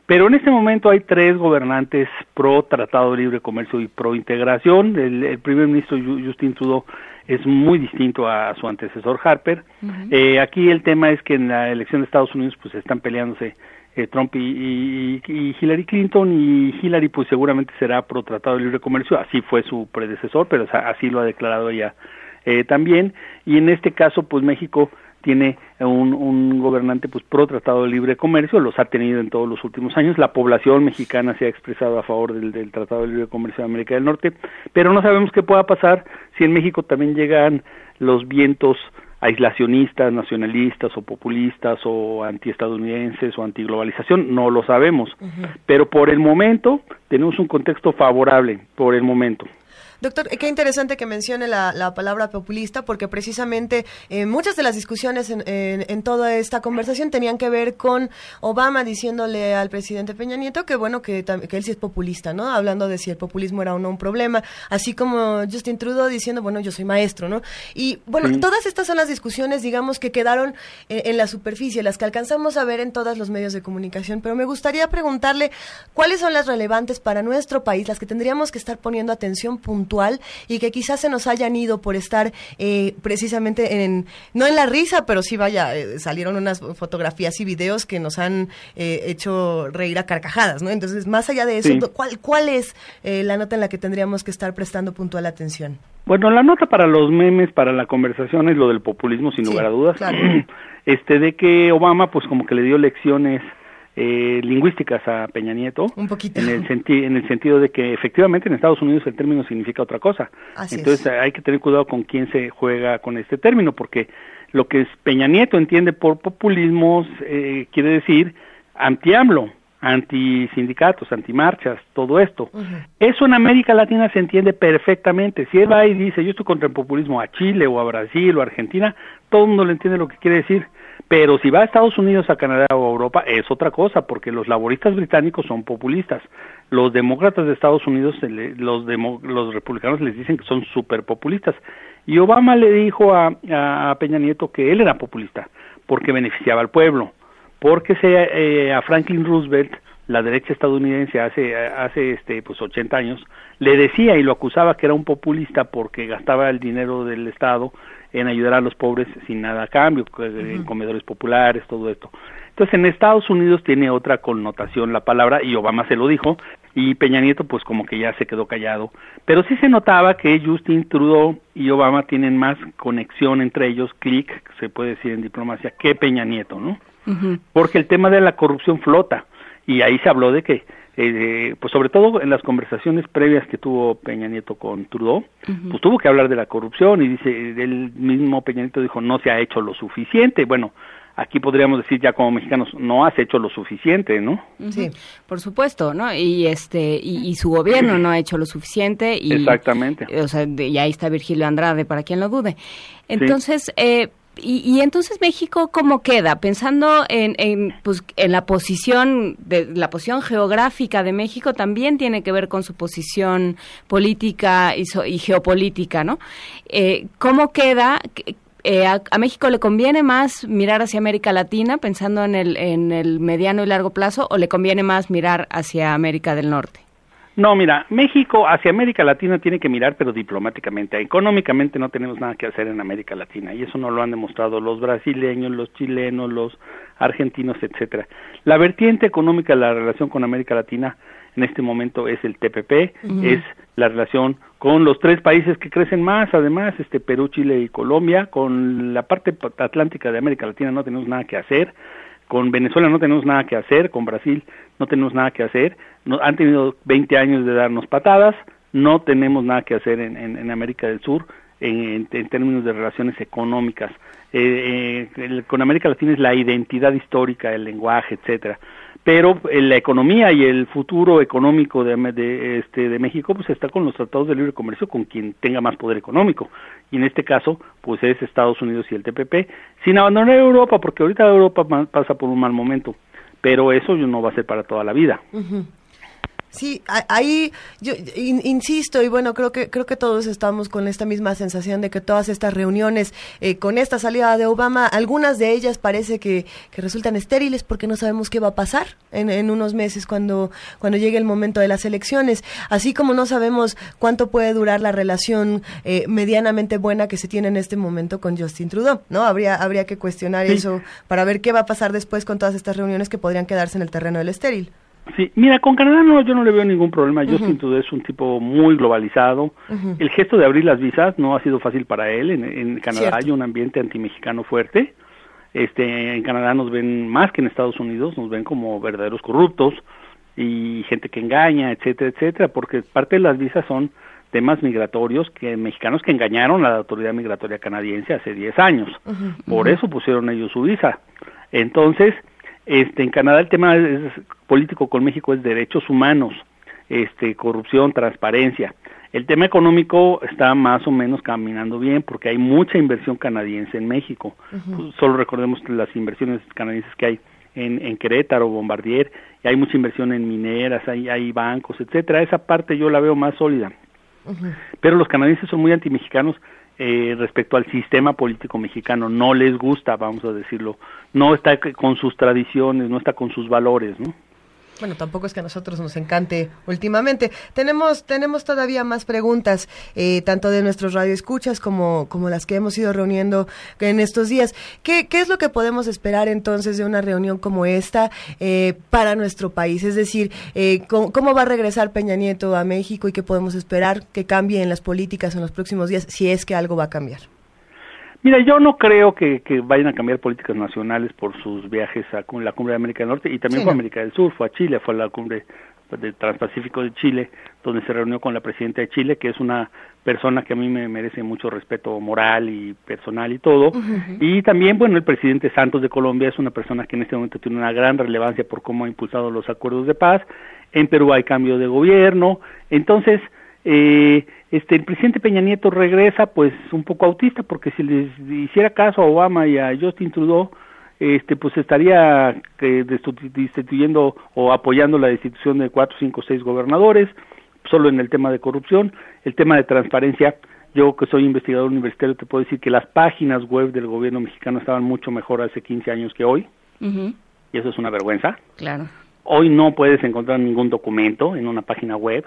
S18: Pero en este momento hay tres gobernantes pro Tratado de Libre Comercio y pro integración. El, primer ministro Justin Trudeau es muy distinto a, su antecesor Harper. eh, aquí el tema es que en la elección de Estados Unidos pues están peleándose eh, Trump y, y, Hillary Clinton y Hillary pues seguramente será pro Tratado de Libre Comercio. Así fue su predecesor, pero así lo ha declarado ella eh, también. Y en este caso pues México tiene un, un, gobernante pues pro tratado de libre comercio, los ha tenido en todos los últimos años, la población mexicana se ha expresado a favor del, del tratado de libre comercio de América del Norte, pero no sabemos qué pueda pasar si en México también llegan los vientos aislacionistas, nacionalistas o populistas o antiestadounidenses o antiglobalización, no lo sabemos, pero por el momento tenemos un contexto favorable, por el momento.
S2: Doctor, qué interesante que mencione la, palabra populista, porque precisamente eh, muchas de las discusiones en, toda esta conversación tenían que ver con Obama diciéndole al presidente Peña Nieto que, bueno, que, que él sí es populista, ¿no? Hablando de si el populismo era o no un problema, así como Justin Trudeau diciendo, bueno, yo soy maestro, ¿no? Y, bueno, todas estas son las discusiones, digamos, que quedaron en, en la superficie, las que alcanzamos a ver en todos los medios de comunicación, pero me gustaría preguntarle cuáles son las relevantes para nuestro país, las que tendríamos que estar poniendo atención puntual y que quizás se nos hayan ido por estar eh, precisamente en, no en la risa, pero sí vaya, eh, salieron unas fotografías y videos que nos han eh, hecho reír a carcajadas, ¿no? Entonces, más allá de eso, ¿cuál, ¿cuál es la nota en la que tendríamos que estar prestando puntual atención?
S18: Bueno, la nota para los memes, para la conversación es lo del populismo, sin lugar a dudas. Este, de que Obama, pues como que le dio lecciones eh, lingüísticas a Peña Nieto.
S2: Un poquito.
S18: En el, en el sentido de que efectivamente en Estados Unidos el término significa otra cosa. Entonces hay que tener cuidado con quién se juega con este término, porque lo que Peña Nieto entiende por populismo eh, quiere decir anti-AMLO, anti-sindicatos, anti-marchas, todo esto. Eso en América Latina se entiende perfectamente. Si él va y dice yo estoy contra el populismo a Chile o a Brasil o a Argentina, todo el mundo le entiende lo que quiere decir. Pero si va a Estados Unidos, a Canadá o a Europa, es otra cosa, porque los laboristas británicos son populistas. Los demócratas de Estados Unidos, los, los republicanos les dicen que son súper populistas. Y Obama le dijo a, Peña Nieto que él era populista, porque beneficiaba al pueblo, porque eh, a Franklin Roosevelt, la derecha estadounidense hace, hace este, pues 80 años, le decía y lo acusaba que era un populista porque gastaba el dinero del Estado en ayudar a los pobres sin nada a cambio, en comedores populares, todo esto. Entonces en Estados Unidos tiene otra connotación la palabra y Obama se lo dijo y Peña Nieto pues como que ya se quedó callado, pero sí se notaba que Justin Trudeau y Obama tienen más conexión entre ellos, clic, se puede decir en diplomacia, que Peña Nieto, ¿no? Porque el tema de la corrupción flota y ahí se habló de que eh, pues sobre todo en las conversaciones previas que tuvo Peña Nieto con Trudeau, pues tuvo que hablar de la corrupción y dice, el mismo Peña Nieto dijo, no se ha hecho lo suficiente. Bueno, aquí podríamos decir ya como mexicanos, no has hecho lo suficiente, ¿no?
S3: Sí, por supuesto, ¿no? Y este y, su gobierno no ha hecho lo suficiente. Y,
S18: Exactamente.
S3: O sea, y ahí está Virgilio Andrade, para quien lo dude. Entonces, eh, y, entonces México cómo queda pensando en, en, pues, en la posición de la posición geográfica de México también tiene que ver con su posición política y, y geopolítica no eh, cómo queda eh, a, México le conviene más mirar hacia América Latina pensando en el en el mediano y largo plazo o le conviene más mirar hacia América del Norte
S18: No, mira, México hacia América Latina tiene que mirar, pero diplomáticamente. Económicamente no tenemos nada que hacer en América Latina y eso no lo han demostrado los brasileños, los chilenos, los argentinos, etcétera. La vertiente económica de la relación con América Latina en este momento es el TPP, es la relación con los tres países que crecen más, además, este Perú, Chile y Colombia, con la parte atlántica de América Latina no tenemos nada que hacer, con Venezuela no tenemos nada que hacer, con Brasil no tenemos nada que hacer, no, han tenido 20 años de darnos patadas, no tenemos nada que hacer en, América del Sur en, términos de relaciones económicas. Eh, eh, con América Latina es la identidad histórica, el lenguaje, etcétera pero eh, la economía y el futuro económico de, este, de México pues está con los tratados de libre comercio con quien tenga más poder económico y en este caso pues es Estados Unidos y el TPP sin abandonar Europa porque ahorita Europa pasa por un mal momento pero eso no va a ser para toda la vida.
S2: Sí, ahí yo insisto y bueno, creo que creo que todos estamos con esta misma sensación de que todas estas reuniones eh, con esta salida de Obama, algunas de ellas parece que, que, resultan estériles porque no sabemos qué va a pasar en, en, unos meses cuando cuando llegue el momento de las elecciones, así como no sabemos cuánto puede durar la relación eh, medianamente buena que se tiene en este momento con Justin Trudeau, ¿no? Habría habría que cuestionar eso para ver qué va a pasar después con todas estas reuniones que podrían quedarse en el terreno del estéril.
S18: Sí, mira, con Canadá no, yo no le veo ningún problema. Yo siento que es un tipo muy globalizado. El gesto de abrir las visas no ha sido fácil para él. En, Canadá hay un ambiente antimexicano fuerte. Este, en Canadá nos ven más que en Estados Unidos, nos ven como verdaderos corruptos y gente que engaña, etcétera, etcétera, porque parte de las visas son temas migratorios que mexicanos que engañaron a la autoridad migratoria canadiense hace 10 años. Por eso pusieron ellos su visa. Entonces, este, en Canadá el tema político con México es derechos humanos, este, corrupción, transparencia. El tema económico está más o menos caminando bien porque hay mucha inversión canadiense en México. Pues, solo recordemos las inversiones canadienses que hay en, en Querétaro, Bombardier, y hay mucha inversión en mineras, hay, hay bancos, etcétera. Esa parte yo la veo más sólida. Pero los canadienses son muy antimexicanos eh, respecto al sistema político mexicano. No les gusta, vamos a decirlo. No está con sus tradiciones, no está con sus valores, ¿no?
S2: Bueno, tampoco es que a nosotros nos encante últimamente. Tenemos, tenemos todavía más preguntas, eh, tanto de nuestros radioescuchas como, como las que hemos ido reuniendo en estos días. ¿Qué, qué es lo que podemos esperar entonces de una reunión como esta eh, para nuestro país? Es decir, eh, ¿cómo, va a regresar Peña Nieto a México y qué podemos esperar que cambie en las políticas en los próximos días, si es que algo va a cambiar?
S18: Mira, yo no creo que, vayan a cambiar políticas nacionales por sus viajes a la cumbre de América del Norte y también fue a América del Sur, fue a Chile, fue a la cumbre del Transpacífico de Chile, donde se reunió con la presidenta de Chile, que es una persona que a mí me merece mucho respeto moral y personal y todo. Y también, bueno, el presidente Santos de Colombia es una persona que en este momento tiene una gran relevancia por cómo ha impulsado los acuerdos de paz. En Perú hay cambio de gobierno. Entonces, eh, este el presidente Peña Nieto regresa pues un poco autista porque si les hiciera caso a Obama y a Justin Trudeau este pues estaría eh, destituyendo o apoyando la destitución de cuatro, cinco, seis gobernadores solo en el tema de corrupción, el tema de transparencia. Yo que soy investigador universitario te puedo decir que las páginas web del gobierno mexicano estaban mucho mejor hace 15 años que hoy. Y eso es una vergüenza.
S3: Claro.
S18: Hoy no puedes encontrar ningún documento en una página web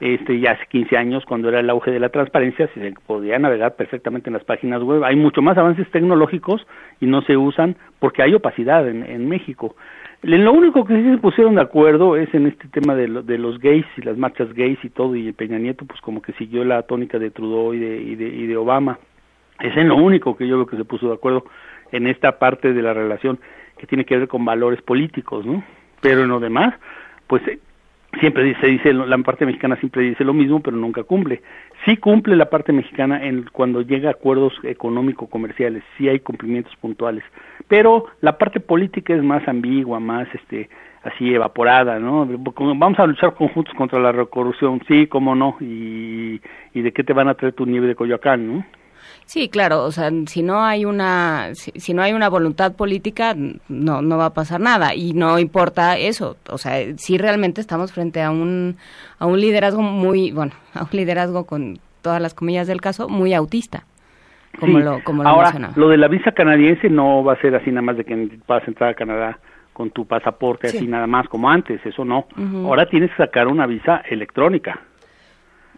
S18: este, ya hace 15 años, cuando era el auge de la transparencia, se podía navegar perfectamente en las páginas web. Hay mucho más avances tecnológicos y no se usan porque hay opacidad en, en México. Lo único que sí se pusieron de acuerdo es en este tema de, de los gays y las marchas gays y todo, y Peña Nieto pues como que siguió la tónica de Trudeau y de, y de, y de Obama. Es en lo único que yo veo que se puso de acuerdo en esta parte de la relación que tiene que ver con valores políticos, ¿no? Pero en lo demás, pues siempre dice, dice la parte mexicana siempre dice lo mismo pero nunca cumple. Sí cumple la parte mexicana en cuando llega a acuerdos económico comerciales sí hay cumplimientos puntuales pero la parte política es más ambigua más este así evaporada no vamos a luchar conjuntos contra la corrupción sí cómo no y, y de qué te van a traer tu nieve de Coyoacán no
S3: Sí, claro, o sea, si no hay una si, no hay una voluntad política no no va a pasar nada y no importa eso, o sea, si realmente estamos frente a un a un liderazgo muy, bueno, a un liderazgo con todas las comillas del caso muy autista. Como lo como lo
S18: Ahora, lo de la visa canadiense no va a ser así nada más de que vas a entrar a Canadá con tu pasaporte así nada más como antes, eso no. Ahora tienes que sacar una visa electrónica.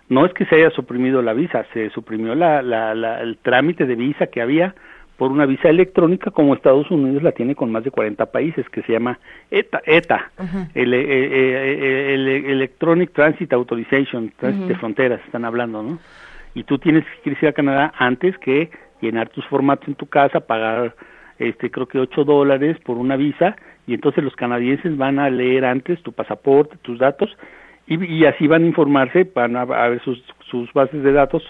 S18: No es que se haya suprimido la visa, se suprimió la, la, el trámite de visa que había por una visa electrónica como Estados Unidos la tiene con más de 40 países, que se llama ETA, ETA el, eh, eh, el, Electronic Transit Authorization, Transit de fronteras, están hablando, ¿no? Y tú tienes que ir a Canadá antes que llenar tus formatos en tu casa, pagar, este, creo que 8 dólares por una visa, y entonces los canadienses van a leer antes tu pasaporte, tus datos, y, y así van a informarse, van a, a ver sus, sus bases de datos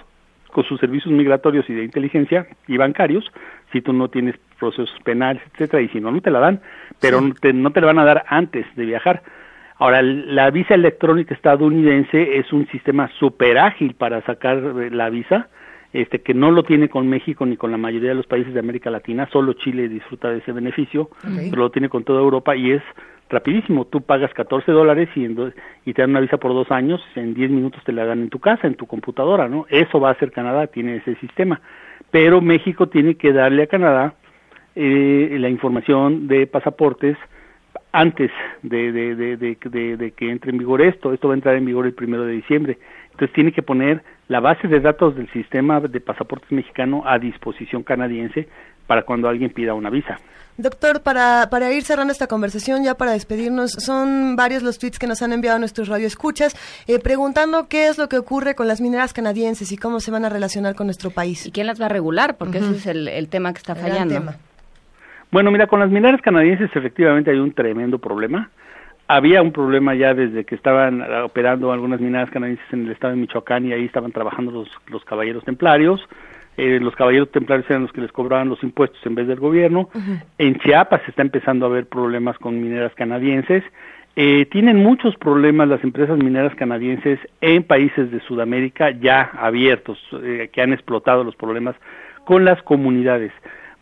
S18: con sus servicios migratorios y de inteligencia y bancarios, si tú no tienes procesos penales, etcétera, y si no, no te la dan, pero no, te, no te la van a dar antes de viajar. Ahora, la visa electrónica estadounidense es un sistema súper ágil para sacar eh, la visa, este que no lo tiene con México ni con la mayoría de los países de América Latina, solo Chile disfruta de ese beneficio, pero lo tiene con toda Europa y es rapidísimo. Tú pagas 14 dólares y, y te dan una visa por dos años, en 10 minutos te la dan en tu casa, en tu computadora, ¿no? Eso va a ser Canadá, tiene ese sistema. Pero México tiene que darle a Canadá eh, la información de pasaportes antes de, de, de, de, que entre en vigor esto. Esto va a entrar en vigor el primero de diciembre. Entonces tiene que poner la base de datos del sistema de pasaportes mexicano a disposición canadiense para cuando alguien pida una visa.
S2: Doctor, para, para ir cerrando esta conversación, ya para despedirnos, son varios los tweets que nos han enviado nuestros radioescuchas eh, preguntando qué es lo que ocurre con las mineras canadienses y cómo se van a relacionar con nuestro país.
S3: ¿Y quién las va a regular? Porque ese es el, tema que está fallando.
S18: Bueno, mira, con las mineras canadienses efectivamente hay un tremendo problema. Había un problema ya desde que estaban operando algunas mineras canadienses en el estado de Michoacán y ahí estaban trabajando los, los caballeros templarios eh, los caballeros templarios eran los que les cobraban los impuestos en vez del gobierno. En Chiapas se está empezando a haber problemas con mineras canadienses. Eh, tienen muchos problemas las empresas mineras canadienses en países de Sudamérica ya abiertos, eh, que han explotado los problemas con las comunidades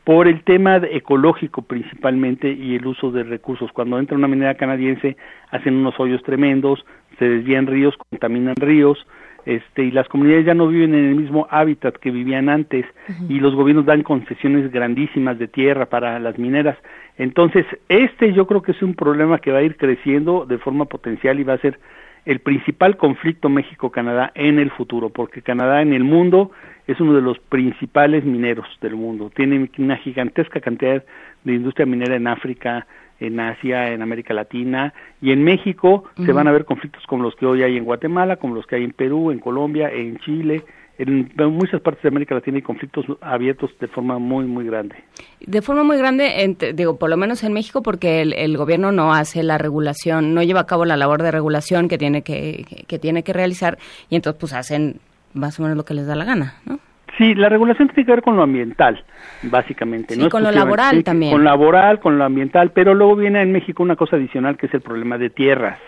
S18: por el tema ecológico principalmente y el uso de recursos. Cuando entra una minera canadiense hacen unos hoyos tremendos, se desvían ríos, contaminan ríos, este, y las comunidades ya no viven en el mismo hábitat que vivían antes y los gobiernos dan concesiones grandísimas de tierra para las mineras. Entonces, este yo creo que es un problema que va a ir creciendo de forma potencial y va a ser el principal conflicto México-Canadá en el futuro, porque Canadá en el mundo es uno de los principales mineros del mundo. Tiene una gigantesca cantidad de industria minera en África, en Asia, en América Latina y en México se van a ver conflictos como los que hoy hay en Guatemala, como los que hay en Perú, en Colombia, en Chile. En, muchas partes de América Latina hay conflictos abiertos de forma muy, muy grande.
S3: De forma muy grande, digo, por lo menos en México, porque el, gobierno no hace la regulación, no lleva a cabo la labor de regulación que tiene que, que tiene que realizar y entonces pues hacen más o menos lo que les da la gana, ¿no?
S18: Sí, la regulación tiene que ver con lo ambiental, básicamente.
S3: ¿no? con lo laboral también.
S18: Con laboral, con lo ambiental, pero luego viene en México una cosa adicional que es el problema de tierras.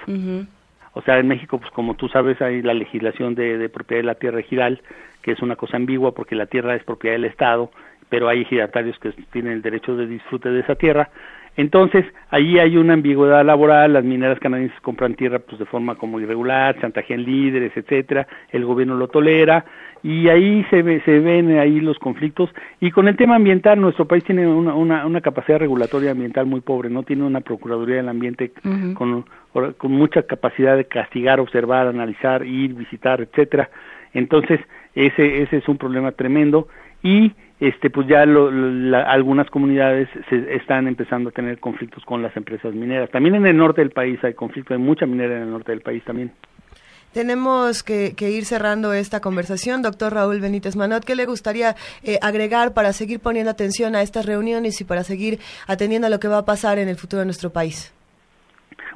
S18: O sea, en México, pues como tú sabes, hay la legislación de, de propiedad de la tierra ejidal, que es una cosa ambigua porque la tierra es propiedad del Estado, pero hay ejidatarios que tienen el derecho de disfrute de esa tierra. Entonces, ahí hay una ambigüedad laboral, las mineras canadienses compran tierra pues de forma como irregular, chantajean líderes, etcétera, el gobierno lo tolera y ahí se, se ven ahí los conflictos y con el tema ambiental nuestro país tiene una, una, una capacidad regulatoria ambiental muy pobre, no tiene una procuraduría del ambiente con, con mucha capacidad de castigar, observar, analizar, ir, visitar, etcétera. Entonces, ese ese es un problema tremendo y este pues ya algunas comunidades se están empezando a tener conflictos con las empresas mineras. También en el norte del país hay conflicto, hay mucha minera en el norte del país también.
S2: Tenemos que, ir cerrando esta conversación. Doctor Raúl Benítez Manot, ¿qué le gustaría eh, agregar para seguir poniendo atención a estas reuniones y para seguir atendiendo a lo que va a pasar en el futuro de nuestro país?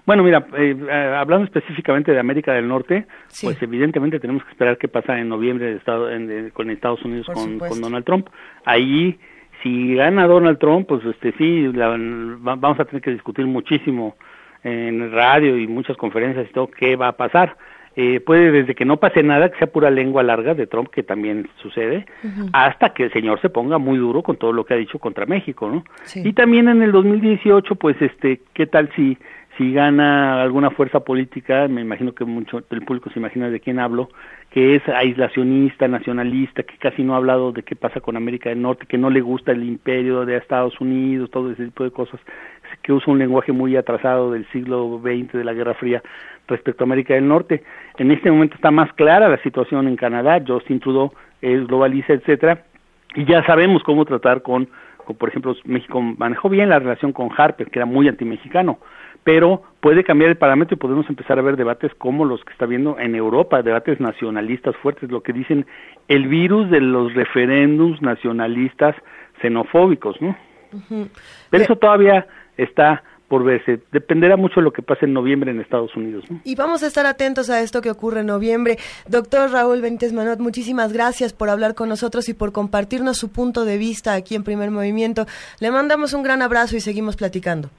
S18: Bueno, mira, eh, eh, hablando específicamente de América del Norte, pues evidentemente tenemos que esperar qué pasa en noviembre de Estado, con Estados Unidos con, Donald Trump. Ahí, si gana Donald Trump, pues este sí, vamos a tener que discutir muchísimo en radio y muchas conferencias y todo qué va a pasar. Eh, puede desde que no pase nada, que sea pura lengua larga de Trump, que también sucede, hasta que el señor se ponga muy duro con todo lo que ha dicho contra México, ¿no? Y también en el 2018, pues, este, ¿qué tal si si gana alguna fuerza política, me imagino que mucho del público se imagina de quién hablo, que es aislacionista, nacionalista, que casi no ha hablado de qué pasa con América del Norte, que no le gusta el imperio de Estados Unidos, todo ese tipo de cosas, que usa un lenguaje muy atrasado del siglo XX de la Guerra Fría respecto a América del Norte. En este momento está más clara la situación en Canadá, Justin Trudeau es globaliza, etcétera, y ya sabemos cómo tratar con, con, por ejemplo, México manejó bien la relación con Harper, que era muy antimexicano, pero puede cambiar el parámetro y podemos empezar a ver debates como los que está viendo en Europa, debates nacionalistas fuertes, lo que dicen el virus de los referéndums nacionalistas xenofóbicos, ¿no? Pero eso todavía está por verse. Dependerá mucho de lo que pase en noviembre en Estados Unidos.
S2: Y vamos a estar atentos a esto que ocurre en noviembre. Doctor Raúl Benítez Manot, muchísimas gracias por hablar con nosotros y por compartirnos su punto de vista aquí en Primer Movimiento. Le mandamos un gran abrazo y seguimos platicando.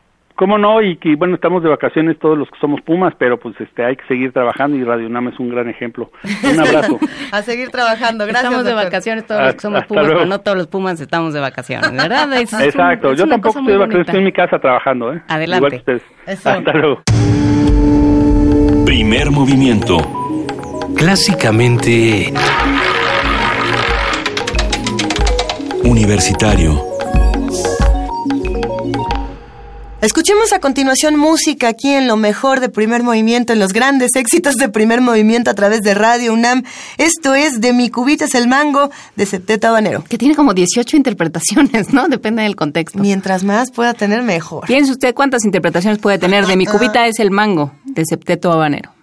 S18: ¿Cómo no? Y que bueno, estamos de vacaciones todos los que somos Pumas, pero pues este hay que seguir trabajando y Radio UNAM es un gran ejemplo. Un abrazo.
S2: a seguir trabajando, gracias.
S19: Estamos de vacaciones todos los que somos Pumas, pero no todos los Pumas estamos de vacaciones, ¿verdad?
S18: Exacto, yo tampoco estoy de vacaciones, estoy en mi casa trabajando, ¿eh?
S19: Adelante.
S18: Igual que ustedes. Hasta luego.
S1: Primer movimiento.
S20: Clásicamente
S1: universitario.
S2: Escuchemos a continuación música aquí en lo mejor de primer movimiento, en los grandes éxitos de primer movimiento a través de Radio UNAM. Esto es de Mi Cubita es el Mango de Septeto Habanero.
S19: Que tiene como 18 interpretaciones, ¿no? Depende del contexto.
S2: Mientras más pueda tener, mejor.
S19: Piense usted cuántas interpretaciones puede tener de Mi Cubita es el Mango de Septeto Habanero.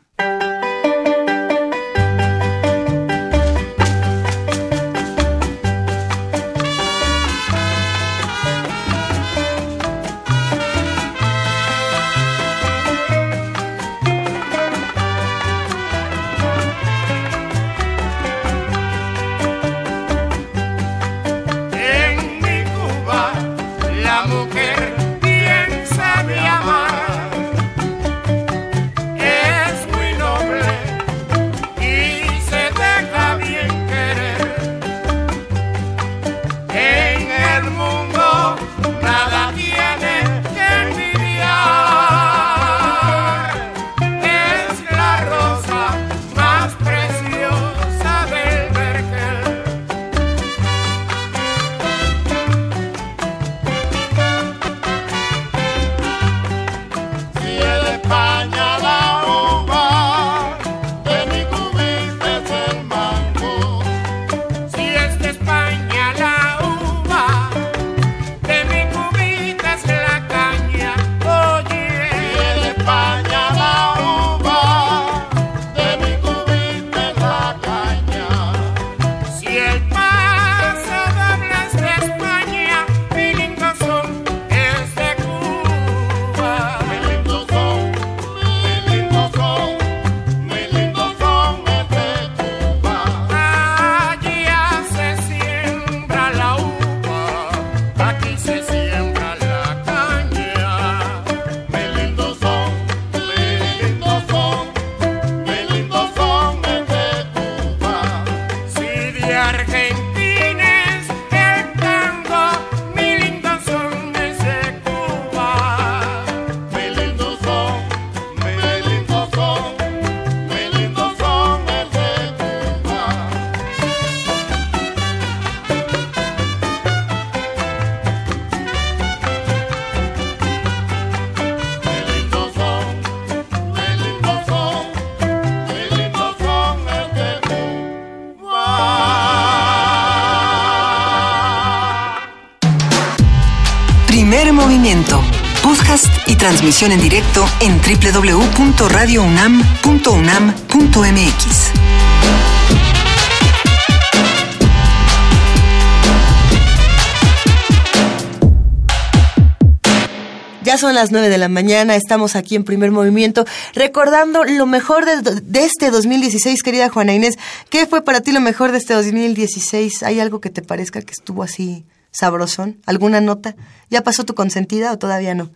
S14: Transmisión en directo en www.radiounam.unam.mx.
S2: Ya son las 9 de la mañana, estamos aquí en primer movimiento, recordando lo mejor de, de, este 2016, querida Juana Inés. ¿Qué fue para ti lo mejor de este 2016? ¿Hay algo que te parezca que estuvo así sabrosón? ¿Alguna nota? ¿Ya pasó tu consentida o todavía no?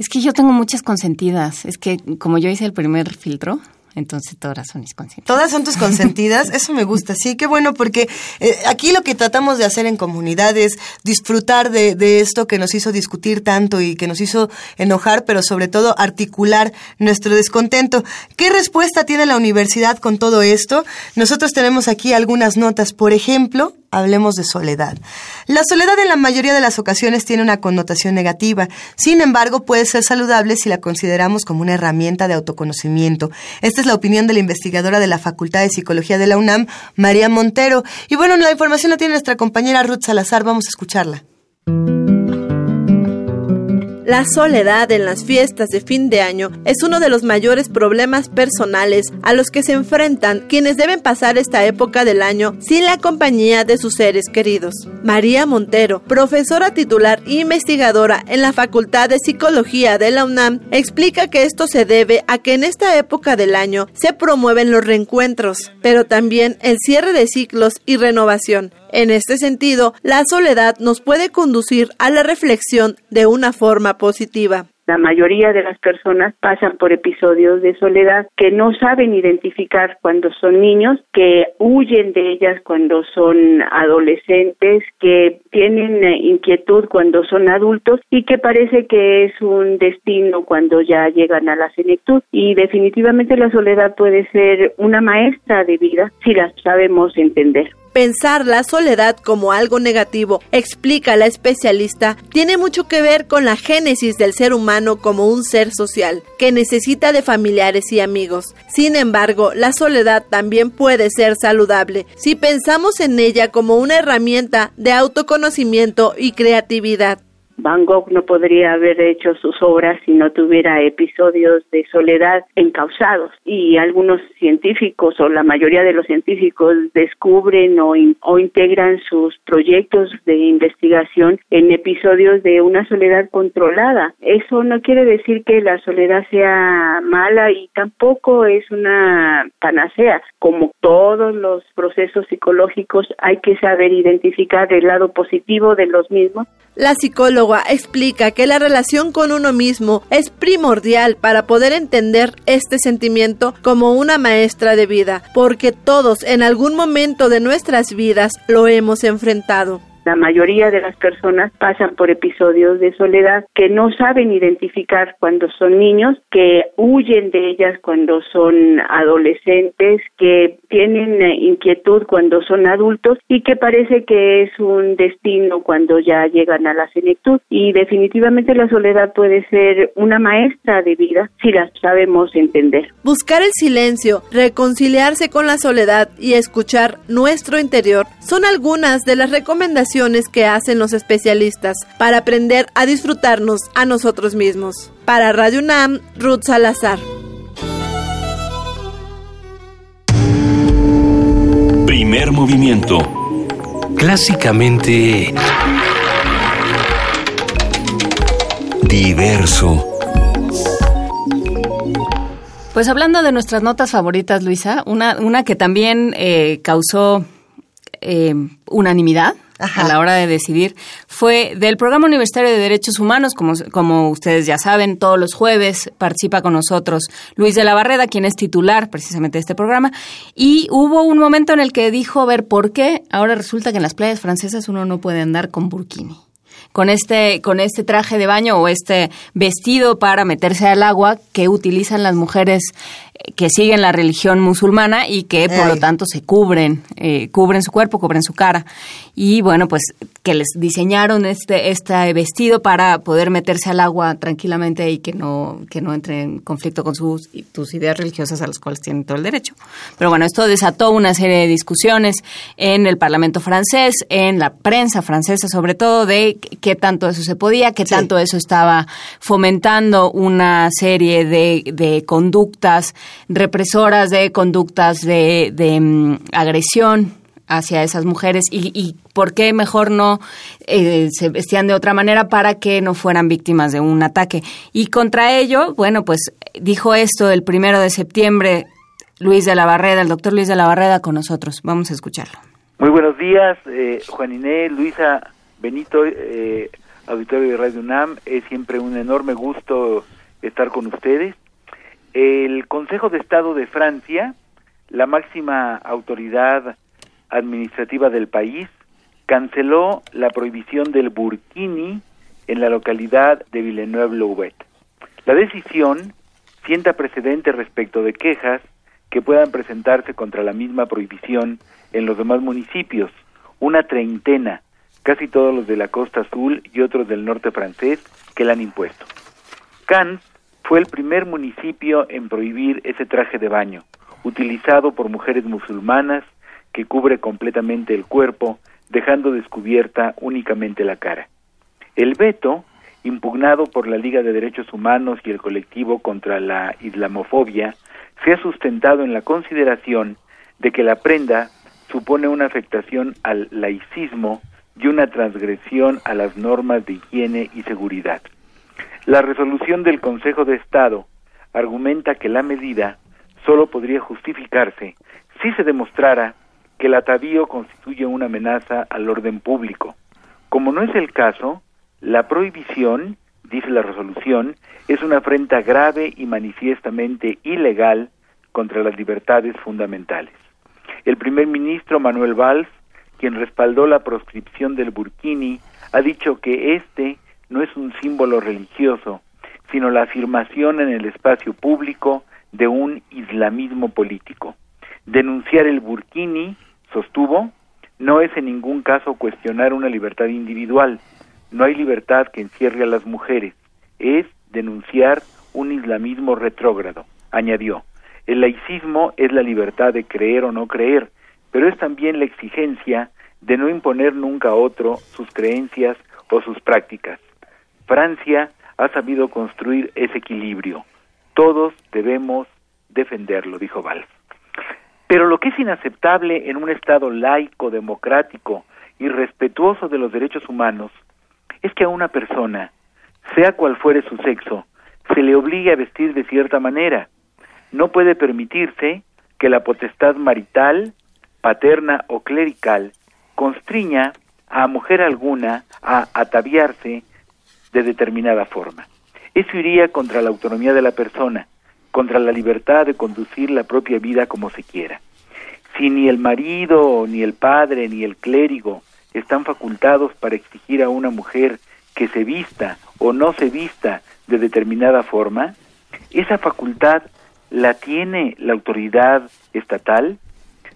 S19: Es que yo tengo muchas consentidas. Es que como yo hice el primer filtro,
S3: Entonces todas son mis consentidas.
S2: Todas son tus consentidas, eso me gusta, sí, qué bueno, porque eh, aquí lo que tratamos de hacer en comunidad es disfrutar de, de, esto que nos hizo discutir tanto y que nos hizo enojar, pero sobre todo articular nuestro descontento. ¿Qué respuesta tiene la universidad con todo esto? Nosotros tenemos aquí algunas notas, por ejemplo, hablemos de soledad. La soledad en la mayoría de las ocasiones tiene una connotación negativa, sin embargo puede ser saludable si la consideramos como una herramienta de autoconocimiento. Esta es la opinión de la investigadora de la Facultad de Psicología de la UNAM, María Montero. Y bueno, la información la tiene nuestra compañera Ruth Salazar, vamos a escucharla.
S17: La soledad en las fiestas de fin de año es uno de los mayores problemas personales a los que se enfrentan quienes deben pasar esta época del año sin la compañía de sus seres queridos. María Montero, profesora titular e investigadora en la Facultad de Psicología de la UNAM, explica que esto se debe a que en esta época del año se promueven los reencuentros, pero también el cierre de ciclos y renovación. En este sentido, la soledad nos puede conducir a la reflexión de una forma positiva.
S21: La mayoría de las personas pasan por episodios de soledad que no saben identificar cuando son niños, que huyen de ellas cuando son adolescentes, que tienen eh, inquietud cuando son adultos y que parece que es un destino cuando ya llegan a la senectud. Y definitivamente la soledad puede ser una maestra de vida si la sabemos entender.
S17: Pensar la soledad como algo negativo, explica la especialista, tiene mucho que ver con la génesis del ser humano como un ser social, que necesita de familiares y amigos. Sin embargo, la soledad también puede ser saludable si pensamos en ella como una herramienta de autoconocimiento y creatividad.
S21: Van Gogh no podría haber hecho sus obras si no tuviera episodios de soledad encausados y algunos científicos o la mayoría de los científicos descubren o, integran sus proyectos de investigación en episodios de una soledad controlada. Eso no quiere decir que la soledad sea mala y tampoco es una panacea. Como todos los procesos psicológicos hay que saber identificar el lado positivo de los mismos.
S17: La psicóloga explica que la relación con uno mismo es primordial para poder entender este sentimiento como una maestra de vida, porque todos en algún momento de nuestras vidas lo hemos enfrentado.
S21: La mayoría de las personas pasan por episodios de soledad que no saben identificar cuando son niños, que huyen de ellas cuando son adolescentes, que tienen eh, inquietud cuando son adultos y que parece que es un destino cuando ya llegan a la senectud. Y definitivamente la soledad puede ser una maestra de vida si la sabemos entender.
S17: Buscar el silencio, reconciliarse con la soledad y escuchar nuestro interior son algunas de las recomendaciones que hacen los especialistas para aprender a disfrutarnos a nosotros mismos. Para Radio UNAM, Ruth Salazar.
S1: Primer movimiento. Clásicamente... Diverso.
S3: Pues hablando de nuestras notas favoritas, Luisa, una, una que también eh, causó eh, unanimidad a la hora de decidir fue del Programa Universitario de Derechos Humanos, como, como ustedes ya saben, todos los jueves participa con nosotros Luis de la Barreda, quien es titular precisamente de este programa, y hubo un momento en el que dijo, ver, ¿por qué ahora resulta que en las playas francesas uno no puede andar con burkini? Con este, con este traje de baño o este vestido para meterse al agua que utilizan las mujeres que siguen la religión musulmana y que por lo tanto se cubren, eh, cubren su cuerpo, cubren su cara. Y bueno, pues que les diseñaron este, este vestido para poder meterse al agua tranquilamente y que no, que no entre en conflicto con sus, tus ideas religiosas a las cuales tienen todo el derecho. Pero bueno, esto desató una serie de discusiones en el Parlamento francés, en la prensa francesa sobre todo, de qué tanto eso se podía, qué tanto eso estaba fomentando una serie de, de conductas represoras de conductas de, de mm, agresión hacia esas mujeres y, y, por qué mejor no eh, se vestían de otra manera para que no fueran víctimas de un ataque. Y contra ello, bueno, pues dijo esto el primero de septiembre Luis de la Barreda, el doctor Luis de la Barreda con nosotros. Vamos a escucharlo.
S22: Muy buenos días, eh, Juan Inés, Luisa, Benito, eh, auditorio de Radio UNAM. Es siempre un enorme gusto estar con ustedes el Consejo de Estado de Francia, la máxima autoridad administrativa del país, canceló la prohibición del burkini en la localidad de Villeneuve-Loubet. La decisión sienta precedente respecto de quejas que puedan presentarse contra la misma prohibición en los demás municipios, una treintena, casi todos los de la costa azul y otros del norte francés, que la han impuesto. Cannes fue el primer municipio en prohibir ese traje de baño, utilizado por mujeres musulmanas que cubre completamente el cuerpo, dejando descubierta únicamente la cara. El veto, impugnado por la Liga de Derechos Humanos y el colectivo contra la islamofobia, se ha sustentado en la consideración de que la prenda supone una afectación al laicismo y una transgresión a las normas de higiene y seguridad. La resolución del Consejo de Estado argumenta que la medida solo podría justificarse si se demostrara que el atavío constituye una amenaza al orden público. Como no es el caso, la prohibición, dice la resolución, es una afrenta grave y manifiestamente ilegal contra las libertades fundamentales. El primer ministro Manuel Valls, quien respaldó la proscripción del burkini, ha dicho que este no es un símbolo religioso, sino la afirmación en el espacio público de un islamismo político. Denunciar el burkini, sostuvo, no es en ningún caso cuestionar una libertad individual, no hay libertad que encierre a las mujeres, es denunciar un islamismo retrógrado, añadió. El laicismo es la libertad de creer o no creer, pero es también la exigencia de no imponer nunca a otro sus creencias o sus prácticas. Francia ha sabido construir ese equilibrio. Todos debemos defenderlo, dijo Valls. Pero lo que es inaceptable en un Estado laico, democrático y respetuoso de los derechos humanos es que a una persona, sea cual fuere su sexo, se le obligue a vestir de cierta manera. No puede permitirse que la potestad marital, paterna o clerical constriña a mujer alguna a ataviarse de determinada forma. Eso iría contra la autonomía de la persona, contra la libertad de conducir la propia vida como se quiera. Si ni el marido, ni el padre, ni el clérigo están facultados para exigir a una mujer que se vista o no se vista de determinada forma, esa facultad la tiene la autoridad estatal.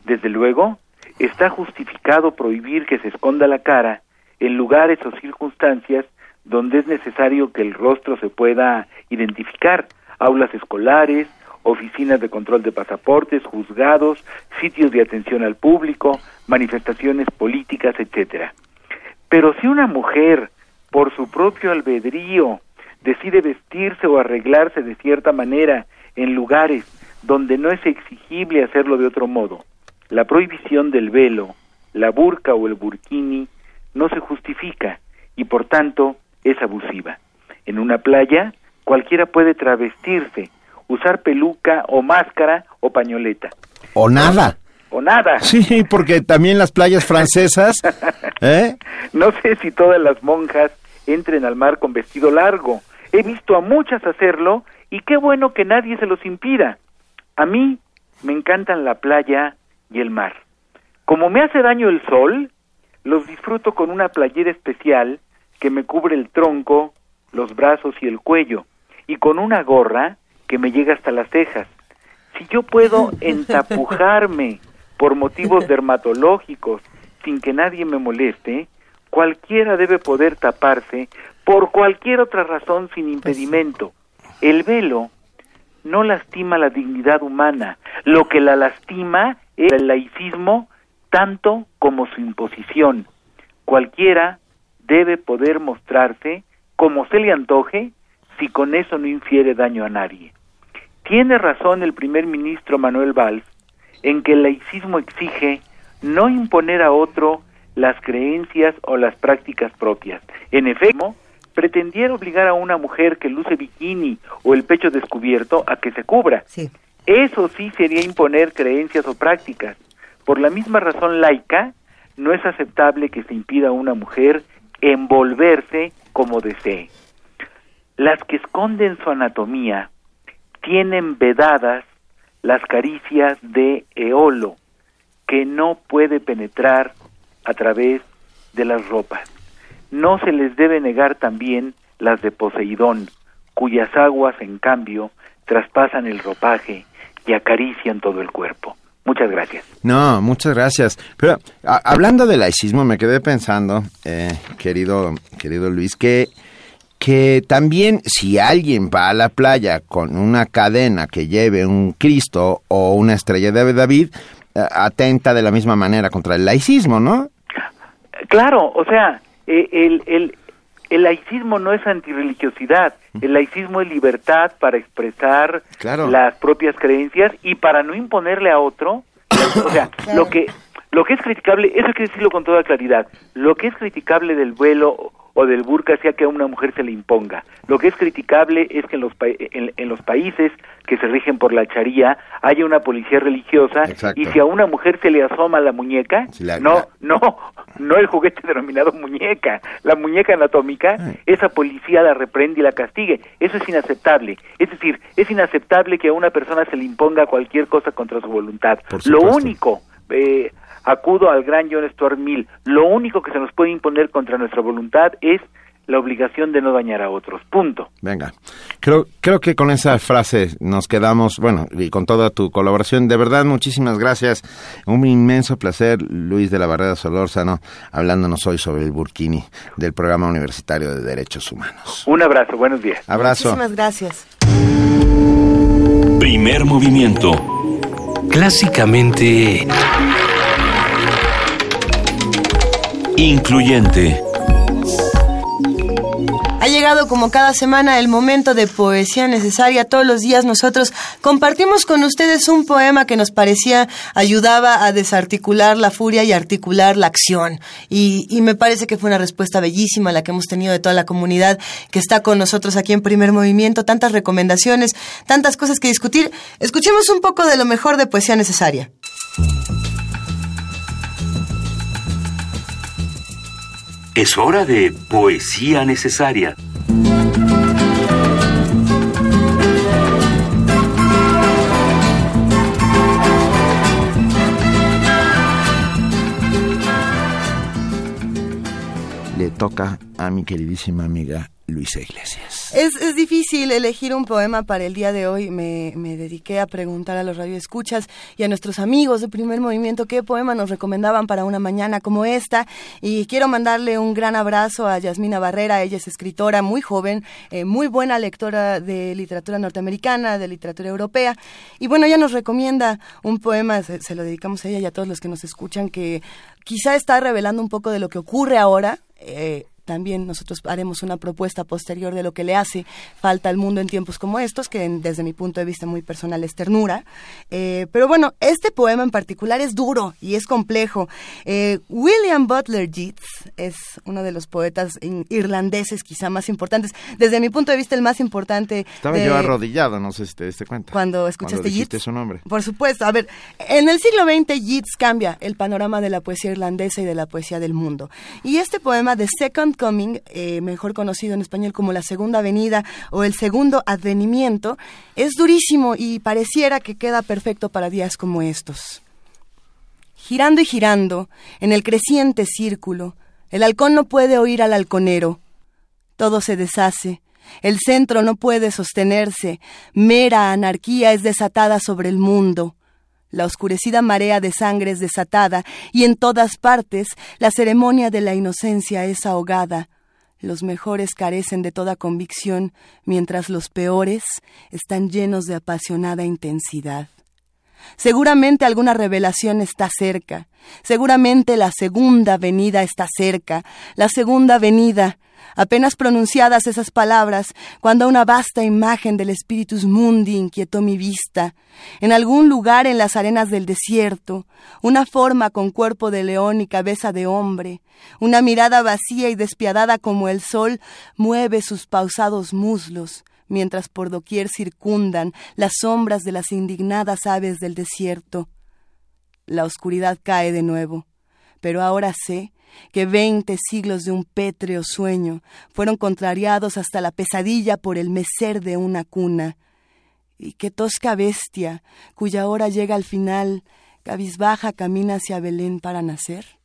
S22: Desde luego, está justificado prohibir que se esconda la cara en lugares o circunstancias donde es necesario que el rostro se pueda identificar, aulas escolares, oficinas de control de pasaportes, juzgados, sitios de atención al público, manifestaciones políticas, etcétera. Pero si una mujer, por su propio albedrío, decide vestirse o arreglarse de cierta manera en lugares donde no es exigible hacerlo de otro modo, la prohibición del velo, la burka o el burkini no se justifica y por tanto es abusiva. En una playa cualquiera puede travestirse, usar peluca o máscara o pañoleta.
S7: O nada.
S22: O nada.
S7: Sí, porque también las playas francesas. ¿eh?
S22: No sé si todas las monjas entren al mar con vestido largo. He visto a muchas hacerlo y qué bueno que nadie se los impida. A mí me encantan la playa y el mar. Como me hace daño el sol, los disfruto con una playera especial que me cubre el tronco, los brazos y el cuello, y con una gorra que me llega hasta las cejas. Si yo puedo entapujarme por motivos dermatológicos sin que nadie me moleste, cualquiera debe poder taparse por cualquier otra razón sin impedimento. El velo no lastima la dignidad humana, lo que la lastima el laicismo tanto como su imposición. Cualquiera debe poder mostrarse como se le antoje si con eso no infiere daño a nadie. Tiene razón el primer ministro Manuel Valls en que el laicismo exige no imponer a otro las creencias o las prácticas propias. En efecto, pretendiera obligar a una mujer que luce bikini o el pecho descubierto a que se cubra. Eso sí sería imponer creencias o prácticas. Por la misma razón laica, no es aceptable que se impida a una mujer envolverse como desee. Las que esconden su anatomía tienen vedadas las caricias de Eolo, que no puede penetrar a través de las ropas. No se les debe negar también las de Poseidón, cuyas aguas, en cambio, traspasan el ropaje y acarician todo el cuerpo. Muchas gracias.
S7: No, muchas gracias. Pero hablando del laicismo, me quedé pensando, eh, querido, querido Luis, que, que también si alguien va a la playa con una cadena que lleve un Cristo o una estrella de David, eh, atenta de la misma manera contra el laicismo, ¿no?
S22: Claro, o sea, eh, el, el, el laicismo no es antirreligiosidad, el laicismo es libertad para expresar las propias creencias y para no imponerle a otro, o sea, lo que lo que es criticable, eso hay que decirlo con toda claridad, lo que es criticable del vuelo o del burka sea que a una mujer se le imponga. Lo que es criticable es que en los, en, los países que se rigen por la charía haya una policía religiosa y si a una mujer se le asoma la muñeca, no, no, no el juguete denominado muñeca, la muñeca anatómica, esa policía la reprende y la castigue. Eso es inaceptable. Es decir, es inaceptable que a una persona se le imponga cualquier cosa contra su voluntad. Lo único eh, acudo al gran John Stuart Mill. Lo único que se nos puede imponer contra nuestra voluntad es la obligación de no dañar a otros. Punto.
S7: Venga. Creo, creo que con esa frase nos quedamos, bueno, y con toda tu colaboración, de verdad, muchísimas gracias. Un inmenso placer, Luis de la Barrera Solórzano, hablándonos hoy sobre el Burkini del Programa Universitario de Derechos Humanos.
S22: Un abrazo, buenos días.
S7: Abrazo.
S2: Muchísimas gracias.
S1: Primer movimiento. Clásicamente incluyente.
S2: Ha llegado como cada semana el momento de poesía necesaria. Todos los días nosotros compartimos con ustedes un poema que nos parecía ayudaba a desarticular la furia y articular la acción. Y, y, me parece que fue una respuesta bellísima la que hemos tenido de toda la comunidad que está con nosotros aquí en Primer Movimiento. Tantas recomendaciones, tantas cosas que discutir. Escuchemos un poco de lo mejor de poesía necesaria.
S1: Es hora de poesía necesaria.
S7: Le toca a mi queridísima amiga Luisa Iglesias.
S2: Es, es, difícil elegir un poema para el día de hoy. Me, dediqué a preguntar a los radioescuchas y a nuestros amigos de primer movimiento qué poema nos recomendaban para una mañana como esta. Y quiero mandarle un gran abrazo a Yasmina Barrera. Ella es escritora muy joven, eh, muy buena lectora de literatura norteamericana, de literatura europea. Y bueno, ella nos recomienda un poema, se, se lo dedicamos a ella y a todos los que nos escuchan, que quizá está revelando un poco de lo que ocurre ahora. Eh, también nosotros haremos una propuesta posterior de lo que le hace falta al mundo en tiempos como estos, que desde mi punto de vista muy personal es ternura. Eh, pero bueno, este poema en particular es duro y es complejo. Eh, William Butler Yeats es uno de los poetas irlandeses quizá más importantes. Desde mi punto de vista el más importante.
S7: Estaba yo arrodillado, no sé si te diste cuenta.
S2: Cuando escuchaste Yeats.
S7: su nombre.
S2: Por supuesto. A ver, en el siglo XX Yeats cambia el panorama de la poesía irlandesa y de la poesía del mundo. Y este poema, The Second Coming, eh, mejor conocido en español como la Segunda Venida o el Segundo Advenimiento, es durísimo y pareciera que queda perfecto para días como estos. Girando y girando, en el creciente círculo, el halcón no puede oír al halconero. Todo se deshace, el centro no puede sostenerse, mera anarquía es desatada sobre el mundo. La oscurecida marea de sangre es desatada y en todas partes la ceremonia de la inocencia es ahogada. Los mejores carecen de toda convicción, mientras los peores están llenos de apasionada intensidad. Seguramente alguna revelación está cerca, seguramente la segunda venida está cerca, la segunda venida, Apenas pronunciadas esas palabras, cuando una vasta imagen del Spiritus Mundi inquietó mi vista, en algún lugar en las arenas del desierto, una forma con cuerpo de león y cabeza de hombre, una mirada vacía y despiadada como el sol, mueve sus pausados muslos, mientras por doquier circundan las sombras de las indignadas aves del desierto. La oscuridad cae de nuevo, pero ahora sé que veinte siglos de un pétreo sueño fueron contrariados hasta la pesadilla por el mecer de una cuna,
S23: y qué tosca bestia, cuya hora llega al final, cabizbaja camina hacia Belén para nacer?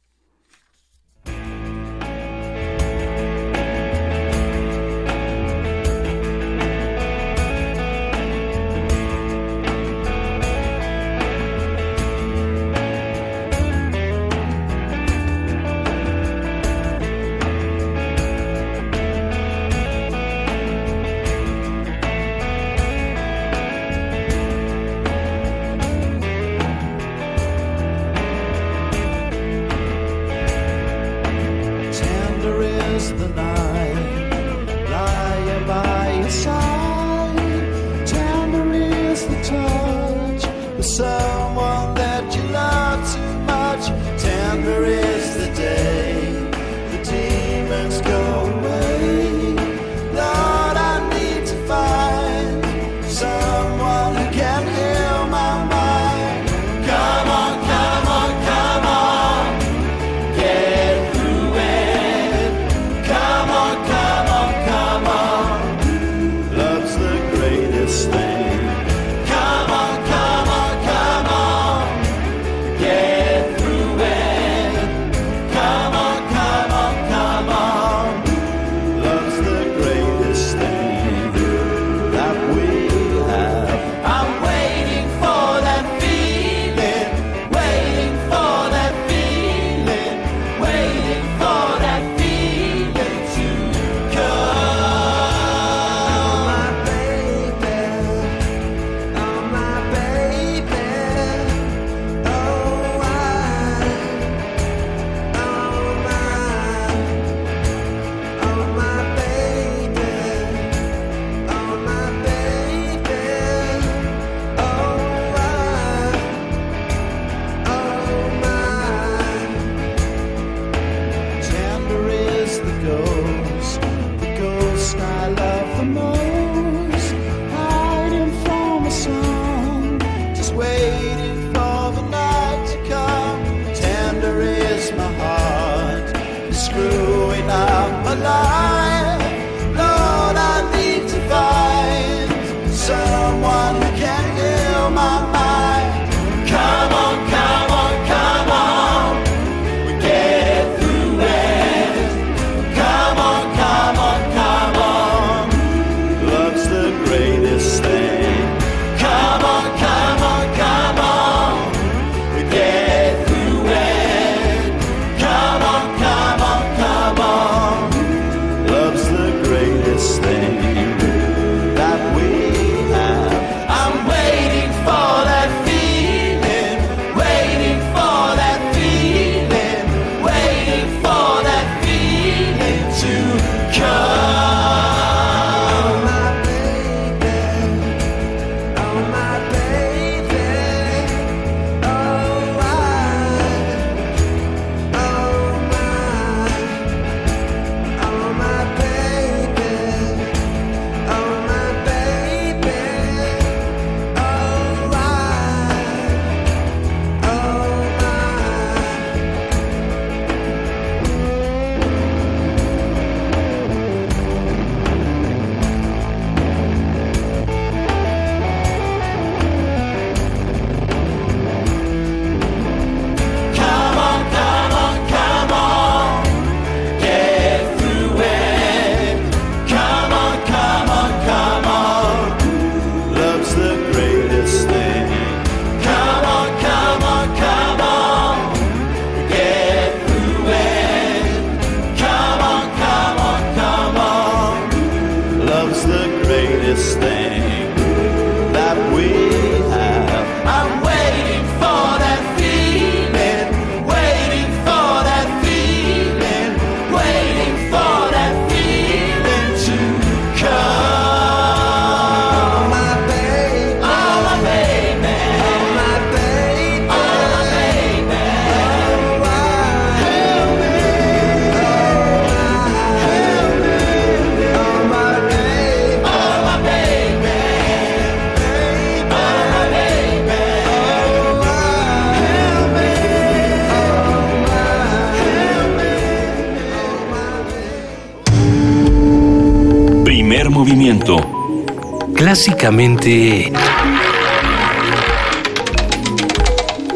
S1: Clásicamente...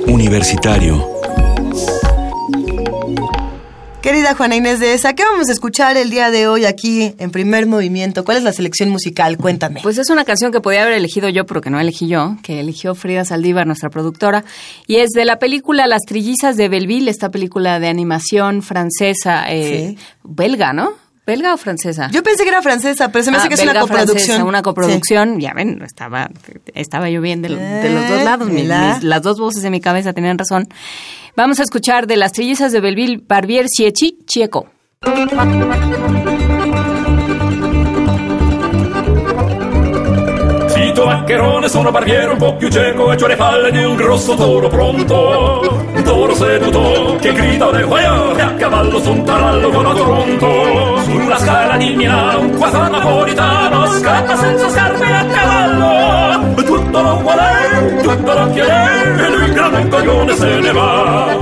S1: Universitario.
S2: Querida Juana Inés de esa, ¿qué vamos a escuchar el día de hoy aquí en primer movimiento? ¿Cuál es la selección musical? Cuéntame.
S3: Pues es una canción que podía haber elegido yo, pero que no elegí yo, que eligió Frida Saldívar, nuestra productora, y es de la película Las Trillizas de Belleville, esta película de animación francesa, eh, belga, ¿no? ¿Belga o francesa?
S2: Yo pensé que era francesa, pero se me hace
S3: Ah,
S2: que es una
S3: belga,
S2: coproducción.
S3: francesa, una coproducción, ya ven, estaba, estaba yo bien de, lo- de los dos lados, mi-
S2: mira.
S3: mis- las dos voces de mi cabeza tenían razón. Vamos a escuchar de las trillizas de Belleville, Barbier Siechi Chieco.
S24: Zitto maccherone, sono barbiere un po' più cieco e le palle di un grosso toro pronto. Un toro seduto che grida de guaio e a cavallo su un tarallo con pronto. Sulla scala di Milano un quattro napolitano scappa senza scarpe a cavallo. Tutto lo vuole, tutto lo chiede e lui grande coglione se ne va.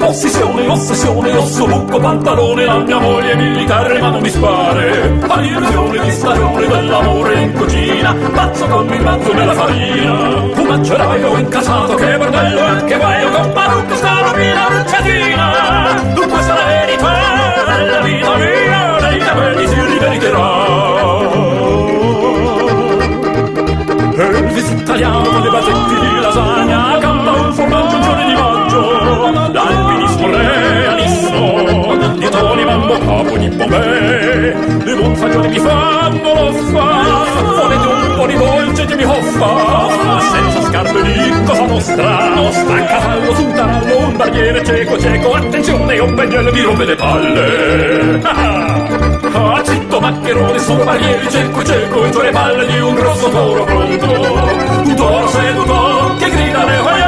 S24: Ossessione, ossessione, osso, bucco, pantalone La mia moglie militare ma non mi spare All'illusione di stagione dell'amore in cucina Pazzo con il mazzo nella farina Un maceraio incasato, che bordello e che guaio Con parrucca scalopina, bruciatina Dunque sarà la vida mía, la vida bendición y benedicherà. E visitariamo le basetti di lasagna, accanto un formaggio un di maggio, Mambo Capo di Bombay Le monfagioni mi fanno l'offa Volete un po' di dolce che mi hoffa Senza scarpe di cosa nostra Nostra cavallo su un barbiere cieco cieco Attenzione un pennello mi rompe le palle. Ah, zitto maccherone, sono barrieri, cieco cieco E c'ho le palle di un grosso toro pronto. Un toro seduto che grida le hoio E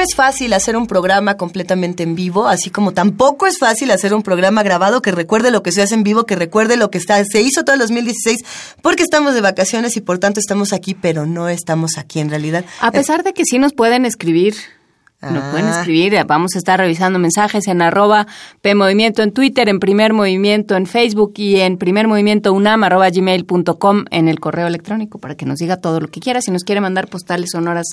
S2: es fácil hacer un programa completamente en vivo, así como tampoco es fácil hacer un programa grabado que recuerde lo que se hace en vivo, que recuerde lo que está, se hizo todo el 2016, porque estamos de vacaciones y por tanto estamos aquí, pero no estamos aquí en realidad.
S3: A pesar de que sí nos pueden escribir. Nos
S2: Ah.
S3: pueden escribir, vamos a estar revisando mensajes en arroba PMovimiento en Twitter, en Primer Movimiento en Facebook y en Primer Movimiento UNAM arroba gmail.com en el correo electrónico para que nos diga todo lo que quiera. Si nos quiere mandar postales sonoras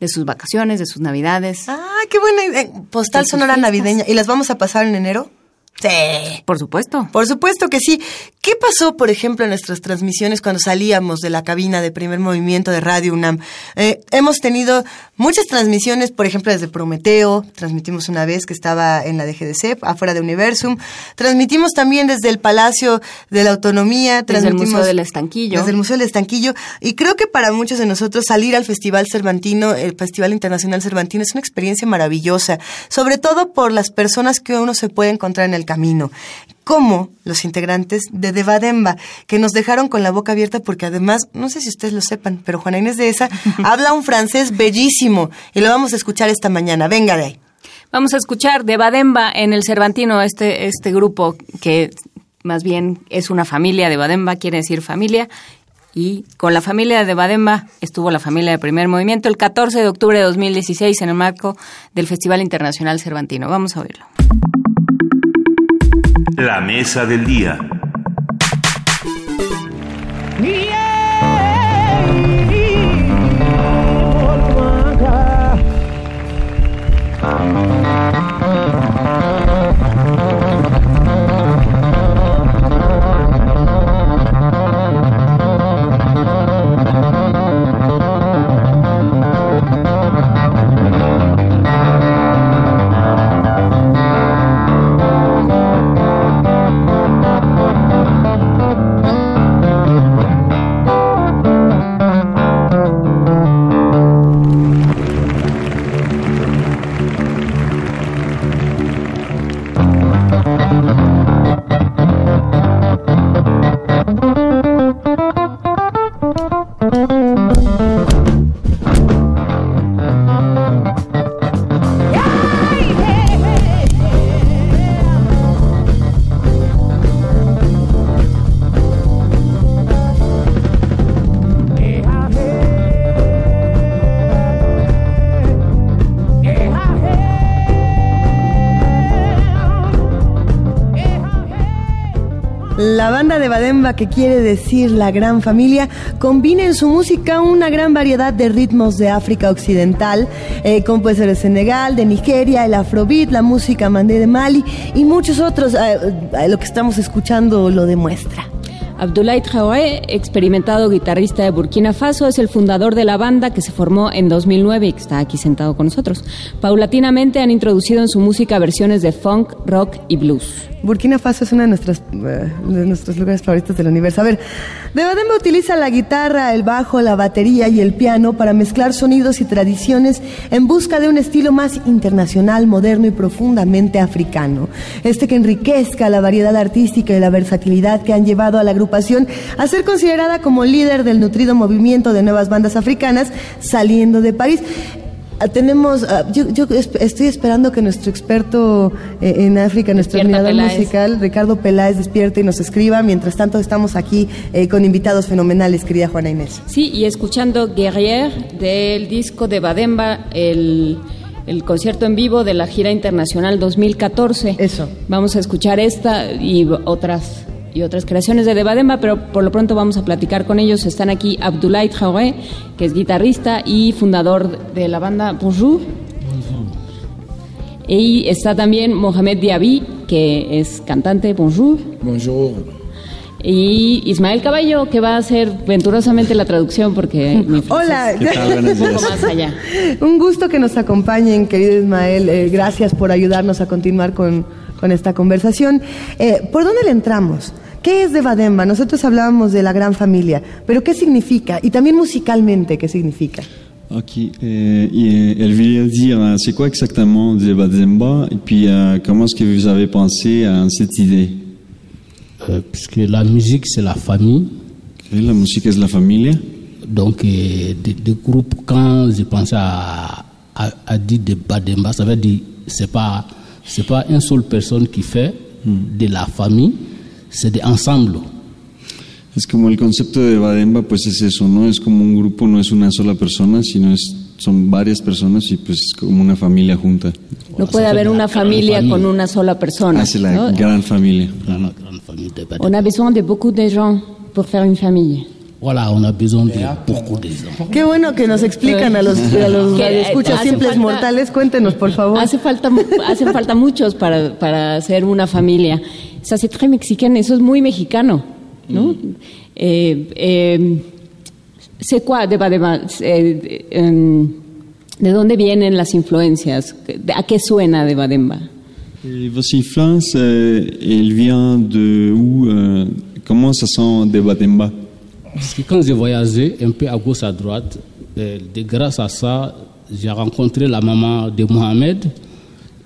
S3: de sus vacaciones, de sus navidades.
S2: Ah, qué buena idea. Postal sonora navideña. ¿Y las vamos a pasar en enero? Sí.
S3: Por supuesto.
S2: Por supuesto que sí. ¿Qué pasó, por ejemplo, en nuestras transmisiones cuando salíamos de la cabina de primer movimiento de Radio UNAM? Eh, hemos tenido muchas transmisiones, por ejemplo, desde Prometeo, transmitimos una vez que estaba en la DGDC, afuera de Universum, transmitimos también desde el Palacio de la Autonomía,
S3: Desde el
S2: transmitimos
S3: Museo del Estanquillo.
S2: Desde el Museo del Estanquillo. Y creo que para muchos de nosotros salir al Festival Cervantino, el Festival Internacional Cervantino, es una experiencia maravillosa, sobre todo por las personas que uno se puede encontrar en el camino. Como los integrantes de Devademba, que nos dejaron con la boca abierta porque además, no sé si ustedes lo sepan, pero Juana Inés de esa habla un francés bellísimo y lo vamos a escuchar esta mañana. Venga de ahí.
S3: Vamos a escuchar de Bademba en el Cervantino, este, este grupo que más bien es una familia de Bademba, quiere decir familia. Y con la familia de Bademba estuvo la familia de Primer Movimiento el 14 de octubre de 2016 en el marco del Festival Internacional Cervantino. Vamos a oírlo.
S1: La mesa del día.
S2: Que quiere decir la gran familia, combina en su música una gran variedad de ritmos de África Occidental, eh, como puede ser de Senegal, de Nigeria, el afrobeat, la música mandé de Mali y muchos otros. Eh, eh, lo que estamos escuchando lo demuestra.
S3: Abdoulaye Traoré, experimentado guitarrista de Burkina Faso, es el fundador de la banda que se formó en 2009 y que está aquí sentado con nosotros. Paulatinamente han introducido en su música versiones de funk, rock y blues.
S2: Burkina Faso es uno de, eh, de nuestros lugares favoritos del universo. A ver, Debademba utiliza la guitarra, el bajo, la batería y el piano para mezclar sonidos y tradiciones en busca de un estilo más internacional, moderno y profundamente africano. Este que enriquezca la variedad artística y la versatilidad que han llevado a la agrupación a ser considerada como líder del nutrido movimiento de nuevas bandas africanas saliendo de París. Ah, tenemos, ah, yo, estoy esperando que nuestro experto eh, en África, nuestro admirador musical, Ricardo Peláez, despierte y nos escriba. Mientras tanto, estamos aquí eh, con invitados fenomenales, querida Juana Inés.
S3: Sí, y escuchando Guerrier del disco de Bademba, el, el concierto en vivo de la gira internacional 2014.
S2: Eso.
S3: Vamos a escuchar esta y otras y otras creaciones de Debademba, pero por lo pronto vamos a platicar con ellos. Están aquí Abdoulaye Traoré, que es guitarrista y fundador de la banda Bonjour. Y está también Mohamed Diaby, que es cantante. Bonjour.
S4: Bonjour.
S3: Y Ismael Caballo, que va a hacer venturosamente la traducción porque mi
S2: Hola,
S3: un poco más allá.
S2: Un gusto que nos acompañen, querido Ismael. Eh, gracias por ayudarnos a continuar con, con esta conversación. Eh, ¿Por dónde le entramos? ¿Qué es de Bademba? Nosotros hablábamos de la gran familia, pero ¿qué significa? Y también musicalmente, ¿qué significa?
S25: Ok, eh, et elle voulait dire c'est quoi exactement de Bademba? Et puis euh, comment est-ce que vous avez pensé à cette idée?
S4: Euh, Puisque la musique c'est la famille.
S25: Okay, la musique c'est la famille.
S4: Donc euh, des, des, groupes quand je pensais à, à, à dire de Bademba, ça veut dire c'est pas c'est pas une seule personne qui fait hmm. de la famille, c'est de ensemble.
S25: Es como el concepto de Bademba, pues es eso, ¿no? Es como un grupo, no es una sola persona, sino es, son varias personas y pues es como una familia junta.
S3: No puede haber una familia con una sola persona.
S25: Ah, c'est la ¿no? gran familia.
S4: La, la gran familia de
S3: On a besoin de beaucoup de gens pour faire une famille.
S4: Voilà, on a besoin de beaucoup de gens.
S2: Qué bueno que nos explican a los, a los escuchas simples falta, mortales. Cuéntenos, por favor.
S3: Hace falta, hacen falta muchos para, para hacer una familia. Ça, c'est très mexicain, eso es muy mexicano, ¿no? Mm. Eh, eh, ¿C'est quoi de Badema? Eh, eh, ¿De dónde vienen las influencias? ¿A qué suena de Bademba?
S25: Vos influences, elle vient de où euh, Comment ça sent de Bademba?
S4: Parce que quand j'ai voyagé un peu à gauche, à droite, euh, de, grâce à ça, j'ai rencontré la maman de Mohamed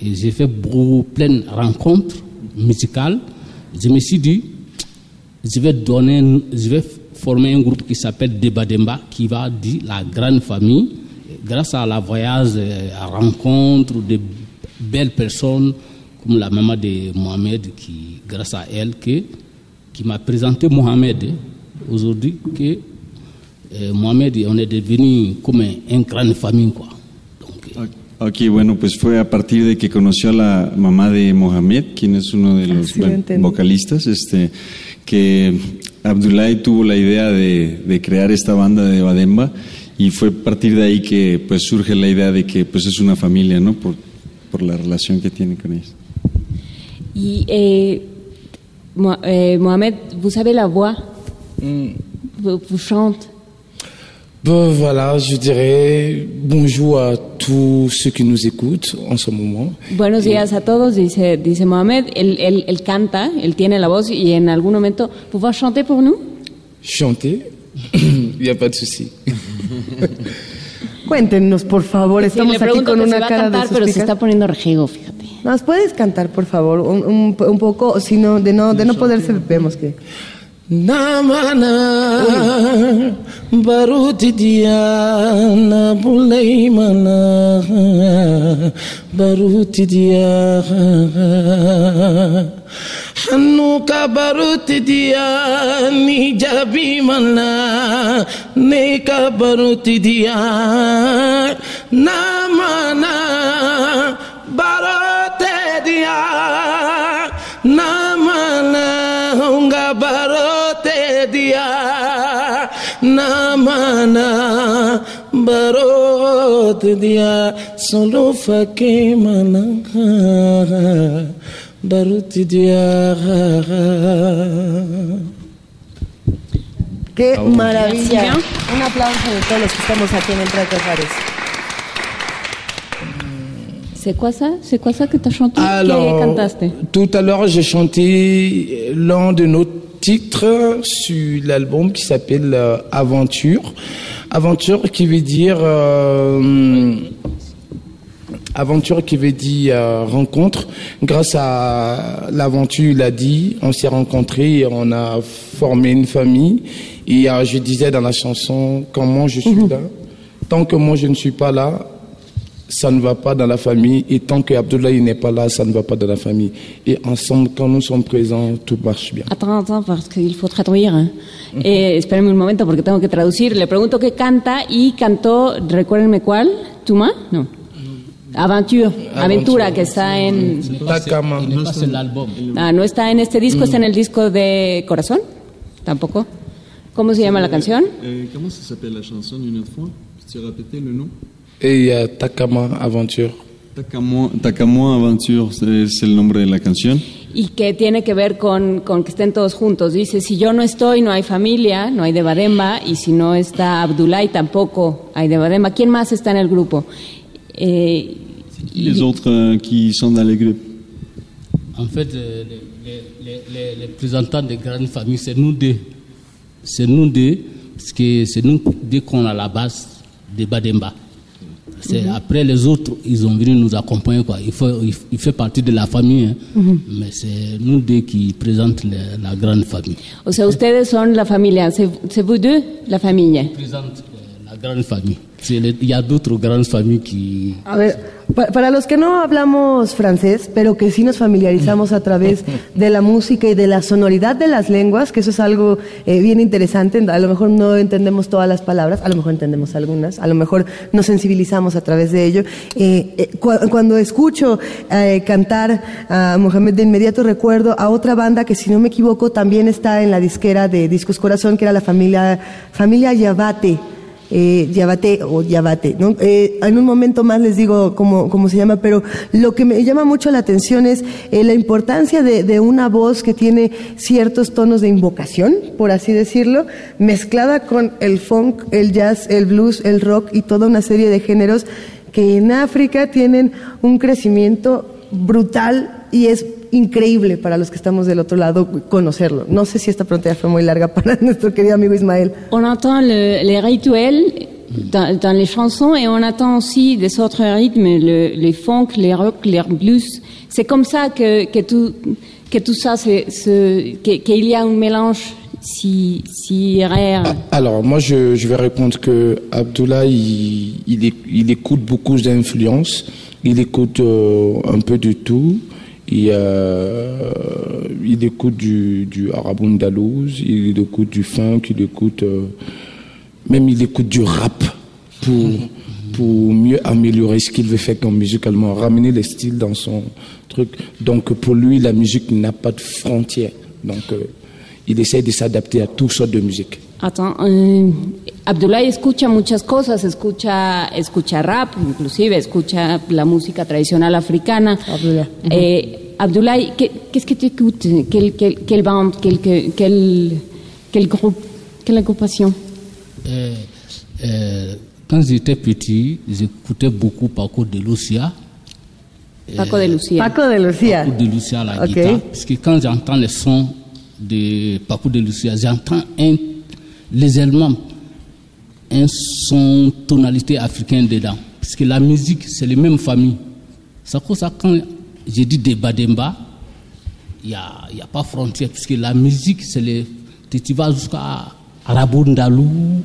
S4: et j'ai fait beaucoup, plein de rencontres musicales. Je me suis dit, je vais donner, je vais former un groupe qui s'appelle Debademba, qui va dire la grande famille. Grâce à la voyage, euh, à rencontre de belles personnes comme la maman de Mohamed, qui, grâce à elle, qui, m'a présenté Mohamed aujourd'hui que eh, Mohamed on est devenu como un gran famille quoi.
S25: Ok, bueno, pues fue a partir de que conoció a la mamá de Mohamed, quien es uno de los bueno, vocalistas, este, que Abdullahi tuvo la idea de, de, crear esta banda de Bademba y fue a partir de ahí que pues surge la idea de que pues es una familia, ¿no? Por, por la relación que tiene con ellos.
S3: Y eh, eh, Mohamed, vous savez la voix
S4: Mm.
S3: Vous, vous chante
S4: ben, Voilà, je dirais bonjour à tous ceux qui nous écoutent en ce moment.
S3: Buenos días a todos, dice, dice Mohamed. Él, él, él canta, él tiene la voz y en algún momento, ¿pouvez chanter pour nous?
S4: Chanter Il n'y a pas de souci.
S2: Cuéntenos, por favor,
S3: sí,
S2: estamos aquí con una cara
S3: a cantar,
S2: de
S3: pero se está poniendo rejego, fíjate.
S2: ¿Nos puedes cantar, por favor, un, un, un poco? Si no, de no, de no poderse, vemos que...
S4: ನಾಮನ ಬರುತ್ತಿದೆಯಾ ಬುಲೈಮನ ಬರುತ್ತಿದೆಯಾ ಹನ್ನೂಕ ಬರುತ್ತಿದೆಯಾ ನಿಜ ಭೀಮನ ನೇಕ ಬರುತ್ತಿದೆಯಾ ನಾಮನ ಬರುತ್ತಿದೆಯಾ ನಾಮನ ಹುಂಗ ಬರ namana barote diya namana unga
S26: mana barot dia solo fake mana barot dia.
S2: Qué maravilla. Un aplauso de todos los que estamos aquí en el Trato Fares.
S3: C'est quoi ça C'est quoi ça que tu as chanté
S26: Alors,
S3: que cantaste?
S26: Tout à l'heure, j'ai chanté l'un de nos titres sur l'album qui s'appelle euh, Aventure. Aventure qui veut dire euh, aventure qui veut dire euh, rencontre. Grâce à l'aventure, il a dit, on s'est rencontrés et on a formé une famille. Et euh, je disais dans la chanson, comment je suis là, tant que moi je ne suis pas là, ça ne va pas dans la famille. Et tant que Abdoulaye n'est pas là, ça ne va pas dans la famille. Et ensemble, quand nous sommes présents, tout marche bien.
S3: Attends, attends, parce qu'il faut traduire. ¿eh? Eh, espérenme un momento porque tengo que traducir. Le pregunto qué canta y cantó, recuérdenme cuál, ¿Tuma? No. Aventure, Aventura, que está en...
S26: Takama.
S4: No está en el álbum.
S3: Ah, no está en este disco, está en el disco de Corazón, tampoco. ¿Cómo se llama la canción?
S25: Euh, comment ça s'appelle la chanson? Une autre fois Tu répéter le nom
S26: Et euh, Takama Aventure.
S25: Takamo, Takamo Aventure, c'est el nombre de la canción.
S3: Y que tiene que ver con, con que estén todos juntos. Dice, si yo no estoy, no hay familia, no hay de Bademba, y si no está Abdullah, tampoco hay de Bademba. ¿Quién más está en el grupo? Eh,
S25: Les autres euh, qui sont dans les groupes.
S4: En fait, euh, les, les, les, les représentants des grandes familles, c'est nous deux. C'est nous deux, parce que c'est nous deux qu'on a la base de Bademba. C'est
S3: Mhm.
S4: Après, les autres, ils ont venu nous accompagner. Quoi. Il, faut, il, il fait partie de la famille, hein.
S3: Mhm.
S4: mais c'est nous deux qui présentent le- la grande famille.
S3: o sea, ustedes son la familia, c'est vous deux, la familia.
S4: Présente euh, la grande famille. Il y a d'autres grandes familles qui...
S2: A ver, pa- para los que no hablamos francés, pero que sí nos familiarizamos a través de la música y de la sonoridad de las lenguas, que eso es algo eh, bien interesante, a lo mejor no entendemos todas las palabras, a lo mejor entendemos algunas, a lo mejor nos sensibilizamos a través de ello. Eh, eh, cu- cuando escucho cantar a Mohamed, de inmediato recuerdo a otra banda que si no me equivoco también está en la disquera de Discos Corazón, que era la familia, familia Yabate eh, Yabate o Yabate. ¿no? Eh, en un momento más les digo cómo, cómo se llama, pero lo que me llama mucho la atención es eh, la importancia de, de una voz que tiene ciertos tonos de invocación, por así decirlo, mezclada con el funk, el jazz, el blues, el rock y toda una serie de géneros que en África tienen un crecimiento brutal y es increíble para los que estamos del otro lado conocerlo. No sé si esta pregunta ya fue muy larga para nuestro querido amigo Ismael.
S3: On entend le- les rituels dans, dans les chansons et on entend aussi des autres rythmes, le- les funk, les rock, les blues. C'est comme ça que, que, tout, que tout ça, c'est- c'est- que- qu'il y a un mélange si, si rare.
S26: Alors, moi, je, je vais répondre que Abdullah, il, il, il écoute beaucoup d'influences. Il écoute euh, un peu de tout. Euh, il écoute du, du arabundalouz, il écoute du funk, il écoute. euh, même il écoute du rap pour, pour mieux améliorer ce qu'il veut faire comme musicalement, ramener les styles dans son truc. Donc, pour lui, la musique n'a pas de frontières. Donc, euh, il essaie de s'adapter à toutes sortes de musique.
S3: Attends, Abdullah escucha muchas cosas, escucha, escucha rap, inclusive escucha la música tradicional africana. Abdullah, ¿qué, qué es que tu écoutes quelle, quelle, quelle bande, quel, quel, quel, groupe, quelle agrupation
S4: Euh, euh, quand j'étais petit, j'écoutais beaucoup Paco de Lucia.
S3: Paco de Lucia.
S2: Paco de Lucia.
S4: Paco de Lucia à la
S2: Ok.
S4: guitare. Parce que quand j'entends les sons de Paco de Lucia, j'entends un, légèrement un son tonalité africaine dedans. Parce que la musique, c'est les mêmes familles. C'est pour ça quand j'ai dit débat Demba, il n'y a, y a pas frontière. Parce que la musique, c'est les. Tu vas jusqu'à Arabundalou,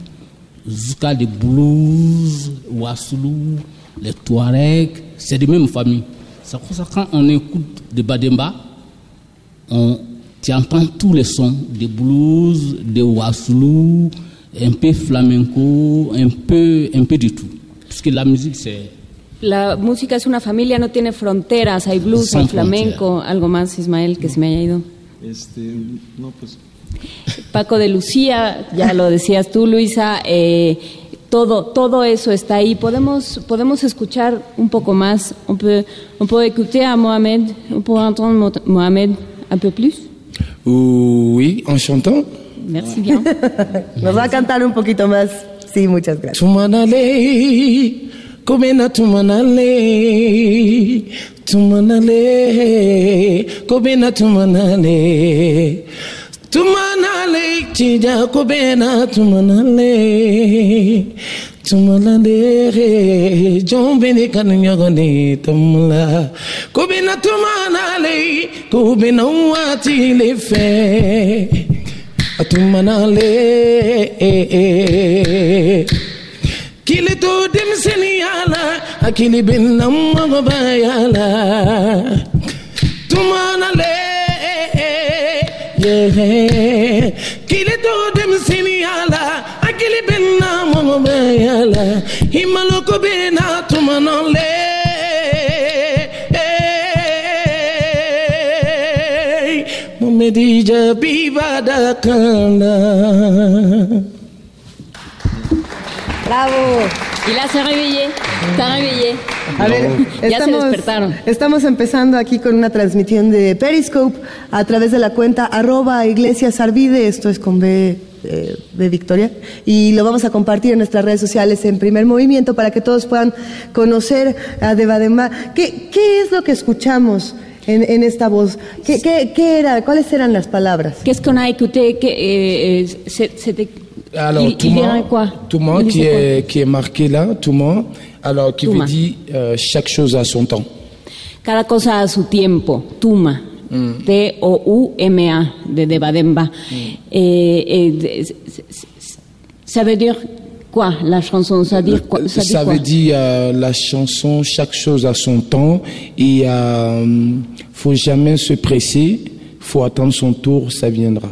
S4: jusqu'à les blues, Wassoulou, les Touaregs, c'est des mêmes familles. C'est pour ça quand on écoute de Bademba, on, tu entends tous les sons, des blues, des Wassoulou, un peu flamenco, un peu, un peu de tout. Parce que la musique, c'est.
S3: La música es una familia, no tiene fronteras, hay blues,
S4: Sin
S3: hay flamenco, algo más, Ismael, que se me haya ido.
S25: Este, no, pues
S3: Paco de Lucía, ya lo decías tú, Luisa, eh, todo, todo eso está ahí. Podemos, podemos escuchar un poco más. On peut, on peut écouter à Mohamed, on peut entendre Mohamed un peu plus.
S26: Oui, en chantant.
S3: Merci bien.
S2: Nos va a cantar un poquito más. Sí, muchas gracias.
S26: Tumanale, komena tumanale, tumanale, komena tumanale. Tumanale, chija kobena tumanale. Tumanale, jombene kananyagone tamla. Kobena tumanale, kobena तुम मना ले किल तो दिम से नहीं आला अखिल बिन नम बयाला तुम मना ले ये है किल तो दिम से नहीं आला अखिल बिन नम बयाला हिमलो को बिना तुम ना ले Momedija biba da.
S2: Bravo.
S3: Y la se réveillé, está réveillé.
S2: A ver,
S3: ya
S2: estamos,
S3: se despertaron.
S2: Estamos empezando aquí con una transmisión de Periscope a través de la cuenta arroba Iglesias Arvide, esto es con B eh, de Victoria, y lo vamos a compartir en nuestras redes sociales en primer movimiento para que todos puedan conocer a Devademba. ¿Qué, ¿Qué es lo que escuchamos? En, en esta voz, ¿Qué, qué, qué era? ¿Cuáles eran las palabras?
S3: Qu'est-ce qu'on a écouté que, eh, eh, C'était
S26: Alors, Touma,
S3: quoi
S26: Touma qui est, qui est marqué là, Touma, alors qui
S3: Touma.
S26: veut dire euh, chaque chose à son temps.
S3: Cada cosa a su tiempo, Tuma.
S26: Mm.
S3: T-O-U-M-A, de Devademba. Eh, eh, c- ça veut dire quoi, la chanson Ça, dire quoi, ça, dit
S26: Ça
S3: quoi
S26: veut dire euh, la chanson, chaque chose à son temps. Et euh, faut jamais se presser, faut attendre son tour, ça viendra.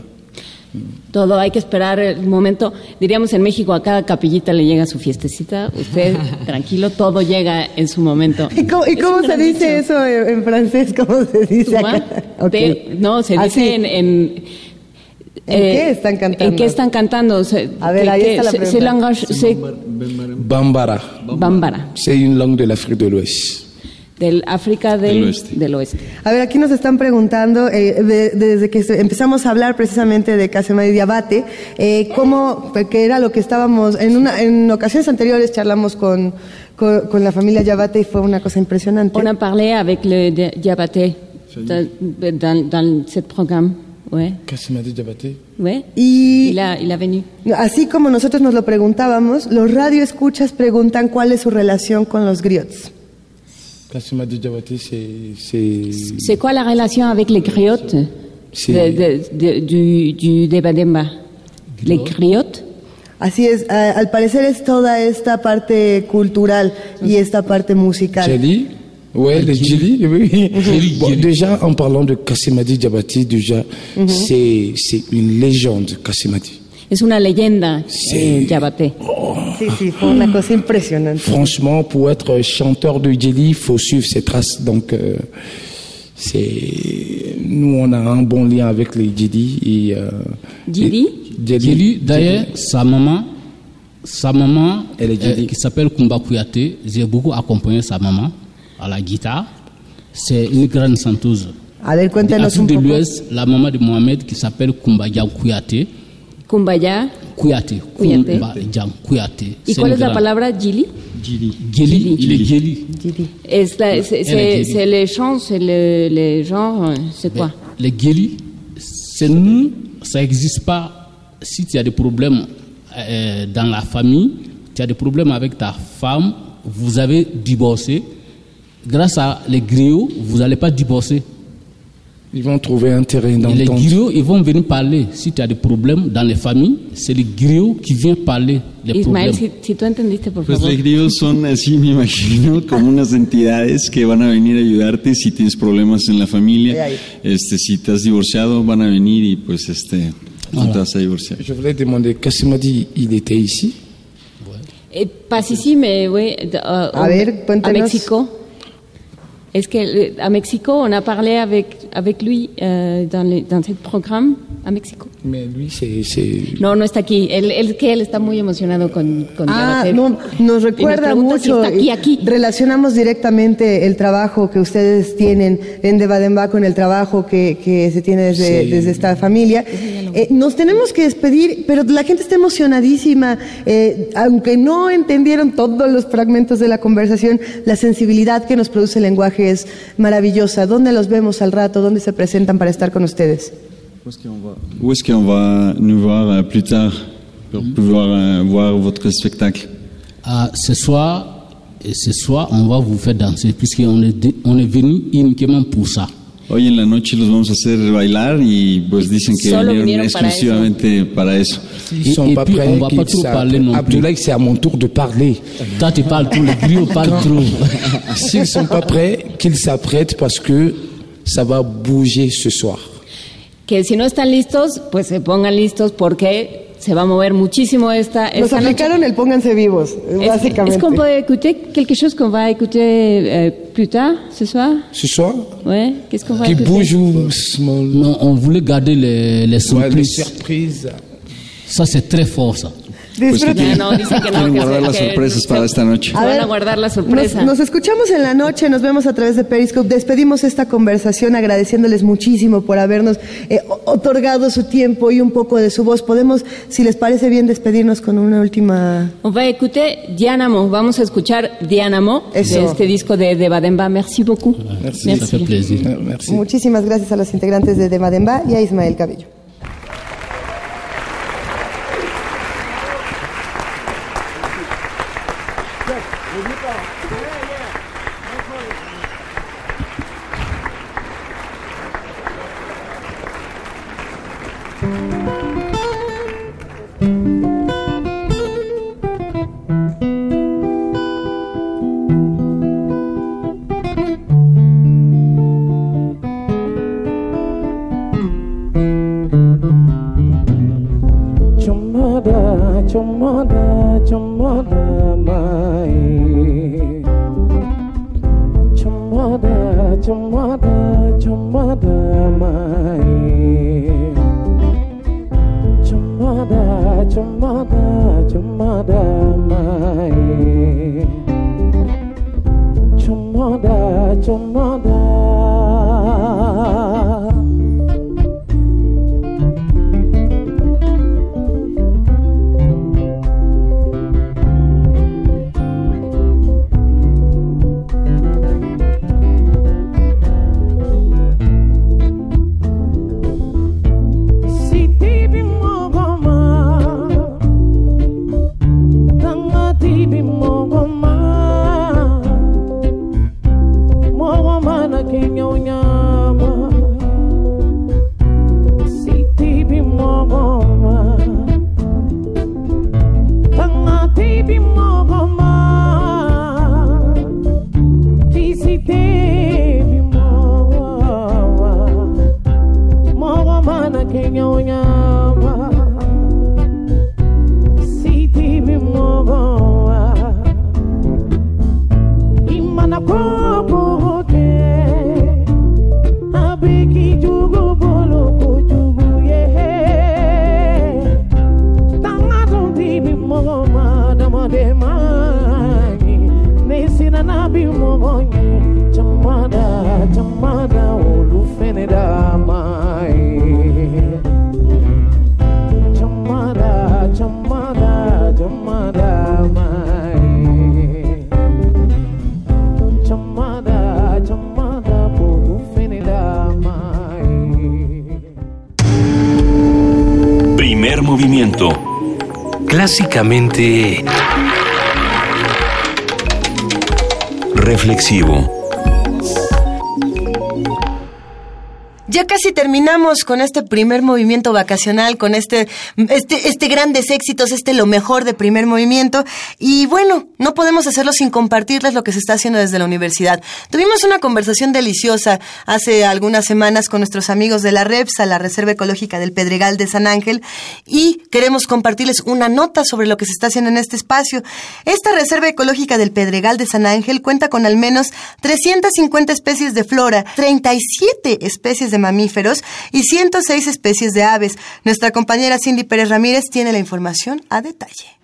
S3: Todo hay que esperar el momento. Diríamos en México, a cada capillita le llega su fiestecita. Usted, tranquilo, todo llega en su momento.
S2: ¿Y cómo, y cómo se dice
S3: dicho.
S2: eso en, francés? ¿Cómo se dice acá? Ok.
S3: te- no, se
S2: Ah,
S3: dice
S2: sí.
S3: en... ¿En,
S2: ¿En
S3: eh,
S2: qué están cantando?
S3: ¿En qué están cantando? Se-
S2: A ver, ahí está la pregunta.
S26: Bambara.
S3: Bambara,
S26: C'est une langue de l'Afrique de l'Ouest.
S3: del África del,
S26: Del oeste.
S3: del oeste.
S2: A ver, aquí nos están preguntando, eh, de- desde que empezamos a hablar precisamente de Casema y Diabate, eh, cómo, que era lo que estábamos, en, una, en ocasiones anteriores charlamos con, con, con la familia Yabate y fue una cosa impresionante.
S3: On a parlé avec le Diabaté dans, dans, dans ce programme. Ouais. Ouais.
S2: Y
S3: Il a, il a venu.
S2: así como nosotros nos lo preguntábamos, los radioescuchas preguntan cuál es su relación con los griots.
S26: C'est. c'est-
S3: C'est quoi la relation avec les griottes
S26: C'est-
S3: de, de- de- du, du Debademba Les griottes
S2: Así es, a- al parecer es toda esta parte cultural y esta parte musical.
S26: Jelly Ouais, les Jelly, oui. Bon, déjà, en parlant de Kassimadi Diabaté, déjà,
S3: Mhm.
S26: c'est c'est une légende, Kassimadi.
S3: Es una leyenda en Yabaté.
S2: Sí, sí, fue una cosa impresionante.
S26: Franchement, pour être chanteur de Jelly, il faut suivre ses traces. Donc, euh, c'est nous, on a un bon lien avec les Jelly. Et, euh,
S3: Jelly
S26: et-
S4: Jelly, d'ailleurs, sa maman, sa maman,
S26: Elle est
S4: euh, qui s'appelle Kumba Kouyaté, j'ai beaucoup accompagné sa maman à la guitare. C'est une grande chanteuse.
S2: A ver, cuéntanos un
S4: de l'Ouest, la maman de Mohamed qui s'appelle Kumba Dian Kouyaté.
S3: Kumbaya.
S4: Kouyaté.
S3: Kouyaté.
S4: Kumba Dian Kouyaté.
S3: ¿Y cuál es la palabra Gili
S4: est Jelly.
S3: Es la- c'est- les chants, c'est le, les genres, c'est quoi?
S4: Les guélis, c'est nous, ça n'existe pas. Si tu as des problèmes euh, dans la famille, tu as des problèmes avec ta femme, vous avez divorcé. Grâce à les griots, vous n'allez pas divorcer.
S26: Ils vont trouver un terrain
S4: Et les
S26: d'entente.
S4: griots, ils vont venir parler. Si tu as des problèmes dans les familles, c'est les griots qui viennent parler des
S3: Ismael,
S4: problèmes.
S3: si, si tú entendiste, por
S25: Pues
S3: favor.
S25: los griegos son así, me imagino, como unas entidades que van a venir a ayudarte si tienes problemas en la familia. Este, si te has divorciado, van a venir y pues este, tú te vas a divorciar.
S26: Je voulais demander, Kassimadi, il était ici?
S3: Eh, pas ici, mais oui, de- uh,
S2: A ver,
S3: a
S2: cuéntanos.
S3: Est-ce qu'à Mexico, on a parlé avec, avec lui euh, dans, le, dans ce programme à Mexico
S26: Mais lui, c'est...
S3: No, no está aquí. Él, él, que él está muy emocionado con, con
S27: Ah, no, nos recuerda mucho.
S3: Si está aquí, aquí.
S27: Relacionamos directamente el trabajo que ustedes tienen en Debademba con el trabajo que, que se tiene desde,
S26: Sí.
S27: desde esta familia. Eh, nos tenemos que despedir, pero la gente está emocionadísima. Eh, aunque no entendieron todos los fragmentos de la conversación, la sensibilidad que nos produce el lenguaje es maravillosa. ¿Dónde los vemos al rato? ¿Dónde se presentan para estar con ustedes?
S25: Où est-ce qu'on va? Nous voir euh, plus tard pour pouvoir euh, voir votre spectacle?
S4: Ah, ce soir, et ce soir, on va vous faire danser, puisqu'on est, on est venu uniquement pour ça.
S25: Hoy en la noche los vamos a hacer bailar y pues dicen que vinieron
S4: vinieron para
S25: exclusivamente para eso.
S26: Pas prêts. qu'ils savent- Abdoulaye, c'est à mon tour de parler.
S4: Toi, tu parles tout, le griot parle trop.
S26: S'ils sont pas prêts, qu'ils s'apprêtent parce que ça va bouger ce soir.
S3: Que si no están listos, pues se pongan listos porque se va a mover muchísimo esta,
S27: Nos
S3: esta noche.
S27: aplicaron el pónganse vivos, básicamente.
S3: Est-ce qu'on peut écouter quelque chose qu'on va écouter euh, plus tard, ce soir
S26: Ce soir
S3: Ouais, qu'est-ce qu'on va
S4: Qui
S3: écouter
S4: bouge Non, on voulait garder les, les
S26: Ouais, les
S4: surprises.
S26: surprises.
S4: Ça, c'est très fort, ça.
S25: Pues que
S3: Ya,
S25: tienen,
S3: no, dicen que no,
S25: quieren
S3: que
S25: guardar las
S3: que-
S25: sorpresas para esta noche.
S3: Van a guardar la sorpresa.
S27: Nos, nos escuchamos en la noche, nos vemos a través de Periscope. Despedimos esta conversación agradeciéndoles muchísimo por habernos eh, otorgado su tiempo y un poco de su voz. Podemos, si les parece bien, despedirnos con una última.
S3: On va écouter Dianamo. Vamos a escuchar Dianamo
S27: Eso.
S3: de este disco de, de Bademba. Merci beaucoup.
S27: Muchísimas gracias a los integrantes de Demademba y a Ismael Cabello.
S2: Con este primer movimiento vacacional, con este, este, este grandes éxitos, este lo mejor de primer movimiento. Y bueno, no podemos hacerlo sin compartirles lo que se está haciendo desde la universidad. Tuvimos una conversación deliciosa hace algunas semanas con nuestros amigos de la REPSA, la Reserva Ecológica del Pedregal de San Ángel, y queremos compartirles una nota sobre lo que se está haciendo en este espacio. Esta Reserva Ecológica del Pedregal de San Ángel cuenta con al menos 350 especies de flora, 37 especies de mamíferos 106 especies de aves. Nuestra compañera Cindy Pérez Ramírez tiene la información a detalle.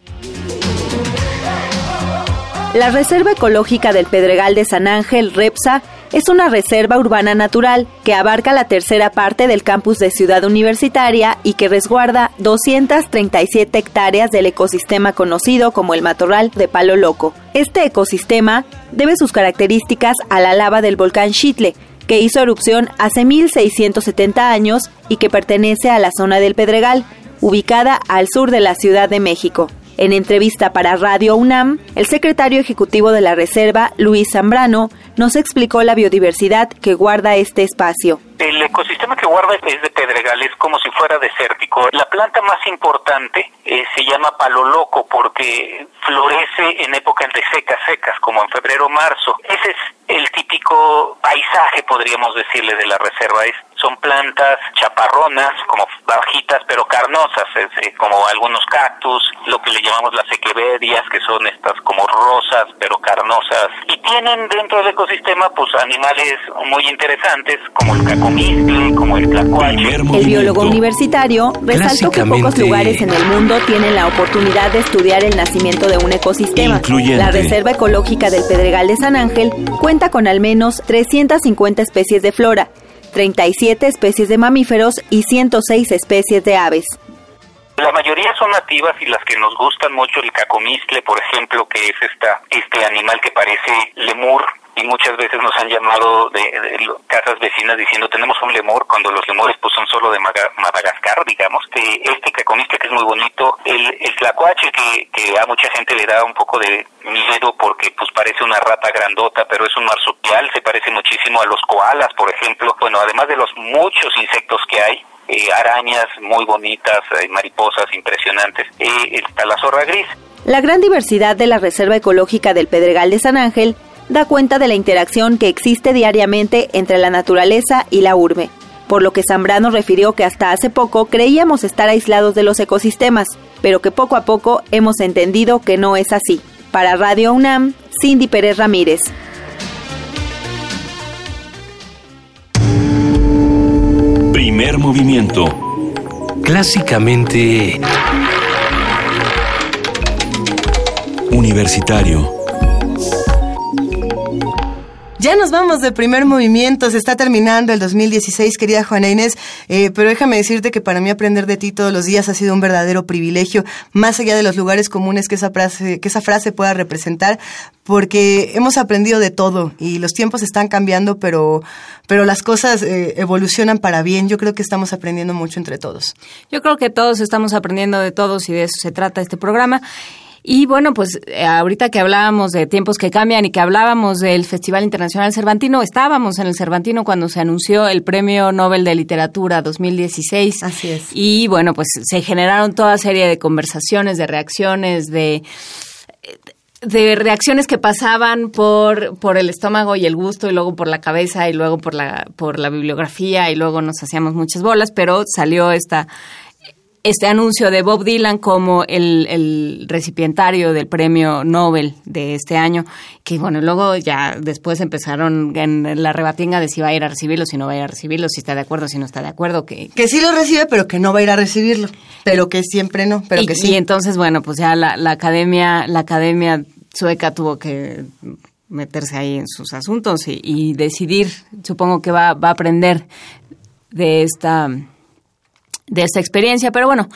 S28: La Reserva Ecológica del Pedregal de San Ángel, REPSA, es una reserva urbana natural que abarca la tercera parte del campus de Ciudad Universitaria y que resguarda 237 hectáreas del ecosistema conocido como el matorral de Palo Loco. Este ecosistema debe sus características a la lava del volcán Chitle, que hizo erupción hace 1670 años y que pertenece a la zona del Pedregal, ubicada al sur de la Ciudad de México. En entrevista para Radio UNAM, el secretario ejecutivo de la Reserva, Luis Zambrano, nos explicó la biodiversidad que guarda este espacio.
S29: El ecosistema que guarda es de pedregal, es como si fuera desértico. La planta más importante eh, se llama palo loco porque florece en épocas de secas, secas, como en febrero o marzo. Ese es el típico paisaje, podríamos decirle, de la reserva. Es, son plantas chaparronas, como bajitas, pero carnosas, es, eh, como algunos cactus, lo que le llamamos las equeverias, que son estas como rosas, pero carnosas. Y tienen dentro del ecosistema, pues, animales muy interesantes, como el cacomistle, como el tlacuache.
S28: El biólogo universitario resaltó que pocos lugares en el mundo tienen la oportunidad de estudiar el nacimiento de un ecosistema. La Reserva Ecológica del Pedregal de San Ángel cuenta con al menos 350 especies de flora, 37 especies de mamíferos y 106 especies de aves.
S29: La mayoría son nativas y las que nos gustan mucho, el cacomistle, por ejemplo, que es esta, este animal que parece lemur, y muchas veces nos han llamado de, casas vecinas diciendo tenemos un lemur cuando los lemures pues son solo de Madagascar digamos que este cacomistle que es muy bonito el, el tlacuache que, que a mucha gente le da un poco de miedo porque pues parece una rata grandota pero es un marsupial se parece muchísimo a los koalas por ejemplo bueno además de los muchos insectos que hay eh, arañas muy bonitas, eh, mariposas impresionantes. Eh, está la zorra gris.
S28: La gran diversidad de la Reserva Ecológica del Pedregal de San Ángel da cuenta de la interacción que existe diariamente entre la naturaleza y la urbe, por lo que Zambrano refirió que hasta hace poco creíamos estar aislados de los ecosistemas, pero que poco a poco hemos entendido que no es así. Para Radio UNAM, Cindy Pérez Ramírez.
S1: Primer movimiento.
S30: Clásicamente...
S1: Universitario.
S2: Ya nos vamos de primer movimiento, se está terminando el 2016, querida Juana Inés, eh, pero déjame decirte que para mí aprender de ti todos los días ha sido un verdadero privilegio, más allá de los lugares comunes que esa frase, que esa frase pueda representar, porque hemos aprendido de todo y los tiempos están cambiando, pero, pero las cosas eh, evolucionan para bien. Yo creo que estamos aprendiendo mucho entre todos.
S3: Yo creo que todos estamos aprendiendo de todos y de eso se trata este programa. Y bueno, pues eh, ahorita que hablábamos de tiempos que cambian y que hablábamos del Festival Internacional Cervantino, estábamos en el Cervantino cuando se anunció el Premio Nobel de Literatura 2016.
S2: Así es.
S3: Y bueno, pues se generaron toda serie de conversaciones, de reacciones, de de reacciones que pasaban por, por el estómago y el gusto y luego por la cabeza y luego por la, por la bibliografía y luego nos hacíamos muchas bolas, pero salió esta, este anuncio de Bob Dylan como el, el, recipientario del premio Nobel de este año, que bueno, luego ya después empezaron en la rebatinga de si va a ir a recibirlo, si no va a ir a recibirlo, si está de acuerdo, si no está de acuerdo. Que,
S2: que sí lo recibe, pero que no va a ir a recibirlo, pero que siempre no, pero
S3: y,
S2: que sí.
S3: Y entonces, bueno, pues ya la, la academia, la academia sueca tuvo que meterse ahí en sus asuntos y, y decidir, supongo que va, va a aprender de esta de esta experiencia. Pero bueno,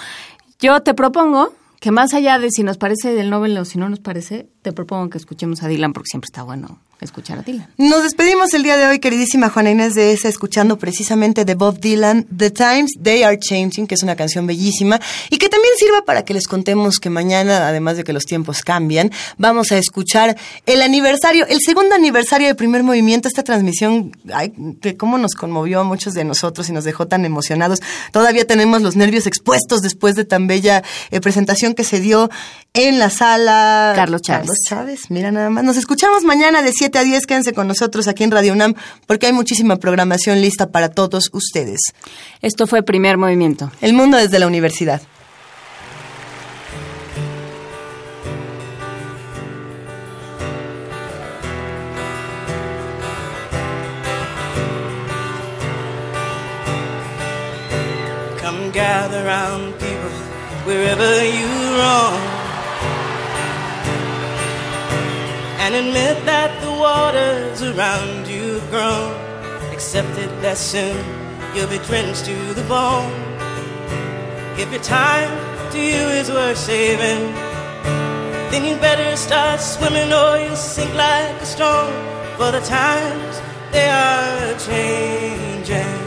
S3: yo te propongo que más allá de si nos parece del Nobel o si no nos parece, te propongo que escuchemos a Dylan porque siempre está bueno escuchar a Dylan.
S2: Nos despedimos el día de hoy, queridísima Juana Inés de esa, escuchando precisamente de Bob Dylan, The Times They Are Changing, que es una canción bellísima y que también sirva para que les contemos que mañana, además de que los tiempos cambian, vamos a escuchar el aniversario, el segundo aniversario de primer movimiento, esta transmisión, ay, que cómo nos conmovió a muchos de nosotros y nos dejó tan emocionados. Todavía tenemos los nervios expuestos después de tan bella eh, presentación que se dio en la sala
S3: Carlos Chávez.
S2: Carlos Chávez, mira nada más. Nos escuchamos mañana de 7 a 10. Quédense con nosotros aquí en Radio UNAM porque hay muchísima programación lista para todos ustedes.
S3: Esto fue Primer Movimiento.
S2: El mundo desde la universidad.
S31: Come gather round people wherever you roam and admit that the waters around you have grown. Accept it that soon you'll be drenched to the bone. If your time to you is worth saving, then you better start swimming or you'll sink like a stone. For the times they are changing.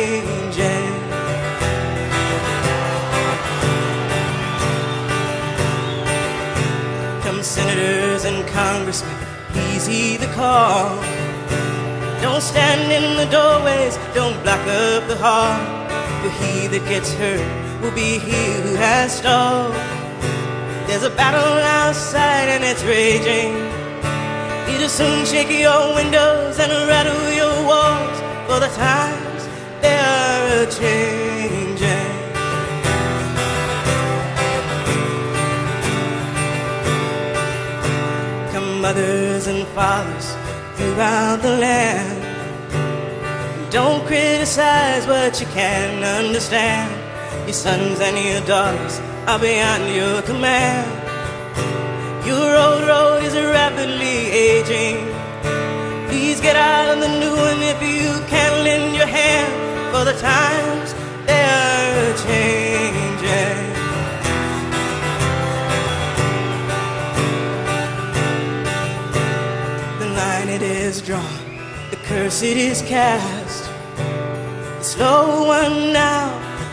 S31: Please heed the call. Don't stand in the doorways, don't block up the hall. For he that gets hurt will be he who has stalled. There's a battle outside and it's raging. It'll soon shake your windows and rattle your walls. For the times they are changing. Come mothers and fathers throughout the land. Don't criticize what you can't understand. Your sons and your daughters are beyond your command. Your old road is rapidly aging. Please get out on the new one if you can lend your hand. For the times they are changing. Curse it is cast. The slow one now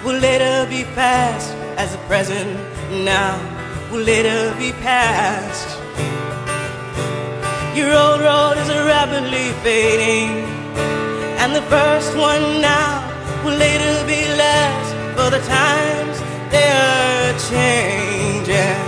S31: will later be past, as the present now will later be past. Your old road is rapidly fading, and the first one now will later be last. For the times they are changing.